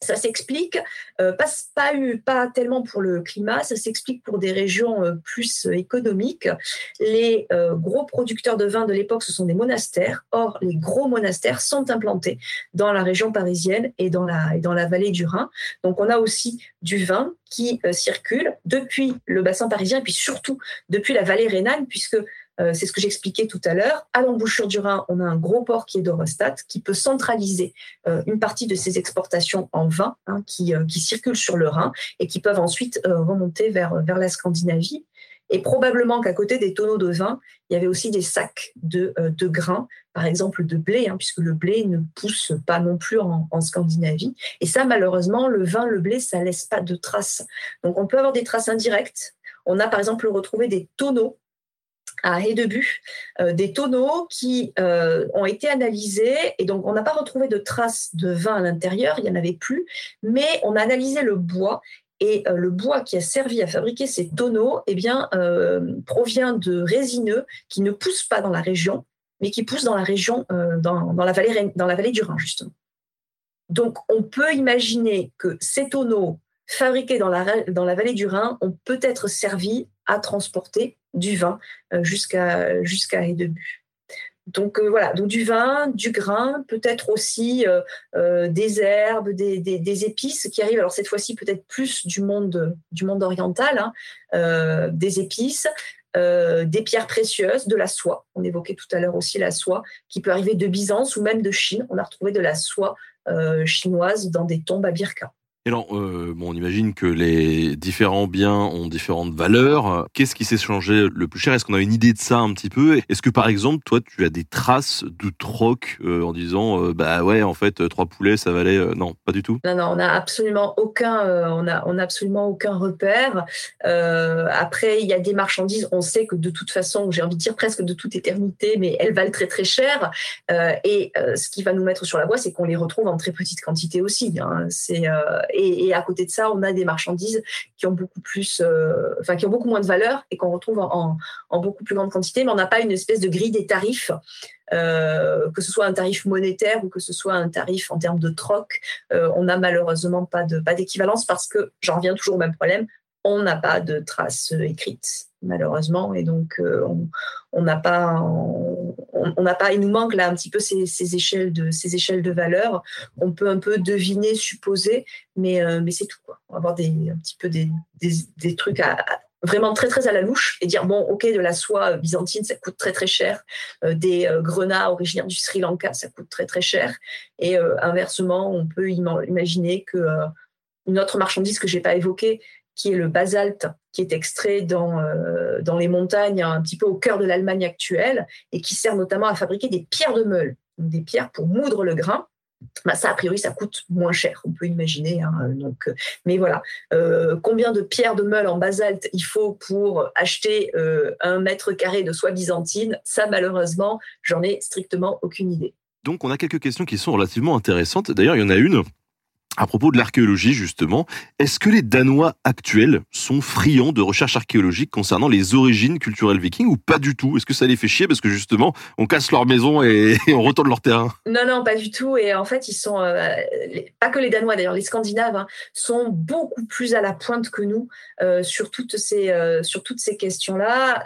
Ça s'explique, euh, pas, pas, pas, tellement pour le climat, ça s'explique pour des régions euh, plus économiques. Les euh, gros producteurs de vin de l'époque, ce sont des monastères. Or, les gros monastères sont implantés dans la région parisienne et dans la, et dans la vallée du Rhin. Donc, on a aussi du vin qui circule depuis le bassin parisien et puis surtout depuis la vallée rhénane, puisque euh, c'est ce que j'expliquais tout à l'heure. À l'embouchure du Rhin, on a un gros port qui est d'Eurostat, qui peut centraliser euh, une partie de ses exportations en vin hein, qui, euh, qui circulent sur le Rhin et qui peuvent ensuite remonter vers, vers la Scandinavie. Et probablement qu'à côté des tonneaux de vin, il y avait aussi des sacs de, de grains, par exemple de blé, hein, puisque le blé ne pousse pas non plus en, en, Scandinavie. Et ça, malheureusement, le vin, le blé, ça laisse pas de traces. Donc on peut avoir des traces indirectes. On a par exemple retrouvé des tonneaux à Hédebu, euh, des tonneaux qui euh, ont été analysés et donc on n'a pas retrouvé de traces de vin à l'intérieur, il n'y en avait plus, mais on a analysé le bois et euh, le bois qui a servi à fabriquer ces tonneaux eh bien, provient de résineux qui ne poussent pas dans la région, mais qui poussent dans la région, dans, la vallée, dans la vallée du Rhin, justement. Donc, on peut imaginer que ces tonneaux fabriqués dans la, vallée du Rhin ont peut-être servi à transporter du vin euh, jusqu'à jusqu'à Donc euh, voilà, donc du vin, du grain, peut-être aussi euh, des herbes, des, épices qui arrivent. Alors cette fois-ci peut-être plus du monde du monde oriental, hein, des épices, des pierres précieuses, de la soie. On évoquait tout à l'heure aussi la soie qui peut arriver de Byzance ou même de Chine. On a retrouvé de la soie chinoise dans des tombes à Birka. Et alors, euh, bon, on imagine que les différents biens ont différentes valeurs. Qu'est-ce qui s'est changé le plus cher? Est-ce qu'on a une idée de ça un petit peu? Est-ce que par exemple, toi, tu as des traces de troc euh, en disant, euh, bah ouais, en fait, trois poulets, ça valait Non, pas du tout. Non, non, on n'a absolument aucun, on a, absolument aucun repère. après, il y a des marchandises. On sait que de toute façon, j'ai envie de dire presque de toute éternité, mais elles valent très très cher. et ce qui va nous mettre sur la voie, c'est qu'on les retrouve en très petite quantité aussi. Hein. C'est et, à côté de ça, on a des marchandises qui ont beaucoup euh, moins de valeur et qu'on retrouve en, beaucoup plus grande quantité, mais on n'a pas une espèce de grille des tarifs. Euh, que ce soit un tarif monétaire ou que ce soit un tarif en termes de troc, euh, on n'a malheureusement pas d'équivalence parce que j'en reviens toujours au même problème on n'a pas de traces écrites malheureusement. Et donc euh, on n'a pas il nous manque là un petit peu ces, échelles de ces on peut un peu deviner supposer mais euh, c'est tout on va avoir des un petit peu des, trucs vraiment très très à la louche et dire bon ok de la soie byzantine ça coûte très très cher. Euh, des grenats originaires du Sri Lanka ça coûte très très cher. Et inversement on peut imaginer que une autre marchandise que j'ai pas évoquée qui est le basalte, qui est extrait dans, euh, dans les montagnes, un petit peu au cœur de l'Allemagne actuelle, et qui sert notamment à fabriquer des pierres de meule, des pierres pour moudre le grain. Bah, ça, a priori, ça coûte moins cher, on peut imaginer. Hein, donc, euh, mais voilà, euh, combien de pierres de meule en basalte il faut pour acheter un mètre carré de soie byzantine? Ça, malheureusement, j'en ai strictement aucune idée. Donc, on a quelques questions qui sont relativement intéressantes. D'ailleurs, il y en a une À propos de l'archéologie, justement, est-ce que les Danois actuels sont friands de recherches archéologiques concernant les origines culturelles vikings ou pas du tout? Est-ce que ça les fait chier parce que justement, on casse leur maison et, on retourne leur terrain? Non, non, pas du tout. Et en fait, ils sont, euh, pas que les Danois d'ailleurs, les Scandinaves hein, sont beaucoup plus à la pointe que nous euh, sur toutes ces, euh, ces questions-là.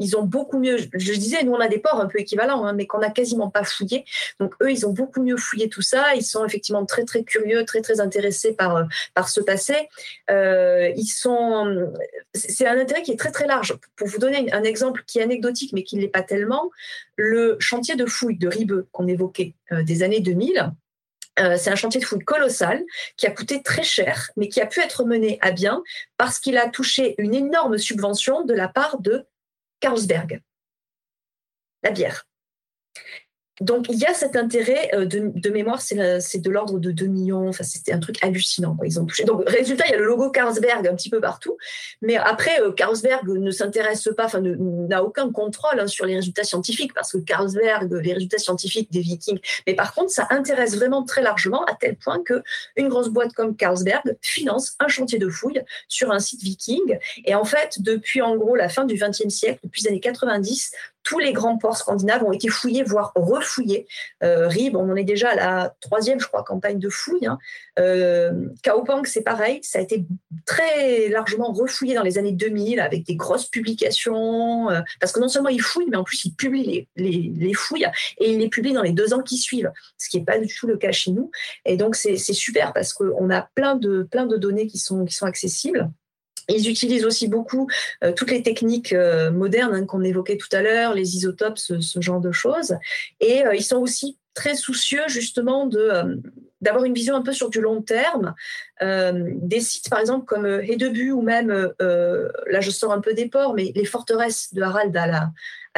ils ont beaucoup mieux, je, disais, nous on a des ports un peu équivalents, hein, mais qu'on n'a quasiment pas fouillé. Donc eux, ils ont beaucoup mieux fouillé tout ça. Ils sont effectivement très, très curieux, très très intéressés par euh, par ce passé. Euh, ils sont, c'est un intérêt qui est très très large. Pour vous donner un exemple qui est anecdotique mais qui ne l'est pas tellement, le chantier de fouille de Ribeux qu'on évoquait euh, des années 2000. c'est un chantier de fouille colossal qui a coûté très cher, mais qui a pu être mené à bien parce qu'il a touché une énorme subvention de la part de Carlsberg, la bière. Donc, il y a cet intérêt euh, de, mémoire, c'est de l'ordre de 2 millions. Enfin, c'était un truc hallucinant. Ils ont touché. Donc, résultat, il y a le logo Carlsberg un petit peu partout. Mais après, euh, Carlsberg ne s'intéresse pas, enfin, n'a aucun contrôle hein, sur les résultats scientifiques parce que Carlsberg, les résultats scientifiques des Vikings. Mais par contre, ça intéresse vraiment très largement à tel point que une grosse boîte comme Carlsberg finance un chantier de fouilles sur un site viking. Et en fait, depuis en gros la fin du XXe siècle, depuis les années 90, tous les grands ports scandinaves ont été fouillés, voire refouillés. Euh, Rib, on en est déjà à la troisième, je crois, campagne de fouilles. Hein. Euh, Kaopang, c'est pareil, ça a été très largement refouillé dans les années 2000 avec des grosses publications, euh, parce que non seulement ils fouillent, mais en plus ils publient les, fouilles et ils les publient dans les deux ans qui suivent, ce qui n'est pas du tout le cas chez nous. Et donc c'est super parce qu'on a plein de, plein de données qui sont, qui sont accessibles. Ils utilisent aussi beaucoup euh, toutes les techniques euh, modernes hein, qu'on évoquait tout à l'heure, les isotopes, ce, genre de choses. Et euh, ils sont aussi très soucieux justement de d'avoir une vision un peu sur du long terme. des sites par exemple comme Hedebu ou même, là je sors un peu des ports, mais les forteresses de Harald à la,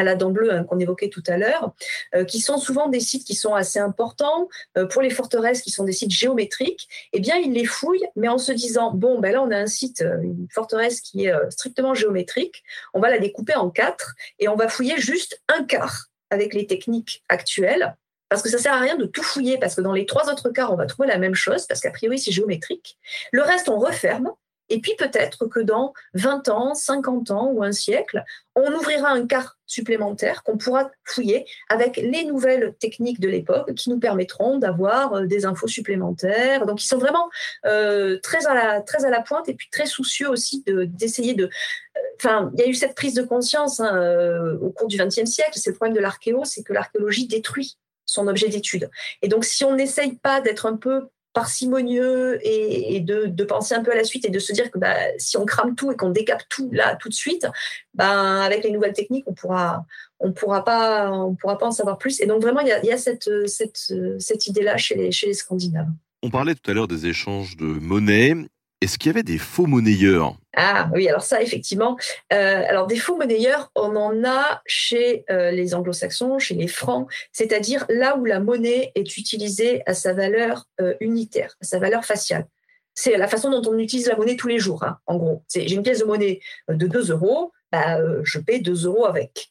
à dent bleue hein, qu'on évoquait tout à l'heure, euh, qui sont souvent des sites qui sont assez importants euh, pour les forteresses, qui sont des sites géométriques. Eh bien, ils les fouillent, mais en se disant bon, ben là, on a un site, euh, une forteresse qui est strictement géométrique. On va la découper en quatre et on va fouiller juste un quart avec les techniques actuelles parce que ça sert à rien de tout fouiller, parce que dans les trois autres quarts, on va trouver la même chose, parce qu'a priori, c'est géométrique. Le reste, on referme, et puis peut-être que dans 20 ans, 50 ans ou un siècle, on ouvrira un quart supplémentaire qu'on pourra fouiller avec les nouvelles techniques de l'époque qui nous permettront d'avoir euh, des infos supplémentaires. Donc ils sont vraiment euh, très, à la, très à la pointe et puis très soucieux aussi d'essayer de... Euh, enfin, il y a eu cette prise de conscience hein, au cours du XXe siècle. C'est le problème de l'archéo, c'est que l'archéologie détruit son objet d'étude. Et donc, si on n'essaye pas d'être un peu parcimonieux et, de, penser un peu à la suite et de se dire que bah, si on crame tout et qu'on décape tout là tout de suite, bah, avec les nouvelles techniques, on pourra, on pourra pas, on pourra pas en savoir plus. Et donc vraiment, il y a, cette, idée-là chez les, chez les Scandinaves. On parlait tout à l'heure des échanges de monnaie. Est-ce qu'il y avait des faux monnayeurs? Ah oui, alors ça, effectivement. Euh, alors des faux monnayeurs, on en a chez euh, les anglo-saxons, chez les francs, c'est-à-dire là où la monnaie est utilisée à sa valeur euh, unitaire, à sa valeur faciale. C'est la façon dont on utilise la monnaie tous les jours, hein, en gros. J'ai une pièce de monnaie de 2 euros, bah, je paie 2 euros avec.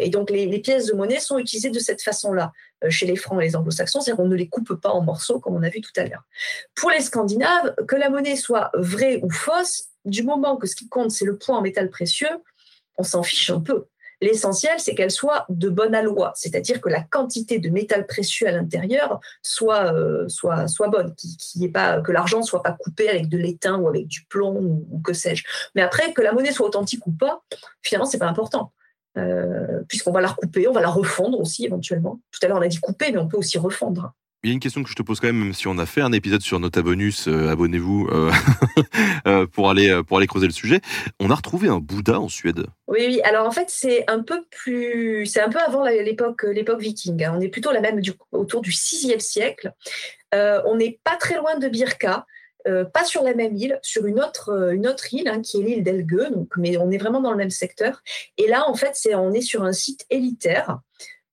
Et donc les, pièces de monnaie sont utilisées de cette façon-là. Euh, chez les Francs et les Anglo-Saxons, c'est-à-dire qu'on ne les coupe pas en morceaux comme on a vu tout à l'heure. Pour les Scandinaves, que la monnaie soit vraie ou fausse, du moment que ce qui compte c'est le poids en métal précieux, on s'en fiche un peu. L'essentiel, c'est qu'elle soit de bonne aloi, c'est-à-dire que la quantité de métal précieux à l'intérieur soit, euh, soit, soit bonne, pas, que l'argent soit pas coupé avec de l'étain ou avec du plomb ou, ou que sais-je. Mais après, que la monnaie soit authentique ou pas, finalement, c'est pas important. Euh, puisqu'on va la recouper, on va la refondre aussi éventuellement. Tout à l'heure, on a dit couper, mais on peut aussi refondre. Il y a une question que je te pose quand même, même si on a fait un épisode sur Nota Bonus, euh, abonnez-vous euh, pour aller pour aller creuser le sujet. On a retrouvé un Bouddha en Suède. Oui, oui. Alors en fait, c'est un peu plus, c'est un peu avant l'époque l'époque viking. Hein. On est plutôt la même du, autour du 6e siècle. on n'est pas très loin de Birka. Euh, pas sur la même île, sur une autre, euh, île hein, qui est l'île d'Elgue, donc, mais on est vraiment dans le même secteur. Et là, en fait, c'est, on est sur un site élitaire.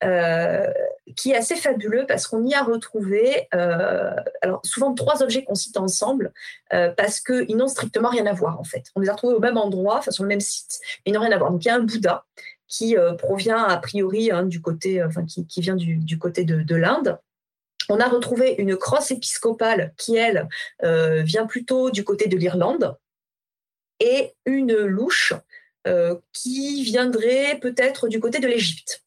Euh, qui est assez fabuleux parce qu'on y a retrouvé alors souvent trois objets qu'on cite ensemble parce qu'ils n'ont strictement rien à voir en fait. On les a retrouvés au même endroit, sur le même site, mais ils n'ont rien à voir. Donc il y a un Bouddha qui provient a priori hein, du côté, qui, vient du, côté de l'Inde On a retrouvé une crosse épiscopale qui, elle, euh, vient plutôt du côté de l'Irlande et une louche euh, qui viendrait peut-être du côté de l'Égypte.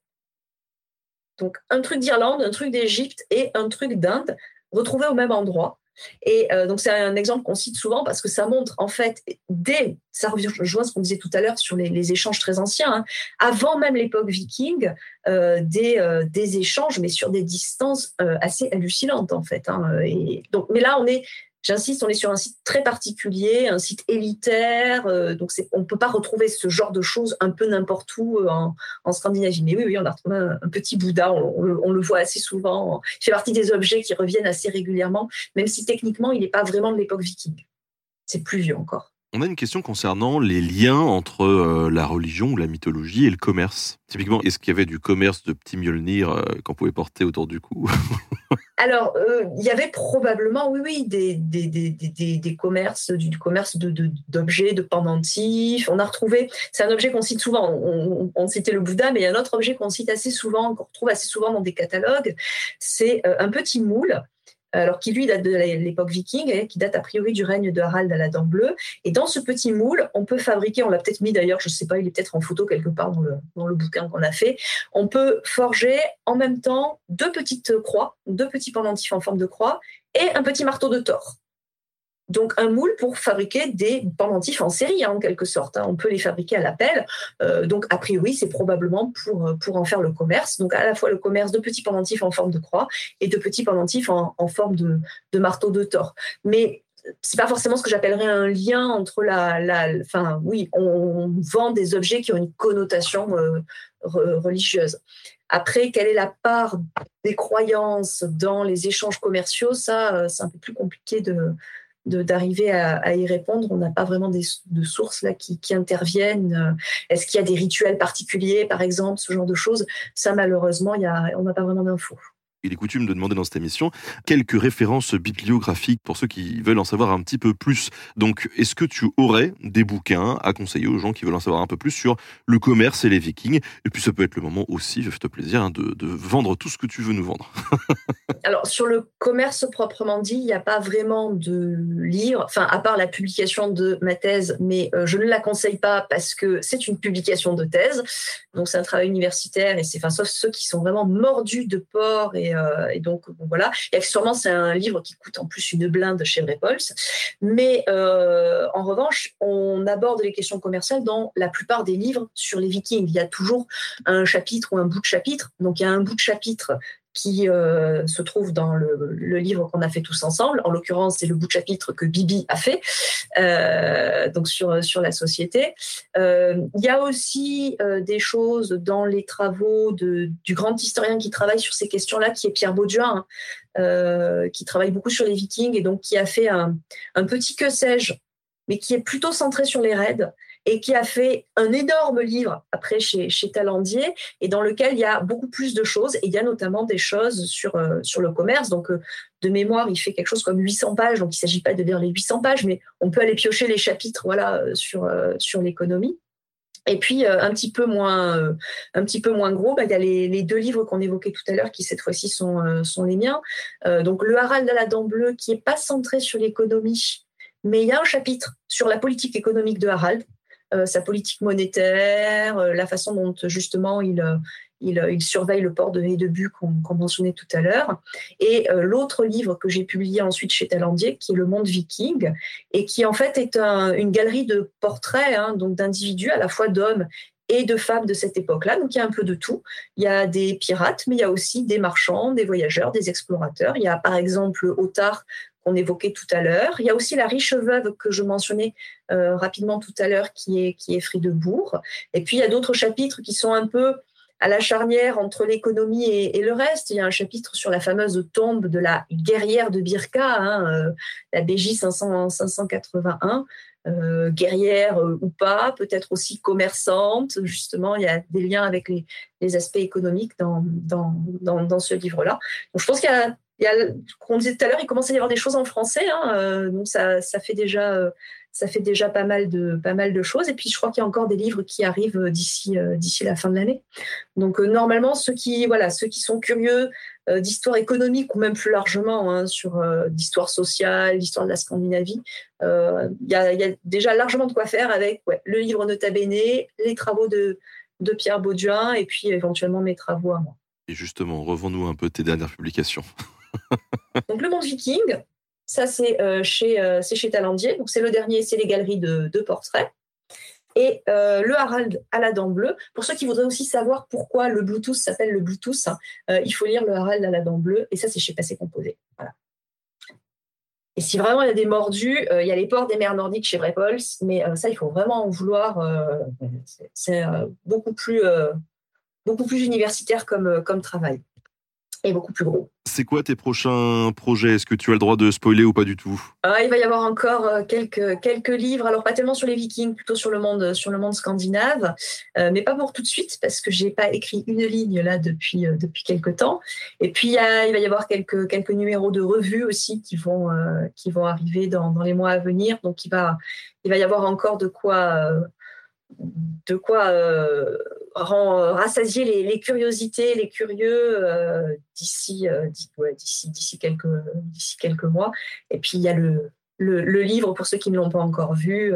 Donc un truc d'Irlande, un truc d'Égypte et un truc d'Inde retrouvés au même endroit. Et euh, donc, c'est un exemple qu'on cite souvent parce que ça montre, en fait, dès, ça rejoint ce qu'on disait tout à l'heure sur les, échanges très anciens, hein, avant même l'époque viking, euh, des, euh, des, échanges, mais sur des distances assez hallucinantes, en fait. Hein, et donc, mais là, on est J'insiste, on est sur un site très particulier, un site élitaire, euh, donc on ne peut pas retrouver ce genre de choses un peu n'importe où euh, en, Scandinavie. Mais oui, oui, on a retrouvé un, petit Bouddha, on, le voit assez souvent. Il fait partie des objets qui reviennent assez régulièrement, même si techniquement, il n'est pas vraiment de l'époque viking. C'est plus vieux encore. On a une question concernant les liens entre euh, la religion ou la mythologie et le commerce. Typiquement, est-ce qu'il y avait du commerce de petits Mjolnir qu'on pouvait porter autour du cou? Alors, euh, il y avait probablement, oui, oui, des, des, des, des commerces, du, commerce d'objets, de, de, pendentifs. On a retrouvé, c'est un objet qu'on cite souvent, on, on, citait le Bouddha, mais il y a un autre objet qu'on cite assez souvent, qu'on retrouve assez souvent dans des catalogues, c'est euh, un petit moule alors qui lui date de l'époque viking, et qui date a priori du règne de Harald à la dent bleue. Et dans ce petit moule, on peut fabriquer, on l'a peut-être mis d'ailleurs, je ne sais pas, il est peut-être en photo quelque part dans le, dans le bouquin qu'on a fait, on peut forger en même temps deux petites croix, deux petits pendentifs en forme de croix, et un petit marteau de Thor donc un moule pour fabriquer des pendentifs en série, hein, en quelque sorte. Hein. On peut les fabriquer à l'appel. Euh, donc a priori, c'est probablement pour, pour en faire le commerce. Donc à la fois le commerce de petits pendentifs en forme de croix et de petits pendentifs en, forme de, marteau de Thor. Mais c'est pas forcément ce que j'appellerais un lien entre la, la, enfin oui, on, vend des objets qui ont une connotation euh, religieuse. Après, quelle est la part des croyances dans les échanges commerciaux? Ça, euh, c'est un peu plus compliqué de, d'arriver à, y répondre. On n'a pas vraiment des, de sources là qui, qui interviennent. Euh, est-ce qu'il y a des rituels particuliers, par exemple, ce genre de choses? Ça, malheureusement, y a, on n'a pas vraiment d'infos. Il est coutume de demander dans cette émission quelques références bibliographiques pour ceux qui veulent en savoir un petit peu plus. Donc, est-ce que tu aurais des bouquins à conseiller aux gens qui veulent en savoir un peu plus sur le commerce et les vikings? Et puis, ça peut être le moment aussi, fais-toi plaisir, hein, de, vendre tout ce que tu veux nous vendre. Alors, sur le commerce proprement dit, il n'y a pas vraiment de livre, enfin, à part la publication de ma thèse, mais euh, je ne la conseille pas parce que c'est une publication de thèse. Donc, c'est un travail universitaire et c'est, enfin, sauf ceux qui sont vraiment mordus de porc et euh, et, donc, voilà. Et accessoirement, c'est un livre qui coûte en plus une blinde chez Repulse. Mais euh, en revanche, on aborde les questions commerciales dans la plupart des livres sur les Vikings. Il y a toujours un chapitre ou un bout de chapitre. Donc, il y a un bout de chapitre qui euh, se trouve dans le, livre qu'on a fait tous ensemble. En l'occurrence, c'est le bout de chapitre que Bibi a fait, euh, donc sur, sur la société. Euh, il y a aussi des choses dans les travaux de, du grand historien qui travaille sur ces questions-là, qui est Pierre Bauduin, hein, qui travaille beaucoup sur les Vikings et donc qui a fait un petit que sais-je, mais qui est plutôt centré sur les raids et qui a fait un énorme livre après chez, chez Talandier et dans lequel il y a beaucoup plus de choses et il y a notamment des choses sur, euh, sur le commerce. Donc, euh, de mémoire, il fait quelque chose comme 800 pages, donc il ne s'agit pas de lire les 800 pages, mais on peut aller piocher les chapitres voilà, euh, sur, sur l'économie. Et puis un petit peu moins, un petit peu moins gros, bah, il y a les, deux livres qu'on évoquait tout à l'heure qui cette fois-ci sont, sont les miens. donc le Harald à la dent bleue qui est pas centré sur l'économie, mais il y a un chapitre sur la politique économique de Harald sa politique monétaire, euh, la façon dont justement il, euh, il, surveille le port de Hédebu qu'on mentionnait tout à l'heure. Et l'autre livre que j'ai publié ensuite chez Talandier, qui est Le Monde Viking, et qui en fait est une galerie de portraits hein, donc d'individus, à la fois d'hommes et de femmes de cette époque-là. Donc il y a un peu de tout. Il y a des pirates, mais il y a aussi des marchands, des voyageurs, des explorateurs. Il y a par exemple Otard qu'on évoquait tout à l'heure. Il y a aussi la riche veuve que je mentionnais euh, rapidement tout à l'heure, qui est, qui est Fridebourg. Et puis il y a d'autres chapitres qui sont un peu à la charnière entre l'économie et, le reste. Il y a un chapitre sur la fameuse tombe de la guerrière de Birka, hein, euh, la BJ 500, 581. Euh, guerrière ou pas, peut-être aussi commerçante. Justement, il y a des liens avec les, aspects économiques dans, dans, dans, ce livre-là. Donc, je pense qu'il y a, il on disait tout à l'heure, il commence à y avoir des choses en français. Hein, donc, ça, fait déjà, déjà pas mal de, choses. Et puis, je crois qu'il y a encore des livres qui arrivent d'ici, d'ici la fin de l'année. Donc, normalement, ceux qui, sont curieux d'histoire économique ou même plus largement hein, sur d'histoire sociale, l'histoire de la Scandinavie, il y, a, déjà largement de quoi faire avec le livre Nota Bene, les travaux de, Pierre Bauduin et puis éventuellement mes travaux à moi. Et justement, revends-nous un peu tes dernières publications. Donc, Le Monde Viking, ça c'est euh, chez, euh, chez Talandier. Donc, c'est le dernier, c'est les galeries de, portraits. Et euh, le Harald à la dent bleue. Pour ceux qui voudraient aussi savoir pourquoi le Bluetooth s'appelle le Bluetooth, il faut lire le Harald à la dent bleue. Et ça, c'est chez Passé Composé. Et si vraiment il y a des mordus, il y a les ports des mers nordiques chez Brepols, mais ça, il faut vraiment en vouloir. c'est beaucoup plus beaucoup plus universitaire comme, comme travail beaucoup plus gros. C'est quoi tes prochains projets? Est-ce que tu as le droit de spoiler ou pas du tout? Ah, Il va y avoir encore euh, quelques, quelques livres, alors pas tellement sur les vikings, plutôt sur le monde, sur le monde scandinave, euh, mais pas pour tout de suite parce que j'ai pas écrit une ligne là depuis, depuis quelques temps. Et puis il, va y avoir quelques, quelques numéros de revues aussi qui vont, qui vont arriver dans, dans, les mois à venir. Donc il va, il va y avoir encore de quoi de quoi euh, euh, rassasier les, curiosités, les curieux euh, d'ici quelques d'ici quelques mois. Et puis il y a le, le, livre pour ceux qui ne l'ont pas encore vu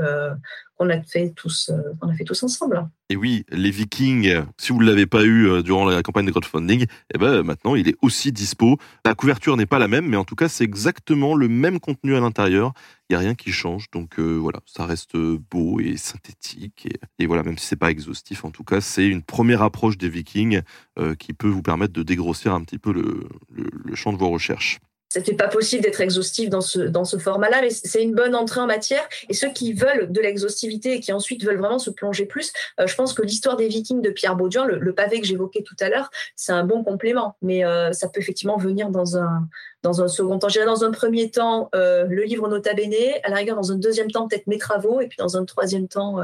qu'on a fait tous on a fait tous ensemble. Et oui, les Vikings, si vous ne l'avez pas eu durant la campagne de crowdfunding, eh ben maintenant il est aussi dispo. La couverture n'est pas la même, mais en tout cas c'est exactement le même contenu à l'intérieur il n'y a rien qui change. Donc euh, voilà, ça reste beau et synthétique. Et, voilà, même si c'est pas exhaustif, en tout cas, c'est une première approche des Vikings euh, qui peut vous permettre de dégrossir un petit peu le champ de vos recherches c'était pas possible d'être exhaustif dans ce, dans ce format-là, mais c'est une bonne entrée en matière. Et ceux qui veulent de l'exhaustivité et qui ensuite veulent vraiment se plonger plus, euh, je pense que l'histoire des Vikings de Pierre Bauduin, le, pavé que j'évoquais tout à l'heure, c'est un bon complément. Mais euh, ça peut effectivement venir dans un, dans un second temps. J'irai dans un premier temps euh, le livre Nota Bene, à la rigueur dans un deuxième temps peut-être mes travaux, et puis dans un troisième temps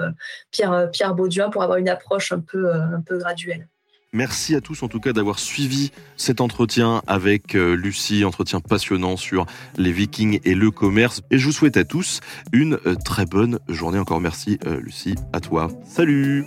Pierre, Pierre Bauduin pour avoir une approche un peu, un peu graduelle. Merci à tous en tout cas d'avoir suivi cet entretien avec euh, Lucie, entretien passionnant sur les vikings et le commerce. Et je vous souhaite à tous une euh, très bonne journée. Encore merci euh, Lucie, à toi. Salut